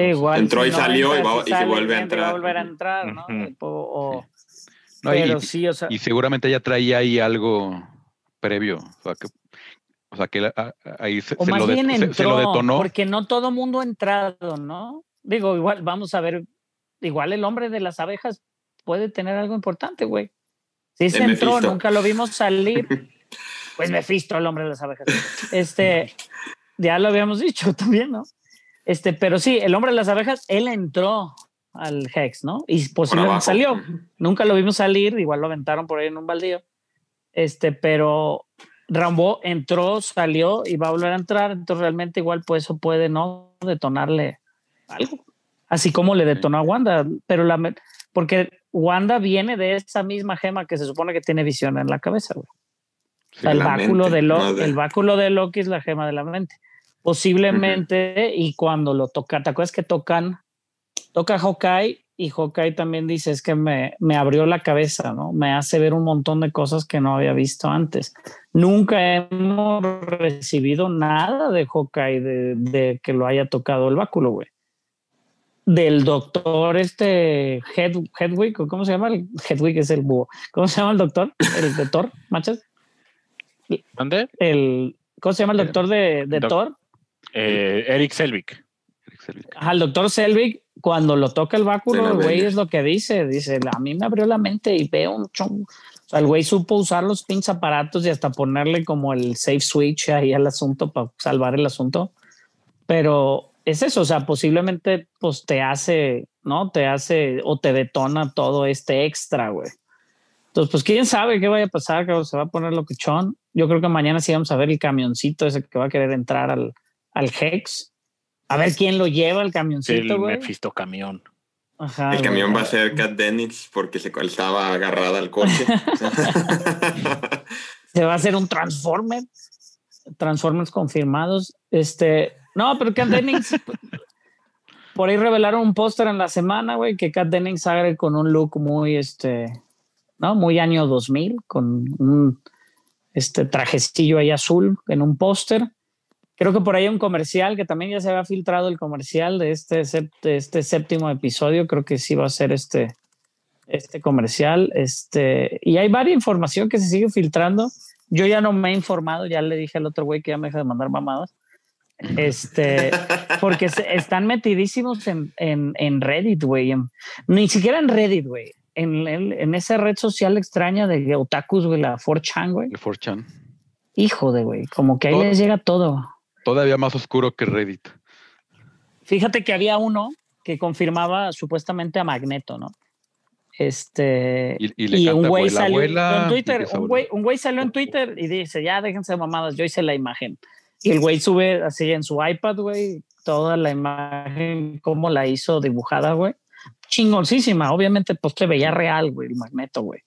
Sí, igual. Entró si y salió y va- y se sale, vuelve a va entrar. volver a entrar, ¿no? O- o- No, y- pero sí, o sea, Y seguramente ella traía ahí algo previo. O sea, que, o sea, que la- a- a- ahí se, o se más lo, bien se- entró, se lo detonó. porque no todo mundo ha entrado, ¿no? Digo, igual vamos a ver igual el hombre de las abejas puede tener algo importante, güey. Sí se El entró, Mephisto. nunca lo vimos salir. Pues Mephisto, el hombre de las abejas. Este, ya lo habíamos dicho también, ¿no? Este, pero sí, el hombre de las abejas, él entró al Hex, ¿no? Y posiblemente salió. Nunca lo vimos salir, igual lo aventaron por ahí en un baldío. Este, pero Rambo entró, salió y va a volver a entrar, entonces realmente igual pues eso puede no detonarle algo. Así como le detonó a Wanda, pero la porque Wanda viene de esa misma gema que se supone que tiene visión en la cabeza, güey. O sea, De el báculo mente, de Lo- no de- el báculo de Loki es la gema de la mente. Posiblemente, y cuando lo toca, ¿te acuerdas que tocan? Toca Hawkeye y Hawkeye también dice, es que me, me abrió la cabeza, ¿no? Me hace ver un montón de cosas que no había visto antes. Nunca hemos recibido nada de Hawkeye de, de que lo haya tocado el báculo, güey. Del doctor este Head, Hedwig, ¿o ¿cómo se llama? El Hedwig es el búho. ¿Cómo se llama el doctor? El de Thor, machas. ¿Dónde? El, ¿Cómo se llama el doctor de, de Doc- Thor? Eh, Eric Selvig. El doctor Selvig, cuando lo toca el báculo, el güey es lo que dice. Dice, a mí me abrió la mente y veo un chongo. O sea, el güey supo usar los pinches aparatos y hasta ponerle como el safe switch ahí al asunto para salvar el asunto. Pero es eso, o sea, posiblemente pues te hace, ¿no? Te hace o te detona todo este extra, güey. Entonces, pues quién sabe qué vaya a pasar, que se va a poner locuchón. Yo creo que mañana sí vamos a ver el camioncito ese que va a querer entrar al, al Hex. A ver quién lo lleva el El camioncito, güey. Mephisto camión. Ajá, El güey. camión va a ser Kat Dennings porque se estaba agarrada al coche. Se va a hacer un Transformer. Transformers confirmados. Este, no, pero Kat Dennings. por ahí revelaron un póster en la semana, güey, que Kat Dennings sale con un look muy, este, ¿no? Muy año 2000, con un este trajecillo ahí azul en un póster. Creo que por ahí hay un comercial que también ya se había filtrado el comercial de este, de este séptimo episodio. Creo que sí va a ser este, este comercial. Este, y hay varias información que se sigue filtrando. Yo ya no me he informado, ya le dije al otro güey que ya me deja de mandar mamadas. Este, porque se- están metidísimos en, en, en Reddit, güey. Ni siquiera en Reddit, güey. En, en, en esa red social extraña de otakus, güey, la 4chan, güey. El 4chan. Hijo de, güey, como que ahí Todo- les llega todo. Todavía más oscuro que Reddit. Fíjate que había uno que confirmaba supuestamente a Magneto, ¿no? Este. Y, y le Y un güey salió abuela, en Twitter, un güey, un güey salió en Twitter y dice, ya déjense de mamadas, yo hice la imagen. Y el güey sube así en su iPad, güey, toda la imagen, cómo la hizo dibujada, güey. Chingoncísima, obviamente, pues se veía real, güey, el magneto, güey.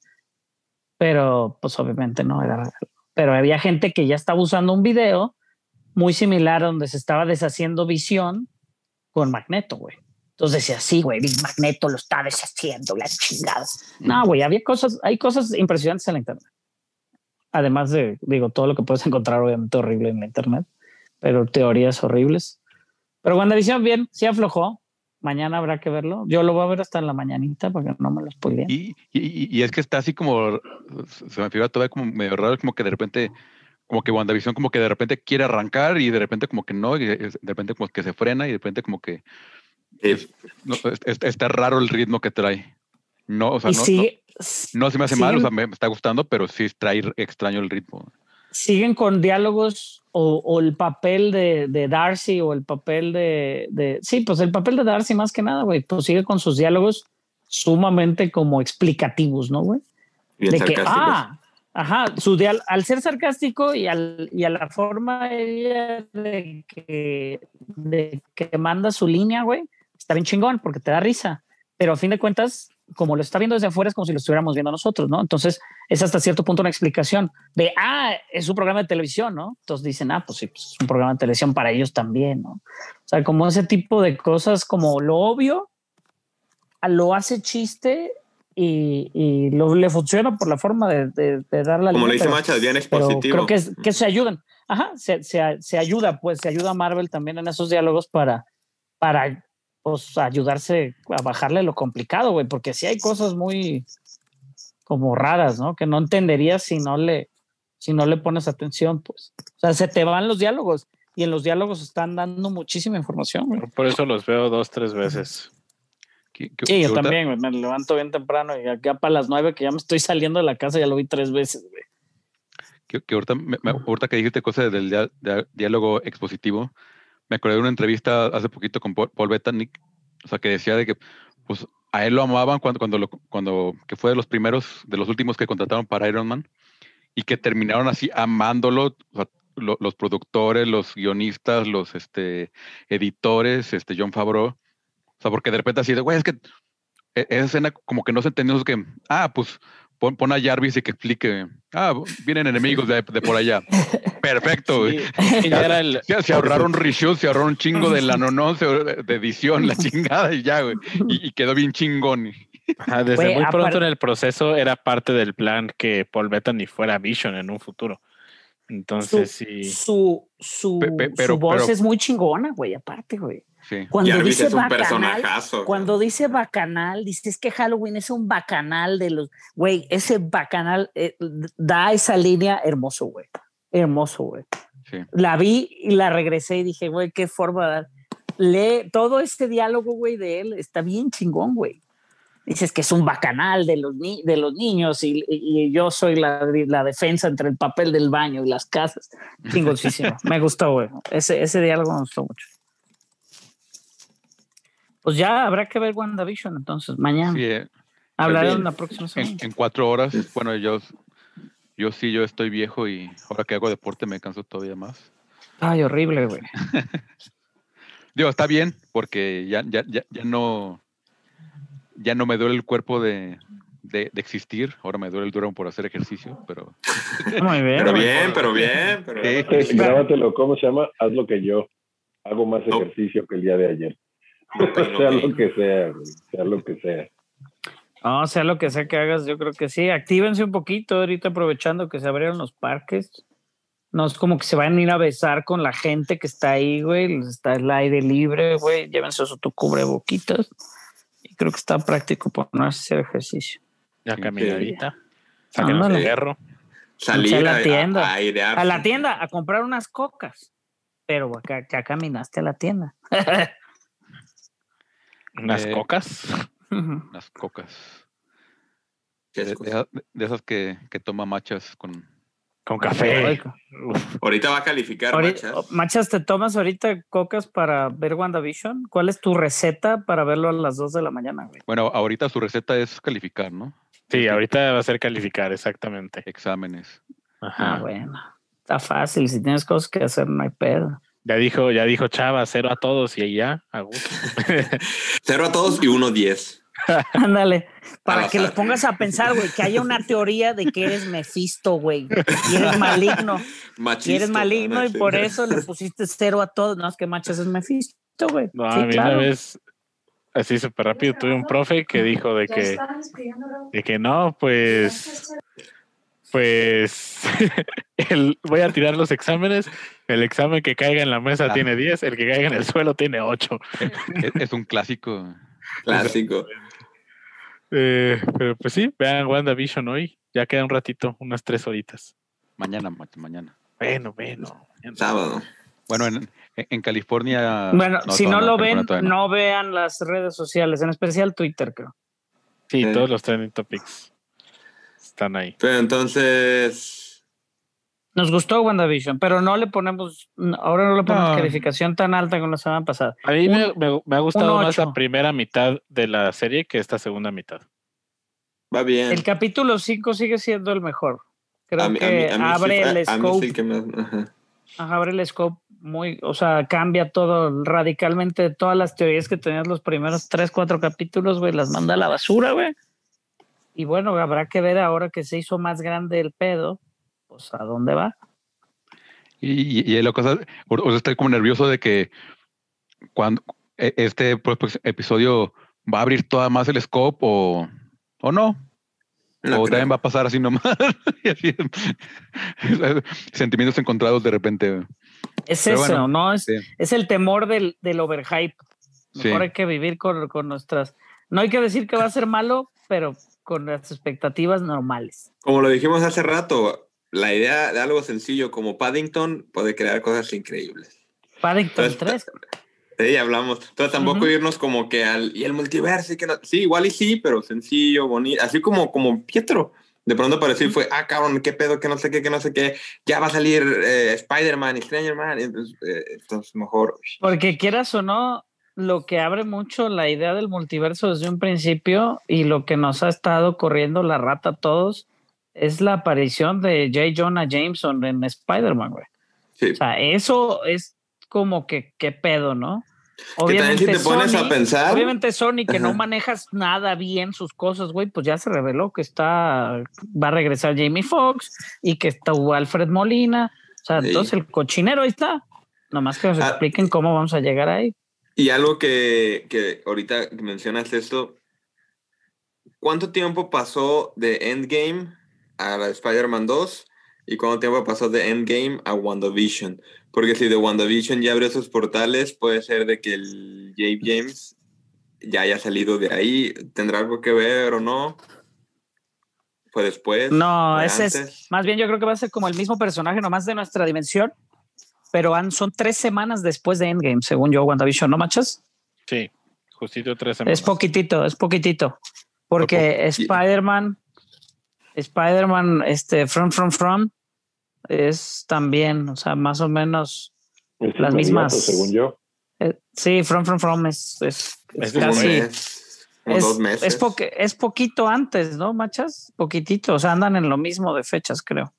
Pero, pues obviamente no era real. Pero había gente que ya estaba usando un video muy similar donde se estaba deshaciendo visión con magneto, güey. Entonces decía, sí, güey, Magneto lo está deshaciendo, la chingada. No, güey, había cosas, hay cosas impresionantes en la internet. Además de, digo, todo lo que puedes encontrar obviamente horrible en la internet, pero teorías horribles. Pero WandaVision, bien, sí aflojó. Mañana habrá que verlo. Yo lo voy a ver hasta en la mañanita para que no me lo spoileen. Y, y, y es que está así como, se me figura todavía como medio raro, como que de repente, como que WandaVision como que de repente quiere arrancar y de repente como que no, y de repente como que se frena y de repente como que Sí. no, es- es- está raro el ritmo que trae. No, o sea, no, sigue, no, no se me hace mal, o siguen- sea, me, está gustando, pero sí trae extraño el ritmo. siguen con diálogos o, o el papel de, de Darcy o el papel de, de- Sí, pues el papel de Darcy más que nada, güey, pues sigue con sus diálogos sumamente como explicativos, ¿no, güey? Bien de que, ah, ajá, su dial- al ser sarcástico y, al, y a la forma de que, de que manda su línea, güey, está bien chingón porque te da risa, pero a fin de cuentas, como lo está viendo desde afuera, es como si lo estuviéramos viendo nosotros, ¿no? Entonces, es hasta cierto punto una explicación de, ah, es un programa de televisión, ¿no? Entonces dicen, ah, pues sí, pues es un programa de televisión para ellos también, ¿no? O sea, como ese tipo de cosas, como lo obvio, lo hace chiste y, y lo, le funciona por la forma de, de, de dar la Como le dice Machas, bien pero expositivo. creo que, es- que se ayudan. Ajá, se, se, se ayuda, pues se ayuda a Marvel también en esos diálogos para, para pues, ayudarse a bajarle lo complicado, güey, porque sí hay cosas muy como raras, ¿no? Que no entenderías si no le, si no le pones atención, pues. O sea, se te van los diálogos y en los diálogos están dando muchísima información, güey. Por eso los veo dos, tres veces. Sí, yo también, güey. Me levanto bien temprano y acá para las nueve que ya me estoy saliendo de la casa ya lo vi tres veces, güey. que, que ahorita, me- me- ahorita que dijiste cosas del dia- diálogo expositivo, me acordé de una entrevista hace poquito con Paul, Paul Bettany, o sea, que decía de que pues a él lo amaban cuando, cuando, lo- cuando que fue de los primeros, de los últimos que contrataron para Iron Man, y que terminaron así amándolo, o sea, lo- los productores, los guionistas, los este, editores, este, John Favreau, sea, porque de repente así de, güey, es que e- esa escena como que no se entendió, es que, ah, pues pon, pon a Jarvis y que explique, ah, vienen enemigos de, de por allá. Perfecto, güey. Sí, ya era el, Ya se ahorraron reshoots, se ahorraron un chingo de la no, de edición, la chingada y ya, güey. Y, y quedó bien chingón. Ajá, desde muy pronto aparte- en el proceso era parte del plan que Paul Bettany fuera Vision en un futuro. Entonces sí. Su, su, Pe- pe- pero- su voz pero- es muy chingona, güey, aparte, güey. Sí. Cuando dice es un bacanal, cuando dice bacanal, dices que Halloween es un bacanal de los, güey, ese bacanal eh, da esa línea hermoso, güey. Hermoso, güey. Sí. La vi y la regresé y dije, güey, qué forma de dar. Lee todo este diálogo, güey, de él, está bien chingón, güey. Dices que es un bacanal de los, ni- de los niños y, y yo soy la, la defensa entre el papel del baño y las casas. Chingoncísimo. me gustó, güey. Ese, ese diálogo me gustó mucho. Pues ya habrá que ver WandaVision, entonces mañana. Sí, eh, Hablaré bien. la próxima semana. en, en cuatro horas, bueno, yo, yo sí, yo estoy viejo y ahora que hago deporte me canso todavía más. Ay, horrible, güey. Digo, está bien, porque ya, ya, ya, ya no ya no me duele el cuerpo de, de, de existir. Ahora me duele el duro por hacer ejercicio, pero Muy bien. Pero bien, pero bien. Pero Sí. Grábatelo, ¿cómo se llama? Haz lo que yo. Hago más No. ejercicio que el día de ayer. Ok, sea lo que sea, güey, sea lo que sea. No, sea lo que sea que hagas, yo creo que sí. Actívense un poquito ahorita aprovechando que se abrieron los parques. No es como que se van a ir a besar con la gente que está ahí, güey. Está el aire libre, güey. Llévense su cubreboquitas. Y creo que está práctico ponerse hacer ejercicio. Ya Sí. caminadita. Saquen el fierro. Salir a la tienda. a la tienda a comprar unas cocas. Pero acá ya caminaste a la tienda. Unas Eh, cocas. unas cocas. Qué De, de- de esas que, que toma machas con... Con café. Rico. Uf, Ahorita va a calificar, Ahorita- machas. Machas, ¿te tomas ahorita cocas para ver WandaVision? ¿Cuál es tu receta para verlo a las 2 de la mañana, güey? Bueno, ahorita su receta es calificar, ¿no? sí, ahorita va a ser calificar, exactamente. Exámenes. Ah, Ajá. bueno. Está fácil. Si tienes cosas que hacer, no hay pedo. Ya dijo, ya dijo Chava, cero a todos y ahí ya, a gusto. Cero a todos y uno diez. Ándale. Para que los pongas a pensar, güey, que haya una teoría de que eres Mefisto, güey. Y eres maligno. Machista. Y eres maligno ¿no? y por eso le pusiste cero a todos. No, es que Machas es Mefisto, güey. No, Sí, a mí claro. una vez, así súper rápido, tuve un profe que dijo de que, de que no, pues, pues, el, voy a tirar los exámenes, el examen que caiga en la mesa Ah. tiene 10, el que caiga en el suelo tiene 8. Es, es un clásico. Clásico. Eh, pero pues sí, vean WandaVision hoy, ya queda un ratito, unas tres horitas. Mañana, ma- mañana. Bueno, bueno. Sábado. Bueno, en, en California... Bueno, si no lo ven, no vean las redes sociales, en especial Twitter, creo. Sí, Sí. todos los trending topics están ahí. Pero entonces. Nos gustó WandaVision, pero no le ponemos, ahora no le ponemos No. calificación tan alta como la semana pasada. A mí me, me- me ha gustado más la primera mitad de la serie que esta segunda mitad. Va bien. El capítulo 5 sigue siendo el mejor. Creo A mí- a que mí- a mí sí abre fue- el sí scope, el que más- ajá. ajá, abre el scope muy, o sea, cambia todo radicalmente todas las teorías que tenías los primeros 3, 4 capítulos, güey, las manda a la basura, güey. Y bueno, habrá que ver ahora que se hizo más grande el pedo, pues a dónde va. Y, y, y la cosa, o sea, estoy como nervioso de que cuando e- este próximo episodio va a abrir toda más el scope o, o no. No o creo. también va a pasar así nomás. Y así, sentimientos encontrados de repente. Es Pero eso, bueno, ¿no? Es, sí. es el temor del, del overhype. Mejor Sí. hay que vivir con, con nuestras. No hay que decir que va a ser malo, pero con las expectativas normales. Como lo dijimos hace rato, la idea de algo sencillo como Paddington puede crear cosas increíbles. Paddington Entonces, 3. Sí, hablamos. Entonces tampoco Ujú. irnos como que al y el multiverso y que no. Sí, igual y sí, pero sencillo, bonito, así como como Pietro. De pronto pareció y fue, ah, cabrón, qué pedo, que no sé qué, que no sé qué. Ya va a salir eh, Spider-Man y Stranger-Man. y Entonces, eh, entonces mejor. Porque quieras o no, lo que abre mucho la idea del multiverso desde un principio y lo que nos ha estado corriendo la rata a todos es la aparición de J. Jonah Jameson en Spider-Man, güey. Sí. O sea, eso es como que qué pedo, ¿no? Que también si te pones a pensar. Obviamente Sony, que no manejas nada bien sus cosas, güey, pues ya se reveló que está, va a regresar Jamie Foxx y que está Alfred Molina. O sea, Sí. entonces el cochinero ahí está. Nomás que nos Ah. expliquen cómo vamos a llegar ahí. Y algo que, que ahorita mencionas esto, ¿cuánto tiempo pasó de Endgame a la Spider-Man 2? ¿Y cuánto tiempo pasó de Endgame a WandaVision? Porque si de WandaVision ya abrió esos portales, puede ser de que el J. James ya haya salido de ahí. ¿Tendrá algo que ver o no? ¿Fue después? No, ¿Fue ese es, antes? más bien yo creo que va a ser como el mismo personaje, nomás de nuestra dimensión, pero han- son tres semanas después de Endgame, según yo, WandaVision, ¿no, machas? Sí, justito tres semanas. Es poquitito, es poquitito. Porque. Spider-Man, Spider-Man, este, From From From, es también, o sea, más o menos, Es Las mismas- Según yo. eh, sí, From From From es, es, casi, mes, es, dos meses. es, poque- es poquito antes, ¿no, machas? Poquitito, o sea, andan en lo mismo de fechas, creo.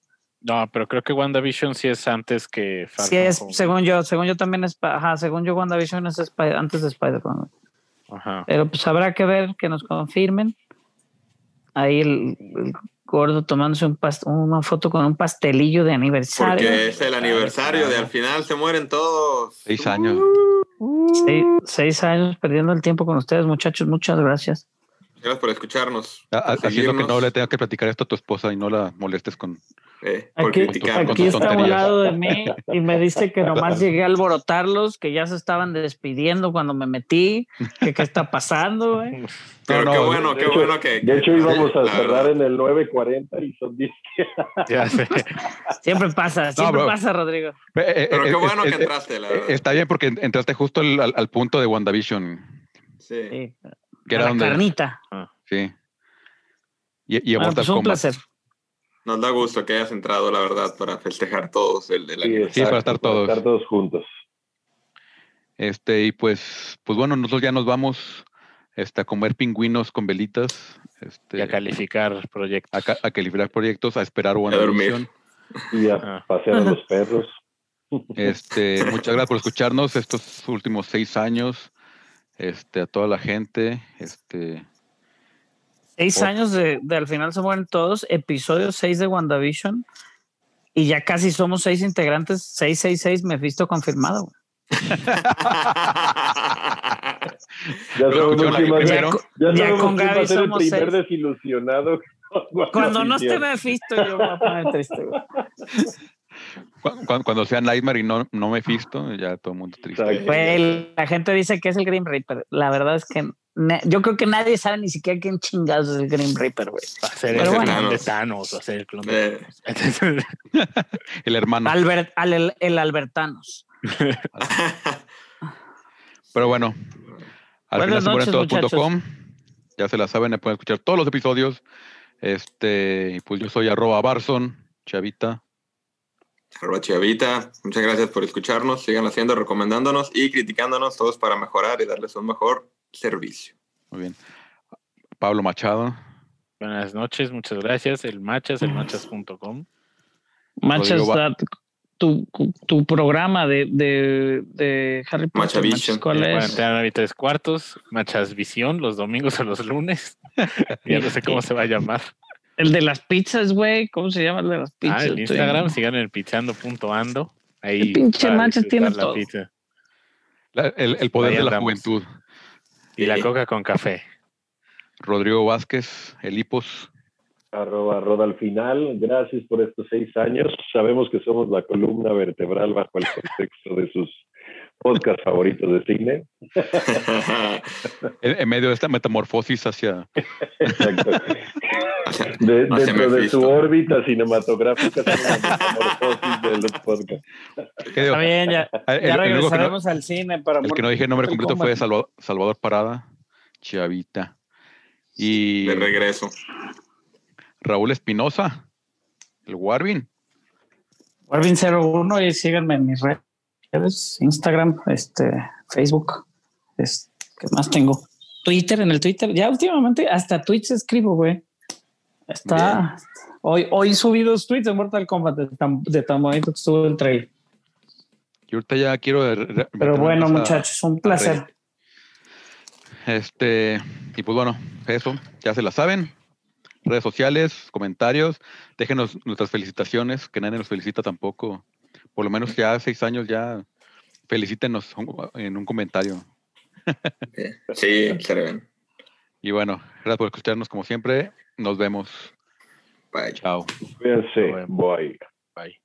No, pero creo que WandaVision sí es antes que Far Sí, es, según yo, según yo también es, ajá, según yo WandaVision es antes de Spider-Man. Ajá. Pero pues habrá que ver que nos confirmen. Ahí el, el gordo tomándose un pas- una foto con un pastelillo de aniversario. Porque es el aniversario de al final se mueren todos. Seis años. Seis, seis años perdiendo el tiempo con ustedes, muchachos. Muchas gracias. Gracias por escucharnos. A- a- por Haciendo que no le tenga que platicar esto a tu esposa y no la molestes con. Eh, por Aquí, está a un lado de mí y me dice que nomás llegué a alborotarlos, que ya se estaban despidiendo cuando me metí, que qué está pasando, güey. Pero No, qué no, bueno, de qué hecho- bueno que. De hecho, íbamos a cerrar verdad. en el 9.40 y son 10. Ya sé. Siempre pasa, siempre pasa, Rodrigo. Eh, eh, Pero eh, qué bueno que entraste, la eh, verdad. Está bien porque entraste justo al, al- al punto de WandaVision, Sí. Sí, que era la donde. carnita. Sí. Y, y a Bueno, Mortal pues un placer. Nos da gusto que hayas entrado, la verdad, para festejar todos el, el Sí, aniversario. Sí, para estar todos. estar todos juntos. Este, y pues, pues bueno, nosotros ya nos vamos este, a comer pingüinos con velitas, este, Y a calificar proyectos. a, a calificar proyectos, a esperar dormir. WandaVision. Y a Ah. pasear a los perros. Este, muchas gracias por escucharnos estos últimos seis años. Este, a toda la gente. Este, Seis Oh. años de, de al final se mueren todos, episodio 6 de WandaVision. Y ya casi somos seis integrantes, 666 Mephisto confirmado. Ya primero. ya Ya sabemos con Gaby ser el somos primer seis. desilusionado. Cuando no esté. Mephisto, yo me voy a poner triste. güey. cu- cu- cuando, sea Nightmare y no, no Mephisto, ya todo el mundo triste. La gente dice que es el Grim Reaper. La verdad es que yo creo que nadie sabe ni siquiera quién chingados es el Grim Reaper, güey. Va a ser Pero el bueno. clon de Thanos, va a ser el clon de Eh, Thanos. El hermano. Albert, al- el, el Albertanos. Pero bueno, al Buenas final noches, todos.com. Ya se la saben, pueden escuchar todos los episodios. Este, pues yo soy arroba Barson, Chavita. Arroba Chavita, muchas gracias por escucharnos. Sigan haciendo, recomendándonos y criticándonos todos para mejorar y darles un mejor servicio. Muy bien. Pablo Machado. Buenas noches, muchas gracias. El machas, el machas.com. Da- tu, tu programa de, de, de Harry Potter. Manchas, ¿Cuál es? tener tres cuartos, machas visión, los domingos o los lunes. ya no sé cómo se va a llamar. El de las pizzas, güey. ¿Cómo se llama el de las pizzas? Ah, el Instagram, sigan en el pizzando.ando. Ahí El pinche para Machas tiene la todo. pizza. La- el, el poder Ahí de la juventud. Y la Sí. coca con café. Rodrigo Vázquez, el Hipos. Arroba Roda al final. Gracias por estos seis años. Sabemos que somos la columna vertebral bajo el contexto de sus podcast favoritos de cine. En, en medio de esta metamorfosis hacia. Exacto. De- Hacia dentro de su órbita cinematográfica metamorfosis de los podcasts. ¿qué digo? Está bien, ya, El- el ya no- regresaremos al cine para El que no dije el nombre completo fue Salva- Salvador Parada, Chavita. Y De regreso. Raúl Espinosa, el Warvin. Warvin01 y síganme en mis redes, Instagram, este, Facebook. Es, ¿Qué más tengo? Twitter, en el Twitter. Ya últimamente hasta tweets escribo, güey. Está. Hoy, hoy subí dos tweets de Mortal Kombat de tan, de tan bonito que estuvo el trailer. Y ahorita ya quiero. Pero bueno, muchachos, un placer. Este, y pues bueno, eso, ya se la saben. Redes sociales, comentarios, déjenos nuestras felicitaciones, que nadie nos felicita tampoco. Por lo menos ya seis años ya felicítenos en un comentario. Sí, se ven. Y bueno, gracias por escucharnos como siempre. Nos vemos. Bye. Chao. Cuídense. Bye. Bye.